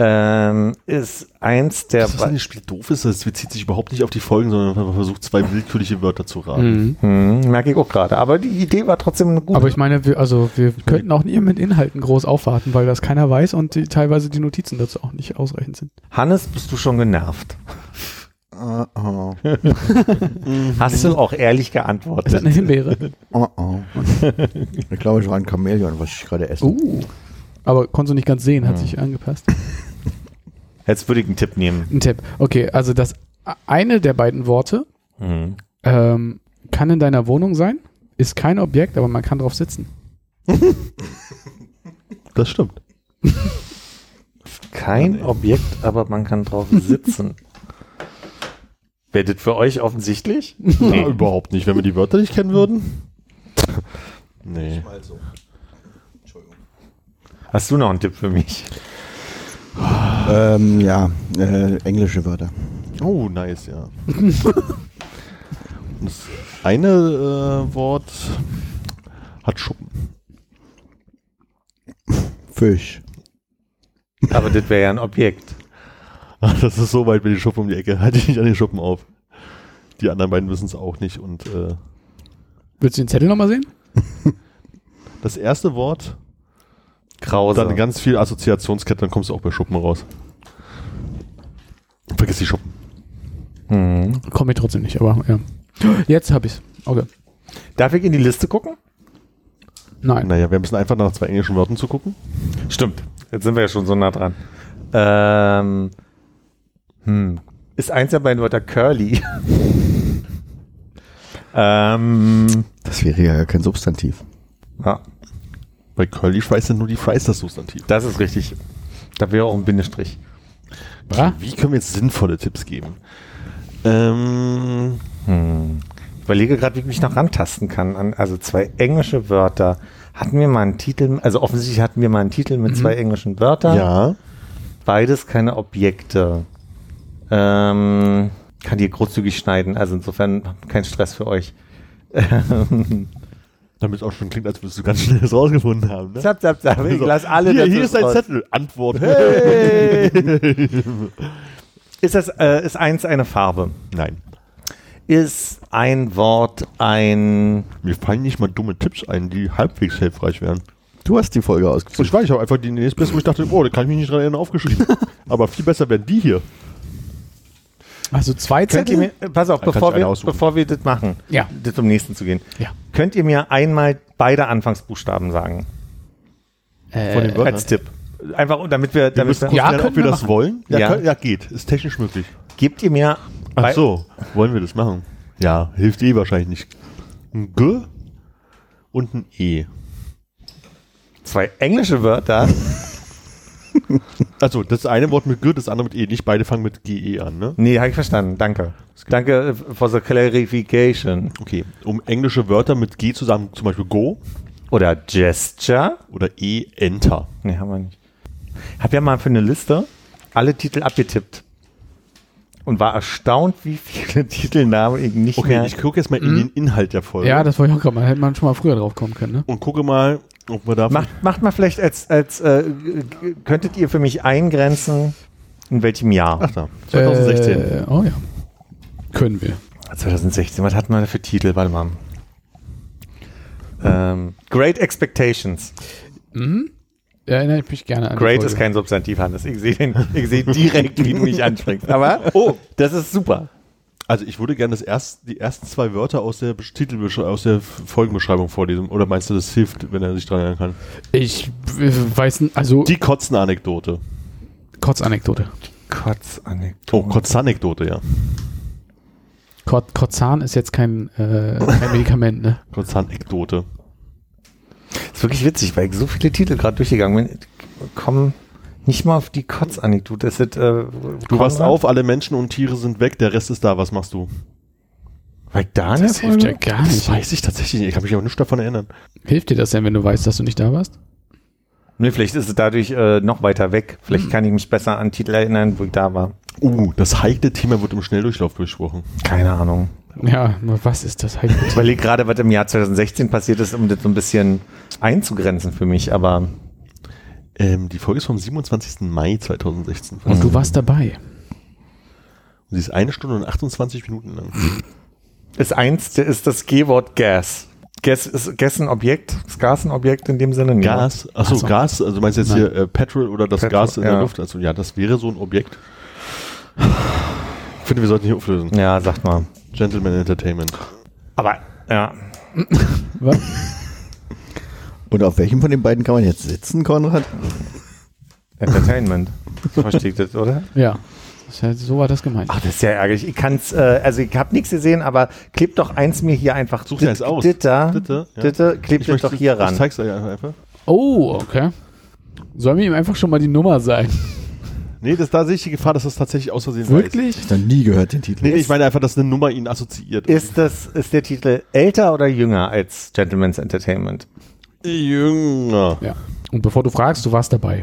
Ähm, ist eins der Das, was an dem Spiel doof ist, es bezieht sich überhaupt nicht auf die Folgen, sondern man versucht zwei willkürliche Wörter zu raten. Mhm. hm, merke ich auch gerade. Aber die Idee war trotzdem eine gute. Aber ich meine, wir, also wir könnten auch nie mit Inhalten groß aufwarten, weil das keiner weiß und die, teilweise die Notizen dazu auch nicht ausreichend sind. Hannes, bist du schon genervt? Oh, oh. *laughs* Hast du auch ehrlich Ist das geantwortet? eine Himbeere? Oh, oh. Ich glaube, es war ein Chamäleon, was ich gerade esse. Uh. Aber konntest du nicht ganz sehen, hat sich angepasst. Jetzt würde ich einen Tipp nehmen. Ein Tipp. Okay, also das eine der beiden Worte Mhm. ähm, kann in deiner Wohnung sein, ist kein Objekt, aber man kann drauf sitzen. *laughs* Das stimmt. *laughs* Kein Objekt, aber man kann drauf sitzen. Wäre das für euch offensichtlich? Nee. *laughs* überhaupt nicht. Wenn wir die Wörter nicht kennen würden. nee. Hast du noch einen Tipp für mich? Ähm, ja, äh, englische Wörter. Oh, nice, ja. *laughs* das eine äh, Wort hat Schuppen. Fisch. Aber das wäre ja ein Objekt. *laughs* Das ist so weit mit den Schuppen um die Ecke. Halte ich nicht an den Schuppen auf. Die anderen beiden wissen es auch nicht. Und äh, Willst du den Zettel nochmal sehen? *laughs* das erste Wort, Krause. dann ganz viel Assoziationskette, dann kommst du auch bei Schuppen raus. Vergiss die Schuppen. Hm. Komme ich trotzdem nicht, aber ja. Jetzt hab ich's. Okay. Darf ich in die Liste gucken? Nein. Naja, wir müssen einfach nach zwei englischen Worten zu gucken. Stimmt. Jetzt sind wir ja schon so nah dran. Ähm, hm. Ist eins der beiden Wörter curly? *laughs* ähm, Das wäre ja kein Substantiv. ja, Bei Curly Fries sind nur die Fries das Substantiv. das ist richtig. Da wäre auch ein Bindestrich. Was? Wie können wir jetzt sinnvolle Tipps geben? Ähm, Hm. Ich überlege gerade, wie ich mich noch rantasten kann. An, also zwei englische Wörter. Hatten wir mal einen Titel, also offensichtlich hatten wir mal einen Titel mit zwei englischen Wörtern. ja. Beides keine Objekte. Ähm, kann die großzügig schneiden, also insofern kein Stress für euch. *laughs* Damit es auch schon klingt, als würdest du ganz schnell das rausgefunden haben. Ne? zap, zap, zap. Ich lass alle hier, hier ist dein raus. Zettel. Antwort. Hey! *laughs* Ist das, äh, ist eins eine Farbe? Nein. Ist ein Wort ein, Mir fallen nicht mal dumme Tipps ein, die halbwegs hilfreich wären. Du hast die Folge ausgesucht. ich weiß, ich habe einfach die nächstbeste, wo ich dachte, oh, da kann ich mich nicht dran erinnern, aufgeschrieben. *laughs* Aber viel besser wären die hier. Also zwei könnt ihr Zettel? mir, pass auf, Dann bevor wir, bevor wir das machen, Ja. das zum nächsten zu gehen, Ja. könnt ihr mir einmal beide Anfangsbuchstaben sagen? Äh, Von den Wörtern. Als Tipp. Einfach, damit wir, Wir damit wir, kurz Ja, klären, ob können wir wir das machen. wollen. Ja, Ja. Kann, ja, geht. Ist technisch möglich. gebt ihr mir Ach so, wollen wir das machen? Ja, hilft eh wahrscheinlich nicht. Ein G und ein E. zwei englische Wörter. *laughs* *laughs* Also, das eine Wort mit G, das andere mit E. Nicht beide fangen mit GE an, ne? Nee, habe ich verstanden. Danke. Danke for the clarification. Okay. Um englische Wörter mit G zusammen, zum Beispiel Go Oder Gesture. oder E, Enter. Nee, haben wir nicht. Hab ja mal für eine Liste alle Titel abgetippt. Und war erstaunt, wie viele *laughs* Titelnamen ich nicht Okay, mehr. ich gucke jetzt mal in den Inhalt der Folge. ja, das wollte ich auch gerade mal. Hätte man schon mal früher drauf kommen können, ne? und gucke mal, ob wir da. Macht, macht mal vielleicht als, als äh, könntet ihr für mich eingrenzen, in welchem Jahr? Ach da, 2016. Äh, oh ja. Können wir. 2016, was hatten wir da für Titel? Warte mal. Ähm, Great Expectations. Mhm. Erinnere ich mich gerne an die Great Folge. ist kein Substantiv, Hannes. Ich sehe sehe direkt, wie du mich ansprichst. Aber, oh, das ist super. Also ich würde gerne das erst, die ersten zwei Wörter aus der Titelbesch aus der Folgenbeschreibung vorlesen. Oder meinst du, das hilft, wenn er sich dran erinnern kann? Ich weiß nicht, also Die Kotzen-Anekdote. Kotzanekdote. Kotzanekdote. Oh, Kotzanekdote, ja. Kot Kotzan ist jetzt kein, äh, kein Medikament, ne? Kotzanekdote. ist wirklich witzig, weil ich so viele Titel gerade durchgegangen bin. Kommen nicht mal auf die Kotzanekdote. Das ist, äh, Du wachst auf, alle Menschen und Tiere sind weg, der Rest ist da. Was machst du? Weil da in der Das hilft ja gar Das nicht. weiß ich tatsächlich nicht. Ich kann mich aber nicht davon erinnern. Hilft dir das denn, wenn du weißt, dass du nicht da warst? Nee, vielleicht ist es dadurch äh, noch weiter weg. Vielleicht kann ich mich besser an Titel erinnern, wo ich da war. Uh, das heikle Thema wird im Schnelldurchlauf besprochen. Keine Ahnung. Ja, was ist das halt? Ich überlege gerade, was im Jahr 2016 passiert ist, um das so ein bisschen einzugrenzen für mich, aber Ähm, die Folge ist vom 27. Mai 2016. Und du warst dabei. Und sie ist eine Stunde und 28 Minuten lang. ist eins, der ist das G-Wort Gas. Gas ist Gas ein Objekt? Ist Gas ein Objekt in dem Sinne? Nee, Gas, achso, Ach so. Gas, also meinst du jetzt Nein. hier äh, Petrol oder das Petrol, Gas in ja. der Luft? Also ja, das wäre so ein Objekt. Ich finde, wir sollten hier auflösen. ne? Ja, sagt mal. Gentleman Entertainment. Aber, ja. *laughs* Was? Und auf welchem von den beiden kann man jetzt sitzen, Konrad? Entertainment. Versteht das, oder? Ja. Das ist halt, so war das gemeint. Ach, das ist ja ärgerlich. Ich kann's, äh, also ich habe nichts gesehen, aber klebt doch eins mir hier einfach. Such dir eins aus. Ditter, Ditte, ja. Ditte, klebt das doch hier Ich ran. zeig's euch einfach. Oh, okay. Sollen wir ihm einfach schon mal die Nummer sagen? Nee, das, da sehe ich die Gefahr, dass das tatsächlich aus Versehen Wirklich? Ich noch nie gehört, den Titel. Weiß. Nee, ich meine einfach, dass eine Nummer ihn assoziiert. Ist das, ist der Titel älter oder jünger als Gentleman's Entertainment? Jünger. Ja. Und bevor du fragst, du warst dabei.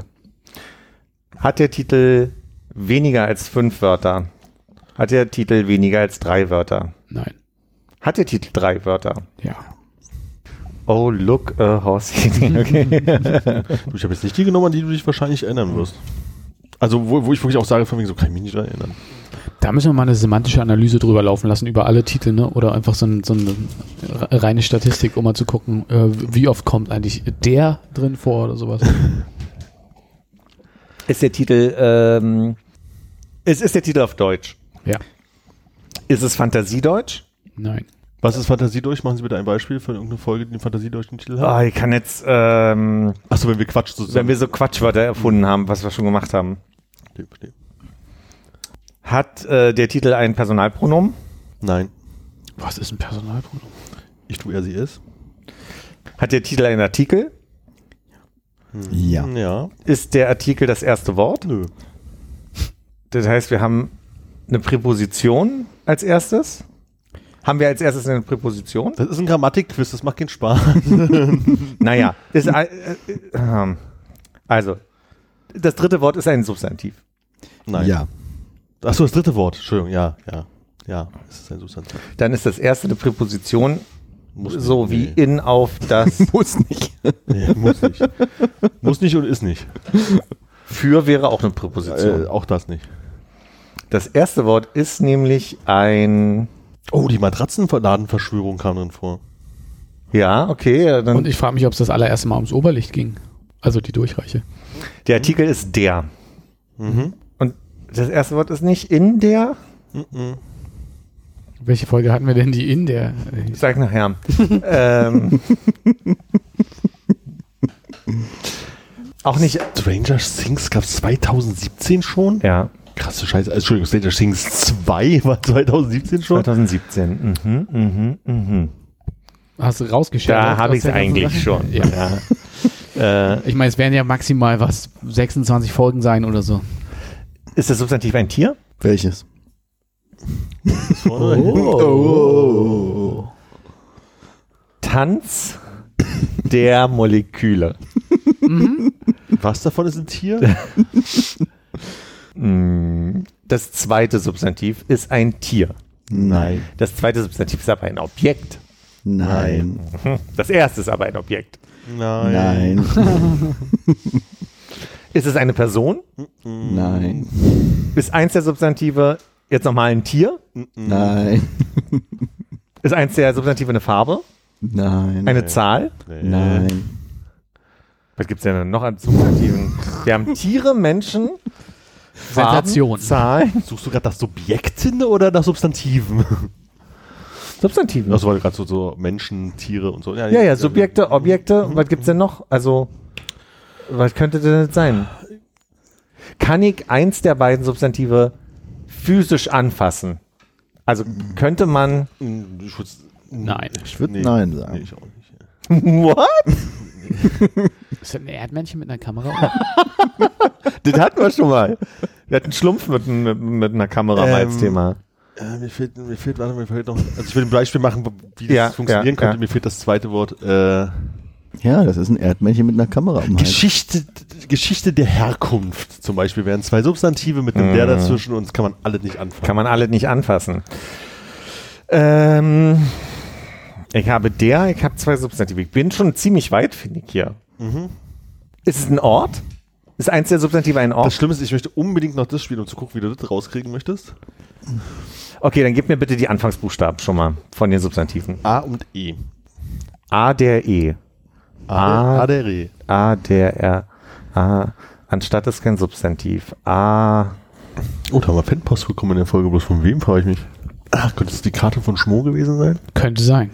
Hat der Titel weniger als fünf Wörter? Hat der Titel weniger als drei Wörter? Nein. Hat der Titel drei Wörter? Ja. Oh, look a horsey. *laughs* Okay. Ich habe jetzt nicht die genommen, an die du dich wahrscheinlich erinnern wirst. Also, wo, wo ich wirklich auch sage, von wegen, so kann ich mich nicht dran erinnern. Da müssen wir mal eine semantische Analyse drüber laufen lassen, über alle Titel, ne? Oder einfach so, ein, so eine reine Statistik, um mal zu gucken, äh, wie oft kommt eigentlich der drin vor oder sowas. *laughs* ist der Titel, ähm, ist, ist der Titel auf Deutsch? Ja. Ist es Fantasiedeutsch? Nein. Was ist Fantasie durch? Machen Sie bitte ein Beispiel für irgendeine Folge, die einen Fantasie durch den Titel hat. Ah, ich kann jetzt, ähm, Achso, wenn wir Quatsch wenn zusammen. wir so Quatschwörter erfunden haben, was wir schon gemacht haben. Hat äh, der Titel ein Personalpronomen? Nein. Was ist ein Personalpronomen? Ich tue er, sie ist. Hat der Titel einen Artikel? Ja. Ja. Ist der Artikel das erste Wort? Nö. Das heißt, wir haben eine Präposition als erstes. Haben wir als erstes eine Präposition? Das ist ein Grammatikquiz, das macht keinen Spaß. *laughs* Naja, ist, äh, äh, also, das dritte Wort ist ein Substantiv. Nein. Ja. Achso, das dritte Wort. Entschuldigung, ja, ja. Ja, es ist ein Substantiv. Dann ist das erste eine Präposition, Muss nicht, so wie nee. in auf das. *laughs* Muss nicht. Nee, muss nicht. muss nicht und ist nicht. Für wäre auch eine Präposition. Äh, auch das nicht. Das erste Wort ist nämlich ein. Oh, die Matratzenladenverschwörung kam drin vor. Ja, okay. ja, Dann, Und ich frage mich, ob es das allererste Mal ums Oberlicht ging. Also die Durchreiche. der Artikel ist der. Mhm. Das erste Wort ist nicht in der. Welche Folge hatten wir denn, die in der? Ich sag nachher. *laughs* ähm, auch nicht. Stranger Things gab es 2017 schon? Ja, Krasse Scheiße. Also, Entschuldigung, Stranger Things 2 war 2017 schon? 2017. Mhm, mhm, mhm. Hast du rausgestellt? Da habe ich es eigentlich Sache? schon. Ja. Ja. Äh, *laughs* Ich meine, es werden ja maximal was 26 Folgen sein oder so. Ist das Substantiv ein Tier? Welches? Oh. Tanz der Moleküle. Was davon ist ein Tier? *laughs* Mm, Das zweite Substantiv ist ein Tier. Nein. Das zweite Substantiv ist aber ein Objekt. Nein. Das erste ist aber ein Objekt. Nein. *laughs* Ist es eine Person? Nein. Ist eins der Substantive jetzt nochmal ein Tier? Nein. Ist eins der Substantive eine Farbe? Nein. Eine Zahl? Nein. Was gibt es denn noch an Substantiven? Wir haben Tiere, Menschen, Farben, Sensation. Zahlen, Suchst du gerade nach Subjekten oder nach Substantiven? Substantiven. Das war gerade so, so Menschen, Tiere und so. Ja, ja, Subjekte, Objekte. Was gibt's denn noch? Also, was könnte denn das sein? Kann ich eins der beiden Substantive physisch anfassen? Also könnte man. Ich würd, Nein. Ich würde Nein sagen. Nee, ich auch nicht. *laughs* What? Ist das ein Erdmännchen mit einer Kamera? *laughs* Das hatten wir schon mal. Wir hatten Schlumpf mit, mit, mit einer Kamera mal als Ähm, Thema. Äh, mir fehlt, mir fehlt, warte, mir fehlt noch. Also ich will ein Beispiel machen, wie das Ja, funktionieren ja, könnte. ja. Mir fehlt das zweite Wort. Äh, Ja, das ist ein Erdmännchen mit einer Kamera am Hals. Geschichte, Geschichte der Herkunft zum Beispiel wären zwei Substantive mit einem Mhm. der dazwischen und das kann man alle nicht anfangen. Kann man alle nicht anfassen. Ähm, ich habe der, ich habe zwei Substantive. Ich bin schon ziemlich weit, finde ich hier. Ist es ein Ort? Ist eins der Substantive ein Das Ort? Schlimme ist, ich möchte unbedingt noch das spielen, um zu gucken, wie du das rauskriegen möchtest. Okay, dann gib mir bitte die Anfangsbuchstaben schon mal von den Substantiven. A und E. A der E. A, A- A der R. A. Anstatt ist kein Substantiv. A. Oh, da haben wir Fanpost bekommen in der Folge, bloß von wem frage ich mich. Ach, könnte es die Karte von Schmo gewesen sein? Könnte sein.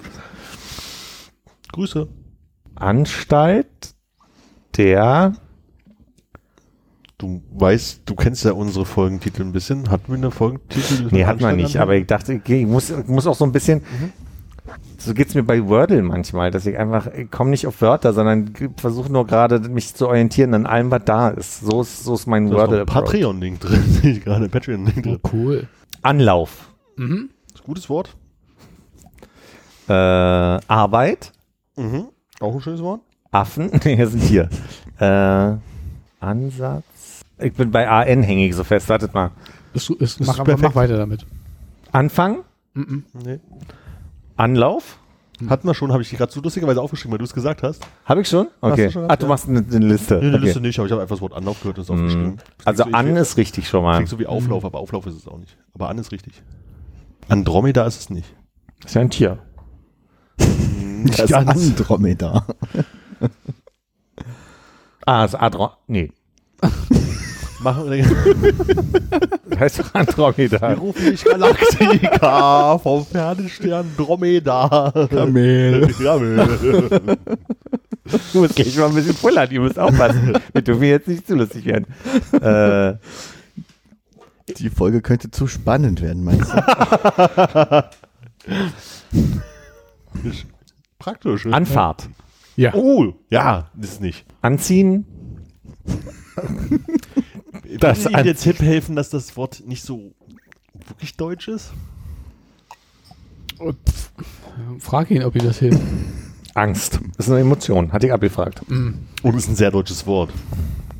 Grüße. Anstalt der. Du weißt, du kennst ja unsere Folgentitel ein bisschen. Hatten wir eine Folgentitel? Nee, von hat man Anstalt nicht, aber ich dachte, ich muss, ich muss auch so ein bisschen. So geht's mir bei Wordle manchmal, dass ich einfach, ich komme nicht auf Wörter, sondern versuche nur gerade mich zu orientieren an allem, was da ist. So ist, so ist mein Da ist Wordle. ein Patreon-Link drin. *laughs* Sehe ich gerade Patreon-Link drin. Cool. Anlauf. Mhm. Das ist ein gutes Wort. Äh, Arbeit. Mhm. Auch ein schönes Wort. Affen. *laughs* Nee, wir sind hier. Äh, Ansatz. Ich bin bei AN hängig so fest. Wartet mal. Ist, ist, mach, aber, perfekt. mach weiter damit. Anfang. Mhm. Nee. Anlauf. Hatten wir schon, habe ich die gerade so lustigerweise aufgeschrieben, weil du es gesagt hast. Habe ich schon? Okay. du schon Ach, du machst eine, eine Liste. Nee, eine okay. Liste nicht, aber ich habe einfach das Wort Anlauf gehört und es aufgeschrieben. Mhm. Also so an ist richtig schon mal. Klingt so wie Auflauf, aber Auflauf ist es auch nicht. Aber an ist richtig. Andromeda ist es nicht. ist ja ein Tier. *laughs* Nicht Das Andromeda. *laughs* Ah, ist Adro. Nee. *laughs* Machen wir *laughs* heißt doch Andromeda. Wir rufen dich Galaktika vom Fernstern Dromeda. Kamel. Kamel. *laughs* Du musst gleich mal ein bisschen pullern, ihr müsst aufpassen. Wir dürfen jetzt nicht zu lustig werden. Äh, Die Folge könnte zu spannend werden, meinst du? *laughs* Praktisch. ne? Anfahrt. Ja. Oh, ja, ist nicht. Anziehen. Das Ihnen der Tipp helfen, dass das Wort nicht so wirklich deutsch ist? Pff, Frag ihn, ob ihm das hilft. Angst. Das ist eine Emotion. Hatte ich abgefragt. Und es ist ein sehr deutsches Wort.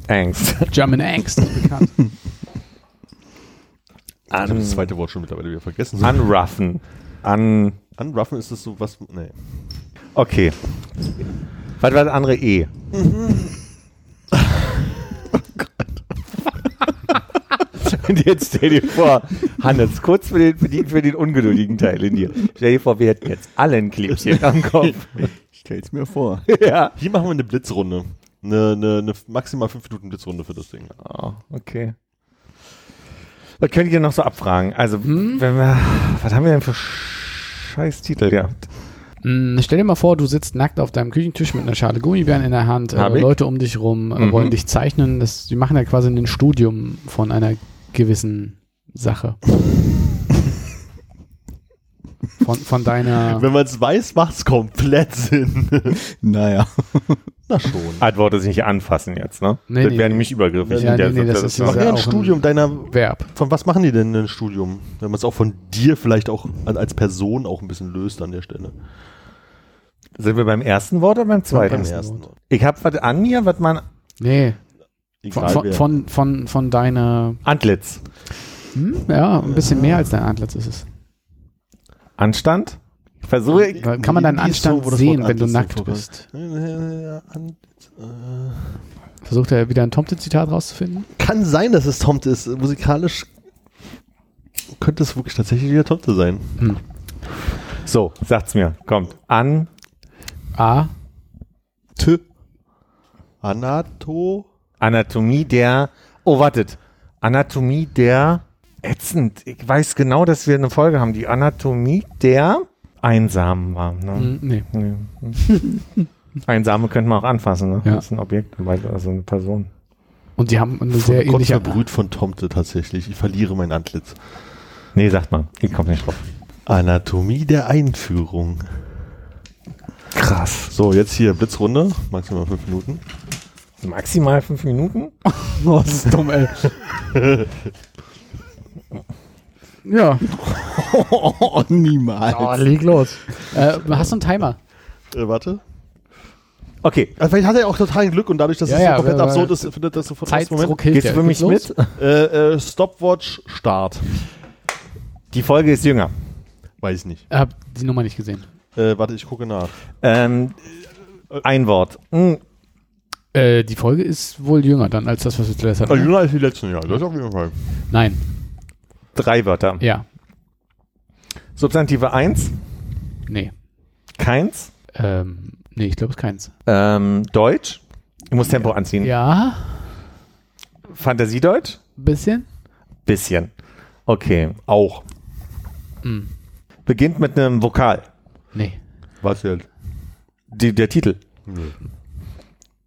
Angst. German Angst ist bekannt. *laughs* Ich habe das zweite Wort schon mittlerweile wieder vergessen. *laughs* Unruffen. An. Unruffen ist das so was. Nee. Okay. Was war das andere E? *laughs* Und jetzt stell dir vor, Hannes, kurz für den, für, die, für den ungeduldigen Teil in dir. Stell dir vor, wir hätten jetzt alle ein Klebchen am Kopf. Stell's mir vor. ja. Hier machen wir eine Blitzrunde. Eine, eine, eine maximal 5 Minuten Blitzrunde für das Ding. Oh, okay. Was könnt ihr noch so abfragen? Also, wenn wir, was haben wir denn für scheiß Titel gehabt? Mm, Stell dir mal vor, du sitzt nackt auf deinem Küchentisch mit einer Schale Gummibären in der Hand. Äh, ich. Leute um dich rum äh, Mhm. wollen dich zeichnen. Das, die machen ja quasi ein Studium von einer gewissen Sache. Von, von deiner. Wenn man es weiß, macht es komplett Sinn. Naja. Na schon. Antworte sich nicht anfassen jetzt, ne? Nee, das nee. wäre nämlich übergriffig. Ja, in der nee, nee, das ist Situation. ja ein auch Studium deiner. Verb. Von was machen die denn ein Studium? Wenn man es auch von dir vielleicht auch als Person auch ein bisschen löst an der Stelle. Sind wir beim ersten Wort oder beim zweiten? Beim ersten ersten. Wort. Ich habe was an mir, was man. Nee. Von, von, von, von, von deiner. Antlitz. Hm? Ja, ein bisschen mehr als dein Antlitz ist es. Anstand? Ich versuche. Kann man deinen so, Anstand das sehen, wenn du nackt so bist? Äh, Versucht er wieder ein Tomte-Zitat rauszufinden? Kann sein, dass es Tomte ist. Musikalisch könnte es wirklich tatsächlich wieder Tomte sein. Hm. So, sagt's mir. Kommt. An. A. T. Anato. Anatomie der. Oh, wartet. Anatomie der. Ätzend. Ich weiß genau, dass wir eine Folge haben. Die Anatomie der Einsamen war. Ne? Hm, nee. *laughs* Nee. Einsame könnte man auch anfassen. Ne? Ja. Das ist ein Objekt, also eine Person. Und die haben eine Von sehr Gott ähnliche. verbrüht von Tomte tatsächlich. Ich verliere mein Antlitz. Nee, sagt mal. Ich komme nicht drauf. Anatomie der Einführung. Krass. So, jetzt hier Blitzrunde. Maximal fünf Minuten. Maximal fünf Minuten? *laughs* Oh, das ist dumm, ey. ja. *laughs* Oh, niemals. Oh, leg los. Äh, hast du einen Timer? Äh, warte. Okay. Also vielleicht hat er auch totalen Glück und dadurch, dass Ja, es so ja, komplett absurd ist, findet das sofort erst Moment. Hilft Gehst ja. du für mich los? mit? Äh, äh, Stopwatch Start. Die Folge ist jünger. Weiß ich nicht. Hab die Nummer nicht gesehen. Äh, warte, ich gucke nach. Ähm, ein Wort. Hm, Äh, die Folge ist wohl jünger dann als das, was wir zuletzt hatten. Also ne? jünger als die letzten Jahre, das auf jeden Fall. Nein. drei Wörter. Ja. Substantive 1, Nee. keins. Ähm, nee, ich glaube es ist keins. Ähm, Deutsch. Ich muss Tempo anziehen. Ja, Fantasiedeutsch? bisschen. Bisschen. Okay, auch. Hm. Beginnt mit einem Vokal. Nee. Was jetzt? Die, der Titel Nee.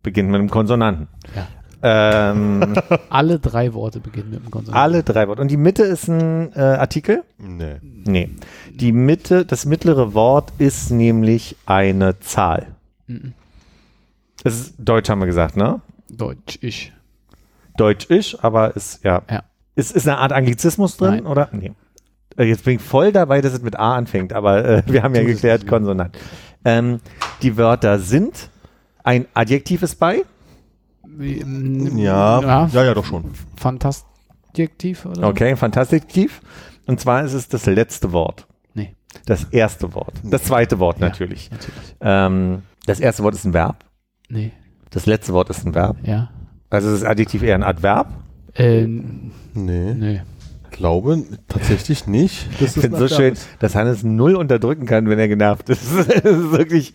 Beginnt mit einem Konsonanten. Ja. Ähm, *laughs* Alle drei Worte beginnen mit dem Konsonanten. alle drei Worte. Und die Mitte ist ein äh, Artikel? Nee. Nee. Die Mitte, das mittlere Wort ist nämlich eine Zahl. Mhm. Es ist Deutsch, haben wir gesagt, ne? Deutsch, ich. Deutsch ist, aber ist, ja. Ja. Ist, ist eine Art Anglizismus drin, Nein. oder? Nee. Äh, Jetzt bin ich voll dabei, dass es mit A anfängt, aber äh, wir haben ja geklärt, Konsonant. Ähm, die Wörter sind, ein Adjektiv ist bei, ähm, Ja, ja, ja, ja, doch schon. Fantastiktiv oder? okay, Fantastiktiv. Und zwar ist es das letzte Wort. Nee. Das erste Wort. Das zweite Wort Ja. natürlich. Natürlich. Ähm, das erste Wort ist ein Verb. Nee. Das letzte Wort ist ein Verb. Ja. Also ist das Adjektiv eher ein Adverb. Äh, Nee, nee. glaube tatsächlich nicht. Das Ich finde so schön, dass Hannes null unterdrücken kann, wenn er genervt ist. *laughs* Das ist wirklich.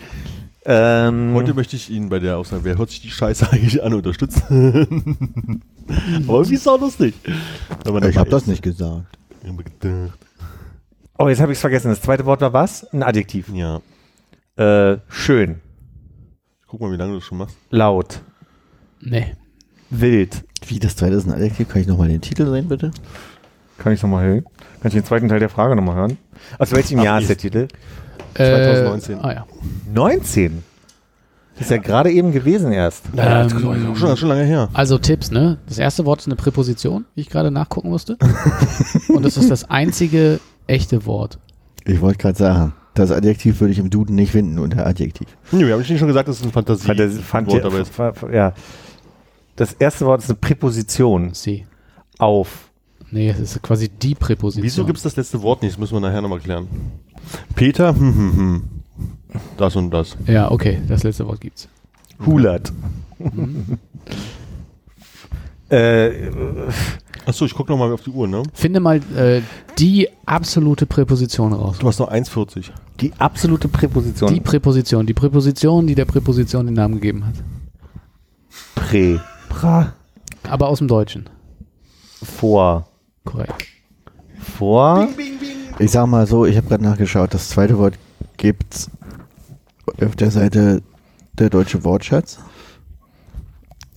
Ähm, Heute möchte ich ihn bei der Aussage, wer hört sich die Scheiße *laughs* eigentlich an, unterstützen. *laughs* Aber irgendwie ist es auch lustig. Ich habe das nicht gesagt. oh, jetzt habe ich es vergessen. Das zweite Wort war was? Ein Adjektiv. Ja. Äh, schön, Guck mal, wie lange du das schon machst. laut, Nee. wild. Wie, das zweite ist ein Adjektiv? Kann ich nochmal den Titel sehen, bitte? Kann ich nochmal hören? Kann ich den zweiten Teil der Frage nochmal hören? Aus welchem Ach, Jahr ist ist- der Titel? 2019. Äh, ah ja. 19. Das ist ja gerade eben gewesen erst. Das Ähm, ist auch schon, schon lange her. Also Tipps, ne? Das erste Wort ist eine Präposition, wie ich gerade nachgucken musste. *laughs* Und das ist das einzige echte Wort. Ich wollte gerade sagen, das Adjektiv würde ich im Duden nicht finden unter Adjektiv. Nee, wir haben nicht schon gesagt, dass es ein Fantasie Fantasie, Wort dabei ist. ja. Das erste Wort ist eine Präposition. Sie. Auf. Nee, es ist quasi die Präposition. Wieso gibt es das letzte Wort nicht? Das müssen wir nachher nochmal klären. Peter, hm, hm, hm. Das und das. Ja, okay, das letzte Wort gibt's. Hulert. äh, Achso, ich gucke nochmal auf die Uhr, ne? Finde mal äh, die absolute Präposition raus. Du hast noch 1,40. die absolute Präposition. Die Präposition, die Präposition, die der Präposition den Namen gegeben hat. Prä. Pra. Aber aus dem Deutschen. Vor. Korrekt. Vor. Ich sag mal so, ich habe gerade nachgeschaut, das zweite Wort gibt's auf der Seite der deutsche Wortschatz.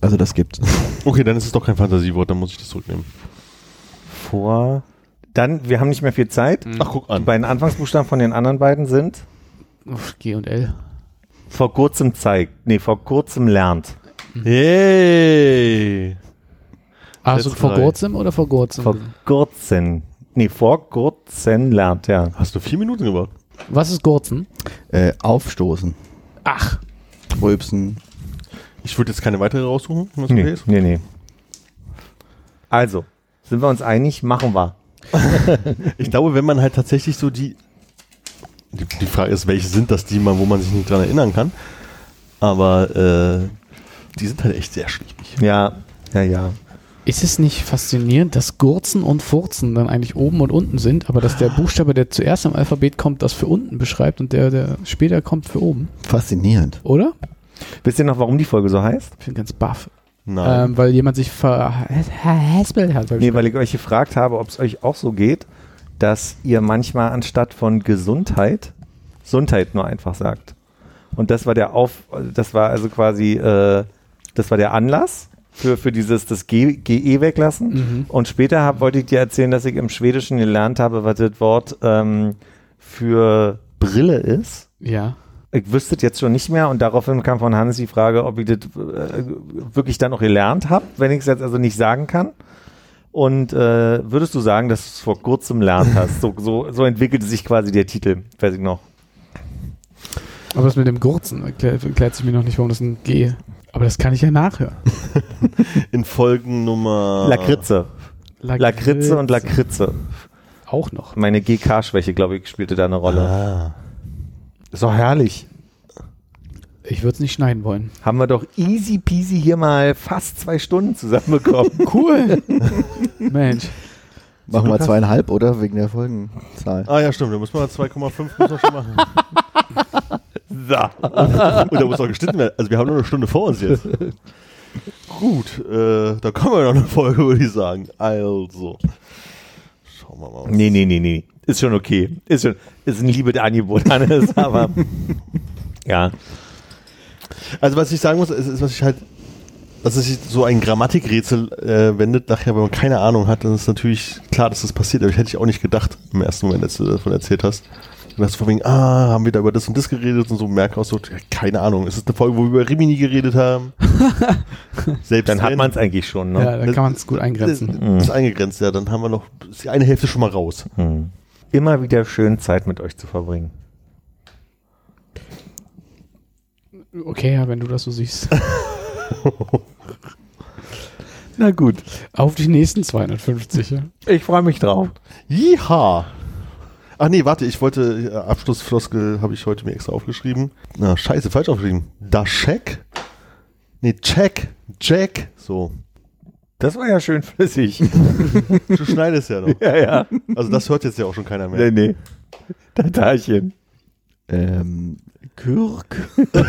Also das gibt's. *laughs* Okay, dann ist es doch kein Fantasiewort, dann muss ich das zurücknehmen. Vor. Dann, wir haben nicht mehr viel Zeit. Ach, guck Die an. beiden Anfangsbuchstaben von den anderen beiden sind Uff, G und L. vor kurzem zeigt. Nee, vor kurzem lernt. Yay! Also Letzte vor drei. kurzem oder vor kurzem? Vor kurzem. Nee, vor kurzem lernt, ja. Hast du vier Minuten gebraucht? Was ist Gurzen? Äh, aufstoßen, Ach, rülpsen. Ich würde jetzt keine weitere raussuchen, das Nee, okay ist. nee, nee. Also, sind wir uns einig? Machen wir. *laughs* Ich glaube, wenn man halt tatsächlich so die, die. Die Frage ist, welche sind das, die man, wo man sich nicht dran erinnern kann. Aber äh, die sind halt echt sehr schwierig. Ja, ja, ja. Ist es nicht faszinierend, dass Gurzen und Furzen dann eigentlich oben und unten sind, aber dass der Buchstabe, der zuerst im Alphabet kommt, das für unten beschreibt und der, der später kommt, für oben? Faszinierend. Oder? Wisst ihr noch, warum die Folge so heißt? Ich bin ganz baff. Nein. Ähm, weil jemand sich verhaspelt hat. Nee, weil ich euch gefragt habe, ob es euch auch so geht, dass ihr manchmal anstatt von Gesundheit Gesundheit nur einfach sagt. Und das war der Auf, das war also quasi, äh, das war der Anlass für, für dieses das G, GE weglassen. Mhm. Und später hab, wollte ich dir erzählen, dass ich im Schwedischen gelernt habe, was das Wort ähm, für Brille ist. Ja. Ich wüsste jetzt schon nicht mehr und daraufhin kam von Hannes die Frage, ob ich das äh, wirklich dann noch gelernt habe, wenn ich es jetzt also nicht sagen kann. Und äh, würdest du sagen, dass du es vor kurzem lernt hast? So, so, so entwickelte sich quasi der Titel, weiß ich noch. Aber das mit dem Gurzen erklärt, erklärt sich mir noch nicht, warum das ein G. Aber das kann ich ja nachhören. *laughs* In Folgen Nummer. Lakritze. Lakritze und Lakritze. Auch noch. Meine GK-Schwäche, glaube ich, spielte da eine Rolle. Ah. Ist doch herrlich. Ich würde es nicht schneiden wollen. Haben wir doch easy peasy hier mal fast zwei Stunden zusammenbekommen. *laughs* Cool. Mensch. Machen wir zweieinhalb, oder? Wegen der Folgenzahl. Ah ja, stimmt. Da muss man 2,5 muss man schon machen. *laughs* so. *laughs* Und da muss auch geschnitten werden. Also wir haben nur eine Stunde vor uns jetzt. Gut, äh, da kommen wir noch eine Folge, würde ich sagen. Also. Schauen wir mal. was- Nee, nee, nee, nee. Ist schon okay. Ist schon, ist ein liebes Angebot, Hannes, *laughs* aber ja. Also was ich sagen muss, ist, ist was ich halt dass es sich so ein Grammatikrätsel äh, wendet, nachher, wenn man keine Ahnung hat, dann ist natürlich klar, dass das passiert, aber ich hätte ich auch nicht gedacht im ersten Moment, als du davon erzählt hast. Du von wegen, ah, haben wir da über das und das geredet und so, merke auch so, ja, keine Ahnung, ist es eine Folge, wo wir über Rimini geredet haben? *laughs* Selbst Dann hat man es eigentlich schon, ne? Ja, da kann man es gut eingrenzen. Das ist eingegrenzt, ja, dann haben wir noch ist die eine Hälfte schon mal raus. Hm. Immer wieder schön Zeit mit euch zu verbringen. Okay, ja, wenn du das so siehst. *laughs* Na gut. Auf die nächsten 250. Ja. Ich freue mich drauf. Jiha! Ach nee, warte, ich wollte, äh, Abschlussfloskel habe ich heute mir extra aufgeschrieben. Na, scheiße, falsch aufgeschrieben. Da check? Nee, check, Jack, so. Das war ja schön flüssig. *laughs* Du schneidest ja noch. *laughs* ja, ja. Also das hört jetzt ja auch schon keiner mehr. Nee, nee. Tatarchen. Ähm, Kürk. *laughs*